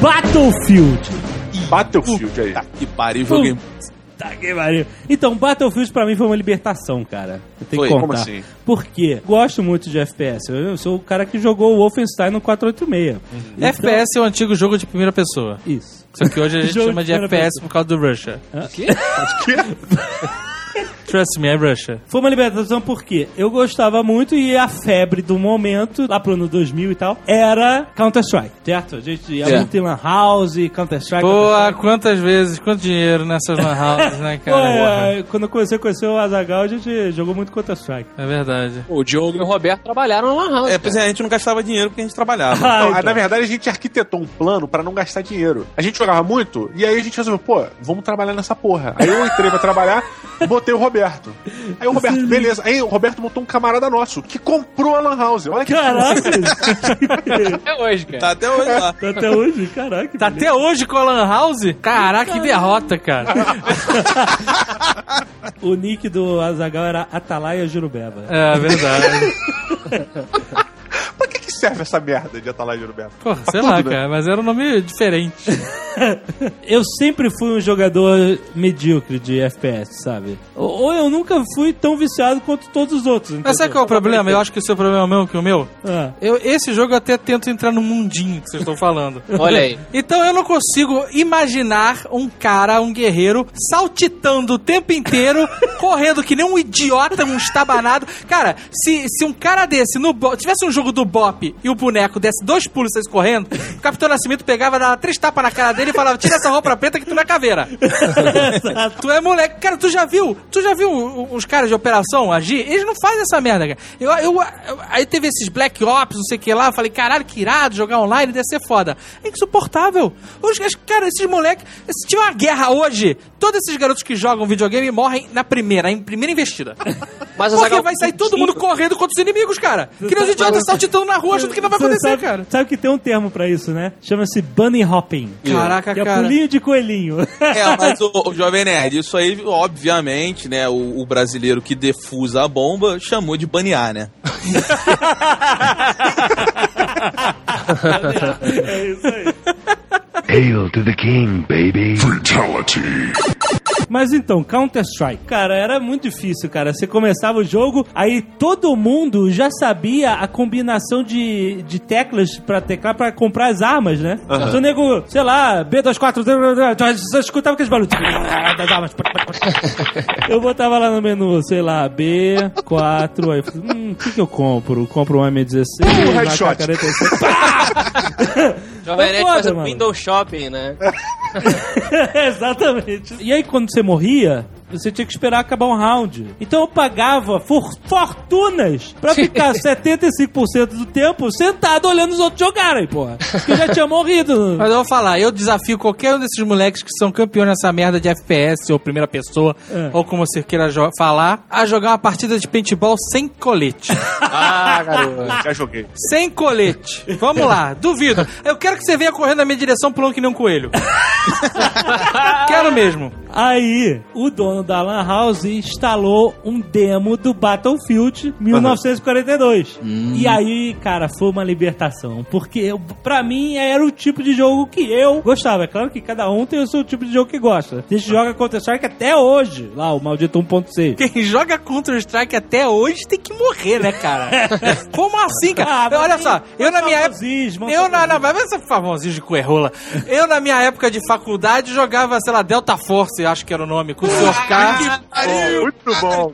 Battlefield! Battlefield aí. que pariu, joguei. Puta que pariu. Então, Battlefield pra mim foi uma libertação, cara. Eu tenho Foi? que contar. Como assim? Por quê? Gosto muito de FPS. Eu sou o cara que jogou o Wolfenstein no 486. Então- FPS é o antigo jogo de primeira pessoa. Isso. Só que hoje a *laughs* gente chama de FPS pessoa. por causa do Russia. Que? *laughs* Trust me, é Russia. Foi uma libertação porque eu gostava muito e a febre do momento, lá pro ano 2000 e tal, era Counter-Strike, certo? A gente ia É. muito em Lan House, Counter-Strike. Pô, Counter-Strike. quantas vezes, quanto dinheiro nessas lan houses, né, Pô, cara? é, quando eu comecei a conhecer o Azagal, a gente jogou muito Counter-Strike. É verdade. O Diogo e o Roberto trabalharam na Lan House. É, pois é, a gente não gastava dinheiro porque a gente trabalhava. *laughs* Ah, Não, então. Na verdade, a gente arquitetou um plano pra não gastar dinheiro. A gente jogava muito, e aí a gente resolveu, pô, vamos trabalhar nessa porra. Aí eu entrei pra trabalhar, botei o Roberto. Aí o Roberto, beleza. Aí o Roberto botou um camarada nosso, que comprou a Lan House. Olha que Caraca! *laughs* Até hoje, cara. Tá até hoje lá. Tá até hoje, caraca. Tá até hoje com a Lan House? Caraca, que derrota, cara. *laughs* O nick do Azagal era Atalaia Jurubeba. É verdade. *laughs* Pra que, serve essa merda de Atalaya de Roberto? Porra, sei tudo, lá, né? cara, mas era um nome diferente. *laughs* Eu sempre fui um jogador medíocre de FPS, sabe? Ou eu nunca fui tão viciado quanto todos os outros. Mas sabe qual é o problema? Eu acho que o seu problema é o mesmo que o meu. Ah. Eu, esse jogo eu até tento entrar no mundinho que vocês estão falando. *laughs* Olha aí. Então eu não consigo imaginar um cara, um guerreiro, saltitando o tempo inteiro, *laughs* correndo que nem um idiota, um estabanado. Cara, se, se um cara desse no Bo- tivesse um jogo do Bop e o boneco desse dois pulos e saísse correndo, o Capitão Nascimento pegava, dava três tapas na cara dele e falava: Tira essa roupa preta que tu não é caveira. tu é moleque. Cara, tu já viu? Tu já viu os caras de operação agir? Eles não fazem essa merda, cara. Eu, eu, eu- aí teve esses Black Ops, não sei o que lá. Eu falei, caralho, que irado jogar online, deve ser foda. É insuportável. Os, cara, esses moleques. Se tiver uma guerra hoje, todos esses garotos que jogam videogame morrem na primeira, em primeira investida. Mas Porque vai sair todo mundo correndo contra os inimigos, cara. Que nem os idiotas saltitando na rua achando que não vai acontecer, sabe, cara. Sabe que tem um termo pra isso, né? Chama-se bunny hopping. Caraca, Que é cara. pulinho de coelhinho. É, *laughs* mas o, o Jovem Nerd, isso aí, obviamente, né, o, o brasileiro que defusa a bomba chamou de banear, né? *laughs* é isso aí. Hail to the king, baby. Fatality. Mas então, Counter-Strike. Cara, era muito difícil, cara. Você começava o jogo, aí todo mundo já sabia a combinação de, de teclas pra teclar pra comprar as armas, né? Então, o nego, sei lá, B24, você escutava aqueles barulhos das armas. *laughs* Eu botava lá no menu, sei lá, B4, aí eu falei, hum, o que que eu compro? Compro um M16, Um uma headshot. K-47. *laughs* Jovem É Nerd foda, faz o mano. window shopping, né? *laughs* Exatamente. E aí, quando você morria, você tinha que esperar acabar um round. Então eu pagava for fortunas pra ficar 75% do tempo sentado olhando os outros jogarem, porra. Porque eu já tinha morrido. *laughs* Mas eu vou falar, eu desafio qualquer um desses moleques que são campeões nessa merda de FPS ou primeira pessoa, É. ou como você queira falar, a jogar uma partida de paintball sem colete. *laughs* Ah, garoto. Já joguei. sem colete. Vamos lá, duvido. Eu quero que você venha correndo na minha direção pulando que nem um coelho. *laughs* quero mesmo. Aí, o dono da Lan House instalou um demo do Battlefield 1942. E aí, cara, foi uma libertação. Porque, pra mim, era o tipo de jogo que eu gostava. É claro que cada um tem o seu tipo de jogo que gosta. A gente joga Counter-Strike até hoje. Lá, o maldito 1.6. Quem joga Counter-Strike até hoje tem que morrer, né, cara? *laughs* Como assim, cara? Ah, Olha mas só, eu na minha época. famosismo, Eu na, famosismo. vai ver essa famosinho de cuerrola. Eu, na minha época de faculdade, jogava, sei lá, Delta Force, acho que era o nome, com o. K. Muito bom.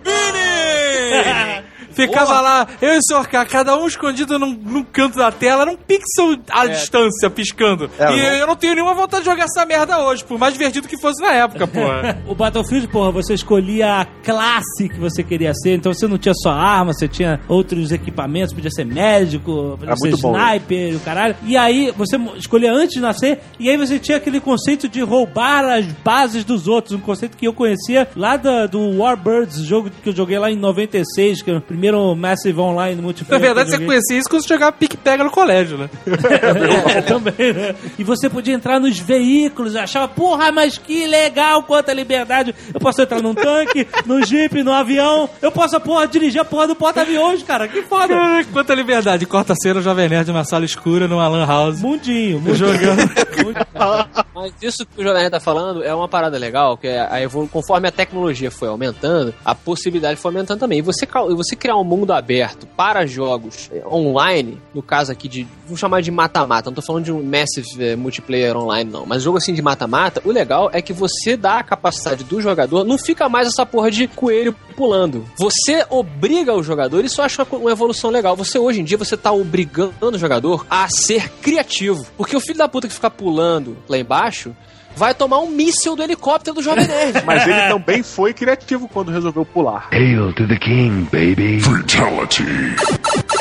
Ficava lá, eu e o Sr. K, cada um escondido num, num canto da tela, era um pixel à distância, piscando. É, e bom. eu não tenho nenhuma vontade de jogar essa merda hoje, por mais divertido que fosse na época, porra. *laughs* O Battlefield, porra, você escolhia a classe que você queria ser, então você não tinha só arma, você tinha outros equipamentos, podia ser médico, podia É ser bom, sniper, o caralho. E aí você escolhia antes de nascer, e aí você tinha aquele conceito de roubar as bases dos outros, um conceito que eu conhecia lá da- do Warbirds, jogo que eu joguei lá em 96, que é o primeiro primeiro Massive Online Na multiplayer. verdade, que eu você conhecia isso quando você jogava pique-pega no colégio, né? *laughs* É, também, né? E você podia entrar nos veículos, achava, porra, mas que legal, quanta liberdade. Eu posso entrar num tanque, no jeep, no avião, eu posso, porra, dirigir a porra do porta-aviões, cara, que foda. Caraca, Quanta liberdade. Corta cena, o Jovem Nerd numa sala escura, numa lan house. Mundinho, mundinho. Jogando. *laughs* Mas isso que o Jovem Nerd tá falando é uma parada legal, que é a evolu conforme a tecnologia foi aumentando, a possibilidade foi aumentando também. E você, e você criar um mundo aberto para jogos eh, online, no caso aqui de. Vamos chamar de mata-mata, não tô falando de um massive eh, multiplayer online, não. Mas jogo assim de mata-mata, o legal é que você dá a capacidade do jogador, não fica mais essa porra de coelho pulando. Você obriga o jogador, isso eu acho uma evolução legal. Você hoje em dia você tá obrigando o jogador a ser criativo. Porque o filho da puta que fica pulando lá embaixo vai tomar um míssil do helicóptero do Jovem Nerd. *laughs* Mas ele também foi criativo quando resolveu pular. Hail to the king, baby. Fatality.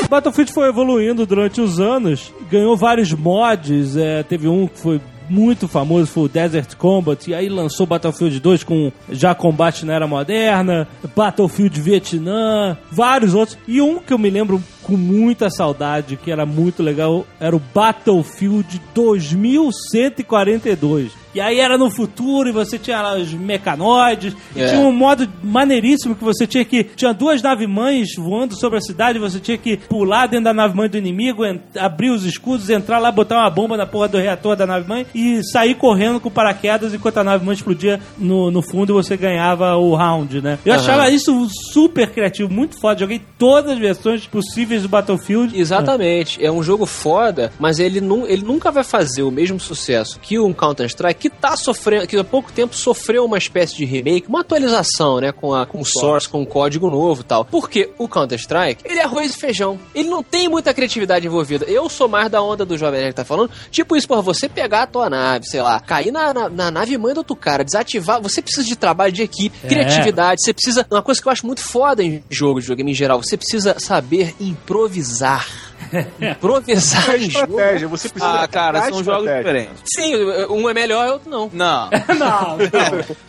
Battlefield foi evoluindo durante os anos, ganhou vários mods, é, teve um que foi muito famoso, foi o Desert Combat, e aí lançou Battlefield 2 com já combate na era moderna, Battlefield Vietnã, vários outros, e um que eu me lembro com muita saudade, que era muito legal, era o Battlefield 2142. E aí era no futuro e você tinha lá os mecanoides. E É. tinha um modo maneiríssimo que você tinha que. Tinha duas nave-mães voando sobre a cidade. Você tinha que pular dentro da nave-mãe do inimigo, abrir os escudos, entrar lá, botar uma bomba na porra do reator da nave-mãe e sair correndo com paraquedas enquanto a nave-mãe explodia no, no fundo e você ganhava o round, né? Eu Aham. achava isso super criativo, muito foda. Joguei todas as versões possíveis do Battlefield. Exatamente. É um jogo foda, mas ele, nu ele nunca vai fazer o mesmo sucesso que um Counter-Strike que tá sofrendo, que há pouco tempo sofreu uma espécie de remake, uma atualização, né? Com, a, com o source, com o código novo e tal. Porque o Counter-Strike, ele é arroz e feijão. Ele não tem muita criatividade envolvida. Eu sou mais da onda do Jovem que tá falando. Tipo isso, porra, você pegar a tua nave, sei lá, cair na, na, na nave mãe do outro cara, desativar. Você precisa de trabalho de equipe, É. criatividade. Você precisa. Uma coisa que eu acho muito foda em jogo de videogame em geral, você precisa saber improvisar. *laughs* improvisar em jogo. Estratégia, você precisa Ah, cara, são jogos diferentes. Sim, um é melhor e outro não. *laughs* Não. Não,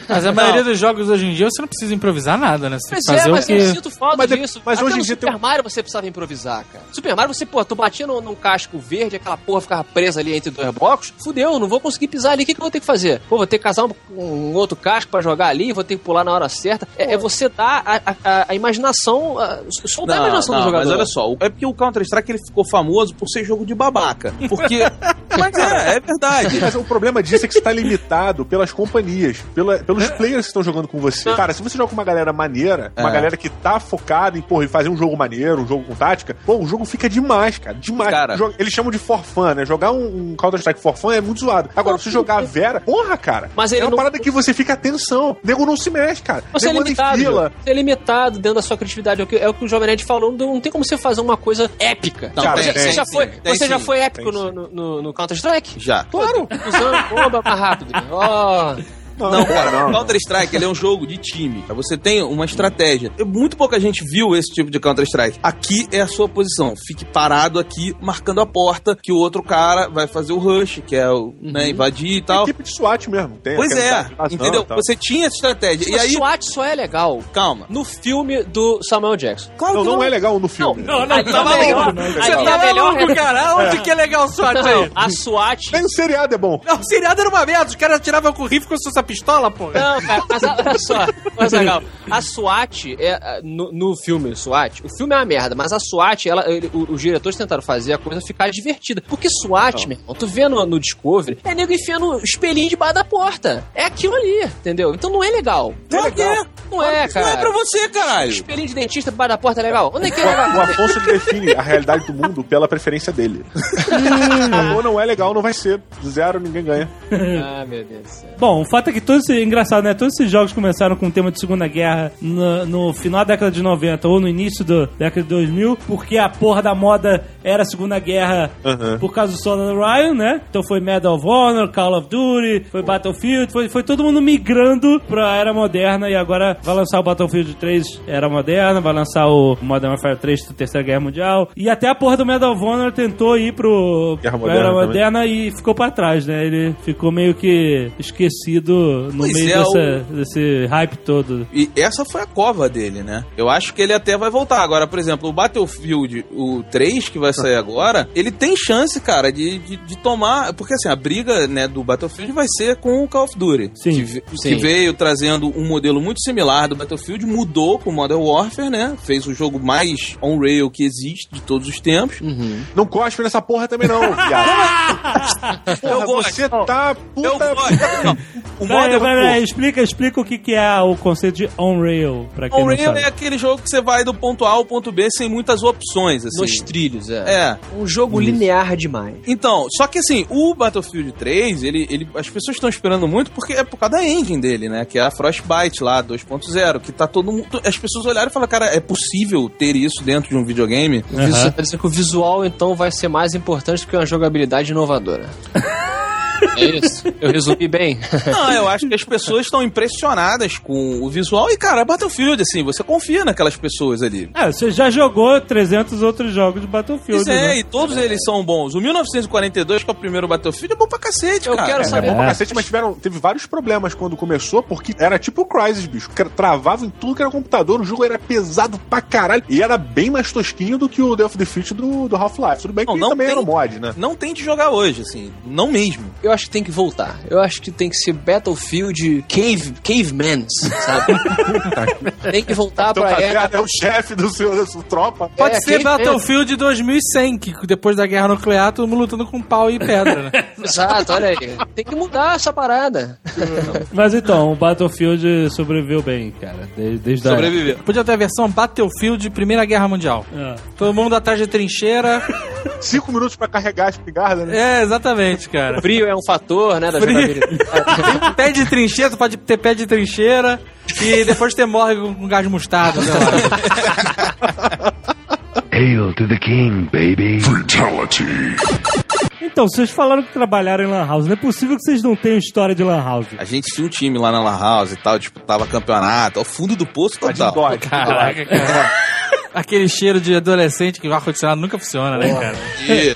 Mas a maioria dos jogos hoje em dia você não precisa improvisar nada, né? Você Mas tem que é, fazer mas o que. eu sinto falta Mas é- disso. mas Até hoje em dia Super tem Mario você precisava improvisar, cara. Super Mario você, pô, tu batia num, num casco verde, aquela porra ficava presa ali entre dois blocos, fudeu, não vou conseguir pisar ali, o que, que eu vou ter que fazer? Pô, vou ter que casar um, um outro casco pra jogar ali, vou ter que pular na hora certa. É, é você dar a, a- a- a imaginação, a, soltar a Não, imaginação não, do jogador. mas olha só, é porque o Counter-Strike ele ficou famoso por ser jogo de babaca. Porque. *laughs* mas é, é verdade. Mas o problema disso é que você tá limitado pelas companhias, pela- pelos players que estão jogando com você. Cara, se você joga com uma galera maneira, uma É. galera que tá focada em, porra, em fazer um jogo maneiro, um jogo com tática, pô, o jogo fica demais, cara. Demais. Cara. Eles chamam de for fun, né? Jogar um, um Counter-Strike for fun é muito zoado. Agora, se jogar a Vera, porra, cara. Mas é uma não- parada que você fica atenção. O nego não se mexe, cara. Você é nego em limitado. Você é limitado dentro da sua criatividade. É o que, é o, que o Jovem Nerd falou. Não, não tem como você fazer uma coisa épica. Cara, você, tem, já foi, tem você já foi épico no, no- no, Counter-Strike? Já. Claro. *laughs* Usando bomba mais rápido. Ó. Não, cara, Counter-Strike ele é um jogo de time. Você tem uma estratégia. Muito pouca gente viu esse tipo de Counter-Strike. Aqui é a sua posição. Fique parado aqui, marcando a porta, que o outro cara vai fazer o rush, que é o, né, invadir e tal. Equipe de SWAT mesmo. Tem Pois é, entendeu? e. Você tinha essa estratégia. E Mas aí, SWAT só é legal calma. no filme do Samuel Jackson. Claro Não, que não é legal no filme. Não, não, tá é melhor. maluco. Ali Você é tá melhor. maluco, cara? Onde que é legal o SWAT Não, aí? a SWAT. Nem o seriado é bom. Não, o seriado era uma merda. Os caras atiravam com rifle com essa pistola, pô. Não, cara, mas a- *laughs* olha só, mas legal. A SWAT é no, no filme SWAT, o filme é uma merda, mas a SWAT, ela, ele- o- os diretores tentaram fazer a coisa ficar divertida. Porque SWAT, meu irmão, tu vê no, no Discovery, é nego enfiando espelhinho debaixo da porta. É aquilo ali, entendeu? Então não é legal. Que é. Não é, Isso não cara. é pra você, caralho. Espelhinho de dentista debaixo da porta é legal? Onde é que é O, legal? o Afonso define a realidade do mundo pela preferência dele. *laughs* Acabou, não é legal, não vai ser. Zero, ninguém ganha. Ah, meu Deus do céu. Bom, o fato é que todos esses, engraçado, né? Todos esses jogos começaram com o tema de Segunda Guerra no, no final da década de 90 ou no início da década de 2000, porque a porra da moda era a Segunda Guerra Uhum. por causa do Soldado Ryan, né? Então foi Medal of Honor, Call of Duty, foi Battlefield, foi, foi todo mundo migrando pra era moderna e agora Vai lançar o Battlefield 3 Era Moderna, vai lançar o Modern Warfare 3 Terceira Guerra Mundial. E até a porra do Medal of Honor tentou ir pro Guerra Moderna Era também. Moderna e ficou pra trás, né? Ele ficou meio que esquecido no Pois meio é, dessa- desse hype todo. E essa foi a cova dele, né? Eu acho que ele até vai voltar. Agora, por exemplo, o Battlefield, o 3, que vai sair agora, ele tem chance, cara, de, de, de tomar. Porque assim, a briga né, do Battlefield vai ser com o Call of Duty. Sim, Que, sim. que veio trazendo um modelo muito similar do Battlefield, mudou pro Modern Warfare, né? Fez o jogo mais on-rail que existe de todos os tempos. Uhum. Não cospe nessa porra também não, viado. *laughs* Porra, Eu gosto. você tá Eu puta... gosto. Não, o Modern peraí, Warfare. explica, explica o que, que é o conceito de on-rail, pra quem não On-rail é aquele jogo que você vai do ponto A ao ponto B sem muitas opções, assim. Nos trilhos, é. É. Um jogo linear demais. Então, só que assim, o Battlefield 3, ele, ele, as pessoas estão esperando muito porque é por causa da engine dele, né? Que é a Frostbite lá, 2.0, que tá todo mundo. As pessoas olharam e falaram, cara, é possível ter isso dentro de um videogame? Visu- Quer dizer que o visual, então, vai ser mais importante do que uma jogabilidade inovadora. *laughs* é isso? Eu resumi bem. *laughs* Não, eu acho que as pessoas estão impressionadas com o visual e, cara, Battlefield, assim, você confia naquelas pessoas ali. É, você já jogou 300 outros jogos de Battlefield, Pois é, né? e todos eles são bons. O 1942, que é o primeiro Battlefield, é bom pra cacete, Eu cara. quero É saber. bom pra cacete, mas tiveram, teve vários problemas quando começou, porque era tipo o Crysis, bicho. Travava em tudo que era computador, o jogo era pesado pra caralho. E era bem mais tosquinho do que o Death of Defeat do, do Half-Life. Tudo bem que Não, não também tem- era um mod, né? Não tente jogar hoje, assim. Não mesmo. Eu acho que tem que voltar. Eu acho que tem que ser Battlefield Cave, Cavemans, sabe? *laughs* tem que voltar Então, pra era. é o chefe do seu, da sua tropa. Pode É, ser Battlefield 2100, que depois da guerra nuclear, todo mundo lutando com pau e pedra, né? *laughs* Exato, olha aí. Tem que mudar essa parada. Mas então, o Battlefield sobreviveu bem, cara. Desde, desde a- Sobreviver. Podia ter a versão Battlefield Primeira Guerra Mundial. É. Todo mundo atrás de trincheira. Cinco minutos pra carregar a espingarda, né? É, exatamente, cara. Frio é um fator, né, da Frio. *laughs* Pé de trincheira, tu pode ter pé de trincheira e depois você morre com, com gás de mostarda, sei lá. Hail to the king, baby. Fatality. Então, vocês falaram que trabalharam em Lan House. Não é possível que vocês não tenham história de Lan House. A gente tinha um time lá na Lan House e tal, disputava campeonato, ao fundo do poço total. dó. Caraca, cara. *laughs* Aquele cheiro de adolescente que o ar-condicionado nunca funciona, né, cara?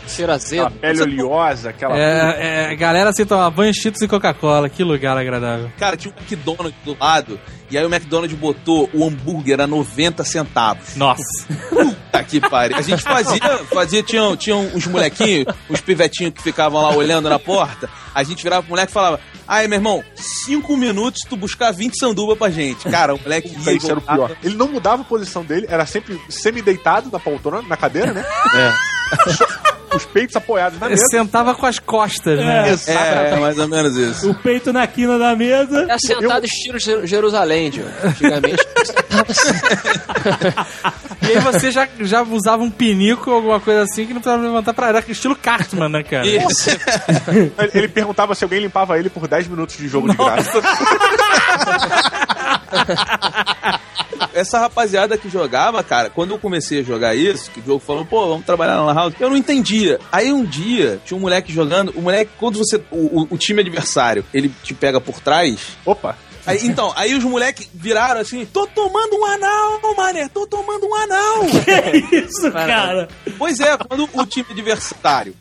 Cheiro azedo. A pele oleosa, aquela. É, é, galera assim toma banho, cheetos e Coca-Cola. Que lugar agradável. Cara, tinha um McDonald's do lado, e aí o McDonald's botou o hambúrguer a 90 centavos. Nossa. Puta que pariu. A gente fazia, fazia tinha, tinha uns molequinhos, uns pivetinhos que ficavam lá olhando na porta. A gente virava pro moleque e falava: Aí, meu irmão, cinco minutos tu buscar 20 sanduba pra gente. Cara, o moleque Puta, ia isso era o pior. Ele não mudava a posição dele, era sempre semi-deitado na poltrona, na cadeira, né? É. Os peitos apoiados na Ele mesa. sentava com as costas, né? É, é, mais ou menos isso. O peito na quina da mesa. É sentado estilo Jer- Jerusalém, tio. Antigamente. *laughs* *laughs* E aí você já, já usava um pinico ou alguma coisa assim que não precisava levantar pra... Era estilo Cartman, né, cara? Isso. *laughs* Ele, ele perguntava se alguém limpava ele por 10 minutos de jogo de graça. *laughs* Essa rapaziada que jogava, cara, quando eu comecei a jogar isso, que o jogo falou, pô, vamos trabalhar na Lan House, eu não entendia. Aí um dia, tinha um moleque jogando, o moleque, quando você. O, o- o time adversário, ele te pega por trás. Opa! Aí, então, aí os moleques viraram assim, tô tomando um anal, mané, tô tomando um anal. *laughs* Que isso, cara? Pois é, quando o time adversário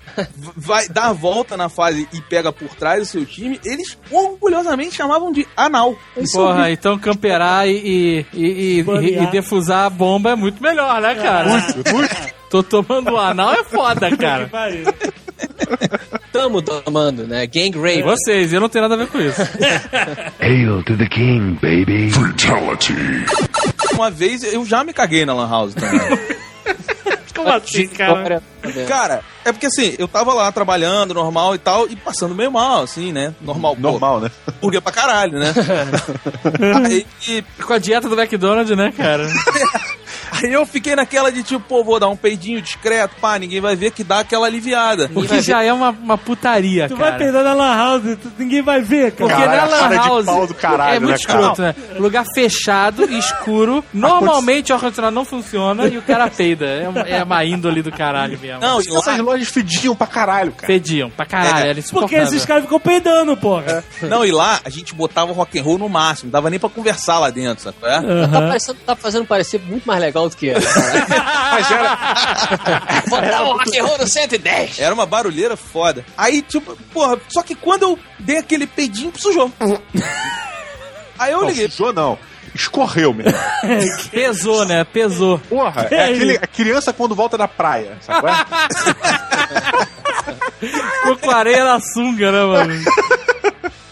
vai dar a volta na fase e pega por trás do seu time, eles orgulhosamente chamavam de anal. Eu Porra, vi. então camperar e, e, e, e, e defusar a bomba é muito melhor, né, cara? Tô tomando um anal é foda, Que cara. Tamo tomando, né? Gang rape. Vocês, eu não tenho nada a ver com isso. *laughs* Hail to the king, baby. Fatality. Uma vez eu já me caguei na Lan House também. *laughs* Como assim, cara? Cara, é porque assim, eu tava lá trabalhando normal e tal, e passando meio mal, assim, né? Normal, pô, Normal, né? hambúrguer pra caralho, né? *laughs* aí, e- Com a dieta do McDonald's, né, cara? Aí eu fiquei naquela de tipo, pô, vou dar um peidinho discreto, pá, ninguém vai ver que dá aquela aliviada. O que já é uma, uma putaria, Tu cara. vai peidar na lan house, tu- ninguém vai ver, cara. Porque Caralho, na Lan de House pau do caralho, é muito né, cara? escroto, né? Lugar fechado, escuro. *laughs* Normalmente o ar-condicionado não funciona e o cara peida. É, uma- é uma índole do caralho mesmo. Não, e Essas lojas fediam pra caralho, cara. Pediam pra caralho, É, era Porque insuportável. esses caras ficam peidando, porra. não, e lá a gente botava o rock and roll no máximo, não dava nem pra conversar lá dentro, sabe? É? Tá, parecendo, tá fazendo parecer muito mais legal do que era. *laughs* cara. Mas era, *laughs* Botar o rock and roll no 110. Era uma barulheira foda. Aí, tipo, porra, só que quando eu dei aquele peidinho, sujou. *laughs* Aí eu não, liguei. sujou não. Escorreu mesmo. Pesou, né? Pesou. Porra, é aquele, a criança quando volta da praia, é? Ficou com areia na sunga, né, mano?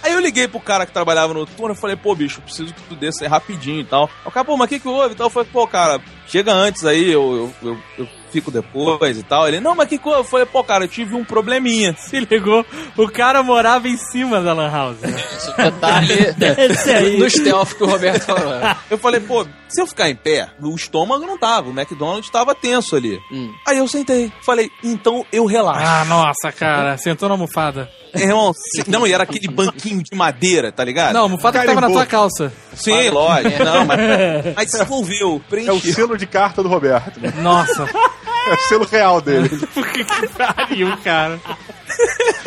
Aí eu liguei pro cara que trabalhava no turno e falei, pô, bicho, preciso que tu desça aí rapidinho e tal. O cara, pô, mas o que que houve e tal? Eu falei, pô, cara, chega antes aí, eu, eu, eu, eu fico depois e tal. Ele, não, mas o que houve? Eu falei, pô, cara, eu tive um probleminha. *laughs* Se ligou, o cara morava em cima da Lan House. *laughs* Esse detalhe Esse no stealth que o Roberto falou. *laughs* Eu falei, pô, se eu ficar em pé, o estômago não tava, o McDonald's tava tenso ali. Hum. Aí eu sentei, falei, então eu relaxo. Ah, nossa, cara. Sentou na almofada. Irmão, se- não, e era aquele banquinho de madeira, tá ligado? Não, a almofada que tava na tua calça. Sim, lógico. Não, mas, mas se envolveu, É o preencheu. selo de carta do Roberto. né? Nossa. É o selo real dele. *laughs* que pariu, cara.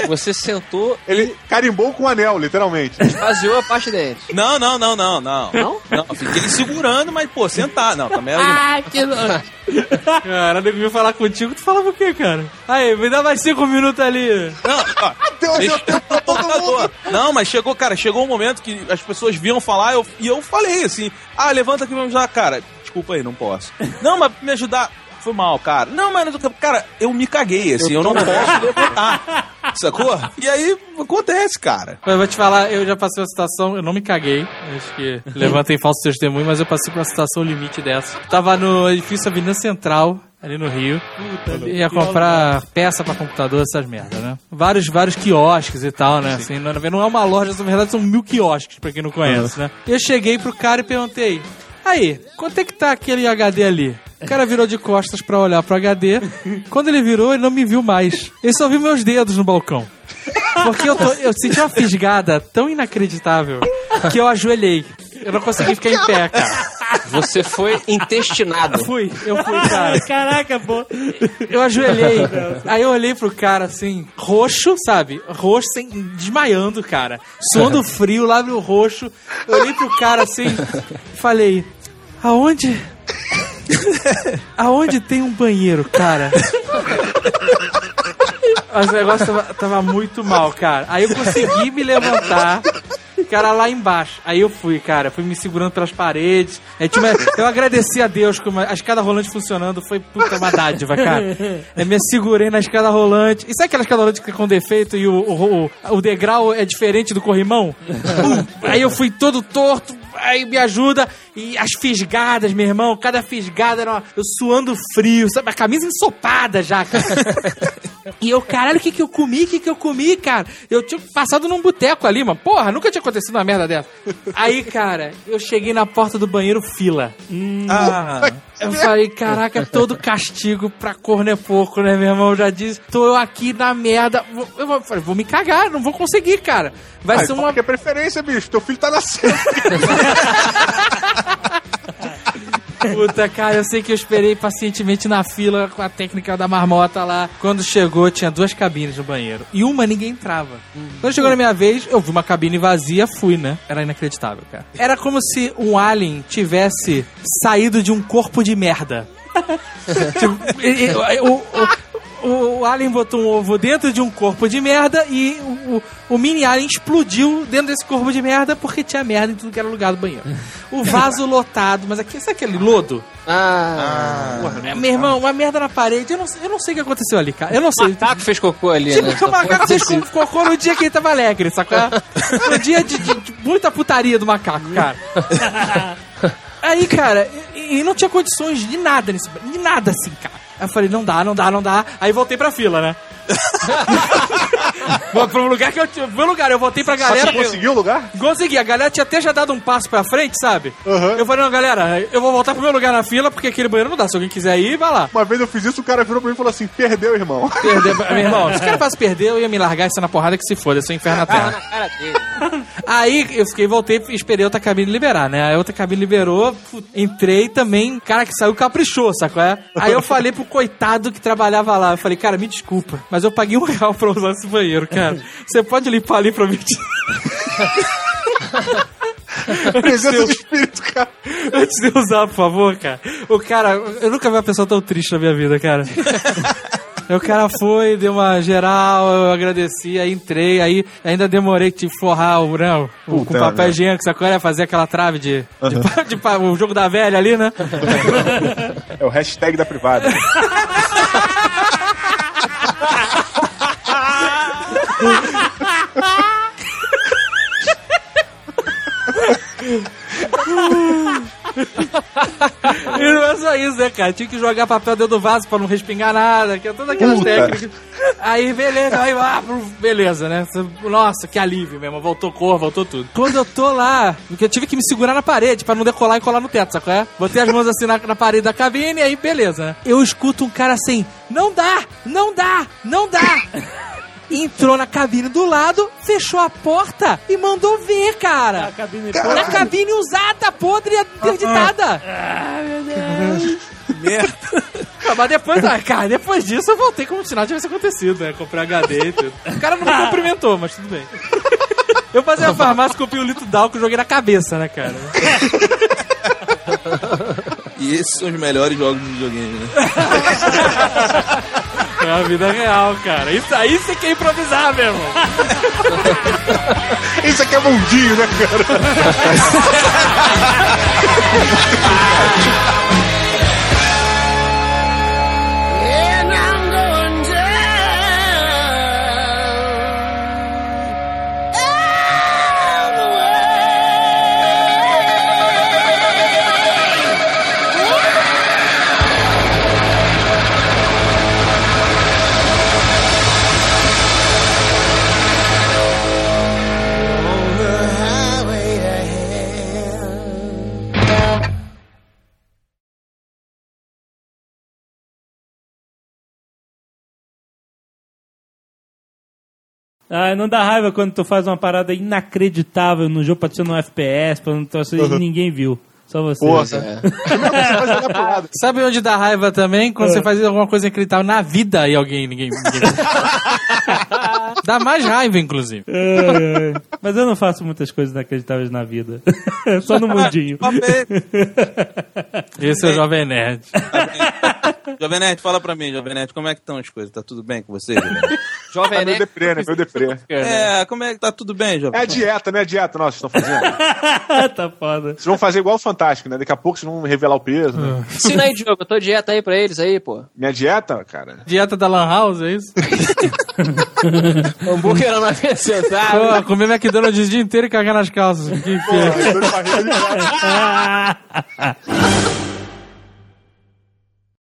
Você sentou Ele carimbou com o anel, literalmente. e esvaziou a parte dentro. Não, não, não, não, não. Não? Não, fiquei segurando, mas, pô, sentar. Não, também era Ah, que nojo. Cara, nego veio falar contigo, tu falava o quê, cara? Aí, me dá mais cinco minutos ali. Não, ó, Deus, deixa eu pra todo mundo. Não, mas chegou, cara, chegou um momento que as pessoas vinham falar eu- e eu falei assim: ah, levanta aqui me ajudar. Cara, desculpa aí, não posso. Não, mas me ajudar. Foi mal, cara. Não, mas, cara, eu me caguei, assim, eu, não posso levantar. Sacou? E aí acontece, cara. Eu vou te falar, eu já passei uma situação, eu não me caguei. Acho que levantem falso testemunho, mas eu passei por uma situação limite dessa. Tava no edifício Avenida Central, ali no Rio. Ia comprar peça pra computador, essas merdas, né? Vários, vários quiosques e tal, né? Assim, não, não é uma loja, na verdade são mil quiosques, pra quem não conhece, né? E eu cheguei pro cara e perguntei: Aí, quanto é que tá aquele HD ali? O cara virou de costas pra olhar pro HD. Quando ele virou, ele não me viu mais. Ele só viu meus dedos no balcão. Porque eu, tô- eu senti uma fisgada tão inacreditável que eu ajoelhei. Eu não consegui ficar em pé, cara. Você foi intestinado. Fui, eu fui, cara. Caraca, pô. Eu ajoelhei. Aí eu olhei pro cara assim, roxo, sabe? Roxo, sem, desmaiando, cara. Suando frio, lábio roxo. Eu olhei pro cara assim, falei: Aonde? Aonde tem um banheiro, cara? Mas o negócio tava, tava muito mal, cara. Aí eu consegui me levantar. Cara, lá embaixo. Aí eu fui, cara. Fui me segurando pelas paredes. Aí Eu agradeci a Deus uma- a escada rolante funcionando. Foi puta uma dádiva, cara. Eu me segurei na escada rolante. E sabe aquela escada rolante que é com defeito e o, o, o, o degrau é diferente do corrimão? Pum! Aí eu fui todo torto. Aí me ajuda. E as fisgadas, meu irmão. Cada fisgada era uma... eu suando frio, sabe? A camisa ensopada já, cara. *laughs* E eu, caralho, o que que eu comi? O que que eu comi, cara? Eu tinha passado num boteco ali, mano. Porra, nunca tinha acontecido uma merda dessa. Aí, cara, eu cheguei na porta do banheiro, fila. Ah, Eu falei, caraca, todo castigo pra corno é pouco, né, meu irmão? Eu já disse, tô aqui na merda. Eu vou, falei, vou me cagar, não vou conseguir, cara. Vai Vai ser uma. Que é preferência, bicho. Teu filho tá nascendo. *laughs* Puta, cara, eu sei que eu esperei pacientemente na fila com a técnica da marmota lá. Quando chegou, tinha duas cabines no banheiro. E uma ninguém entrava. Quando chegou na minha vez, eu vi uma cabine vazia, fui, né? Era inacreditável, cara. Era como se um alien tivesse saído de um corpo de merda. *laughs* Tipo, e- e- o, o, o alien botou um ovo dentro de um corpo de merda e o, o, o mini alien explodiu dentro desse corpo de merda porque tinha merda em tudo que era lugar do banheiro. O vaso *laughs* lotado, mas aqui, sabe aquele lodo? Ah, É, Meu irmão, uma merda na parede. Eu não, sei- eu não sei o que aconteceu ali, cara. Eu não sei. o macaco fez cocô ali, Tipo, né? o macaco fez co- cocô no dia que ele tava alegre, sacou? *laughs* No dia de, de- de muita putaria do macaco, cara. *laughs* Aí, cara, e, e não tinha condições de nada nesse de nada assim, cara. Aí eu falei, não dá, não dá, não dá. Aí voltei pra fila, né? Vou pra um lugar que eu. Meu lugar, eu voltei pra galera. você conseguiu o lugar? Consegui, a galera tinha até já dado um passo pra frente, sabe? Aham. Eu falei, não, galera, eu vou voltar pro meu lugar na fila, porque aquele banheiro não dá. Se alguém quiser ir, vai lá. Uma vez eu fiz isso, o cara virou pra mim e falou assim: perdeu, irmão. Perder, meu irmão, se o cara fosse perder, eu ia me largar isso na porrada que se foda, isso é um inferno na terra. Aí eu fiquei, voltei e esperei outra cabine liberar, né? A outra cabine liberou, entrei também, cara que saiu caprichou, sacou? É? Aí eu falei pro coitado que trabalhava lá, eu falei, cara, me desculpa, mas eu paguei um real pra usar esse banheiro, cara. Você pode limpar ali pra mim? *laughs* Presença de espírito, cara. Antes de usar, por favor, cara. O cara, eu nunca vi uma pessoa tão triste na minha vida, cara. *laughs* Aí O cara foi, deu uma geral, eu agradeci, aí entrei, aí ainda demorei que forrar o, não, com Puta papel merda. higiênico, sacou? Era fazer aquela trave de, de, pa- de pa- o jogo da velha ali, né? *laughs* É o hashtag da privada. *laughs* E não é só isso, né, cara? Tinha que jogar papel dentro do vaso pra não respingar nada, que é todas aquelas Puta. técnicas. Aí, beleza, aí, ah, beleza, né? Nossa, que alívio mesmo. Voltou cor, voltou tudo. Quando eu tô lá, porque eu tive que me segurar na parede pra não decolar e colar no teto, sacou? É? Botei as mãos assim na, na parede da cabine e aí, beleza, né? Eu escuto um cara assim: não dá, não dá, não dá. Entrou na cabine do lado, fechou a porta e mandou ver, cara. A cabine Na cabine usada, podre e interditada. Merda. Ah, *laughs* Mas depois, ah, cara, depois disso eu voltei como se nada tivesse acontecido, né? Comprei HD e tudo. O cara não me cumprimentou, mas tudo bem. Eu fazia a farmácia, comprei um litro d'álcool e joguei na cabeça, né, cara? E esses são os melhores jogos de videogame, né? *laughs* É a vida real, cara. Isso aí você quer improvisar mesmo. *laughs* Isso aqui é mundinho, né, cara? *laughs* Ah, não dá raiva quando tu faz uma parada inacreditável no jogo, pode ser no FPS, pra não torcer, e ninguém viu. Só você. Porra. É. Você pro lado. Sabe onde dá raiva também? Quando você faz alguma coisa inacreditável na vida e alguém, ninguém. ninguém... *laughs* dá mais raiva, inclusive. Ai. Mas eu não faço muitas coisas inacreditáveis na vida. *laughs* Só no mundinho. *laughs* Esse é o Jovem Nerd. Jovem Nerd, fala pra mim, Jovem Nerd, como é que estão as coisas? Tá tudo bem com você? Jovem Nerd? Jovem meio Nerd. deprê, né? Meio deprê. É, como é que tá tudo bem, Jovem É a dieta, né? A dieta, nossa, vocês estão fazendo. *laughs* tá foda. Vocês vão fazer igual o Fantástico, né? Daqui a pouco vocês vão revelar o peso, né? Ensina aí, Diogo. Eu tô dieta aí pra eles aí, pô. Minha dieta, cara. Dieta da Lan House, é isso? Hambúrguer não acrescentar. Pô, comer McDonald's o dia inteiro e cagar nas calças. Que que é? *laughs*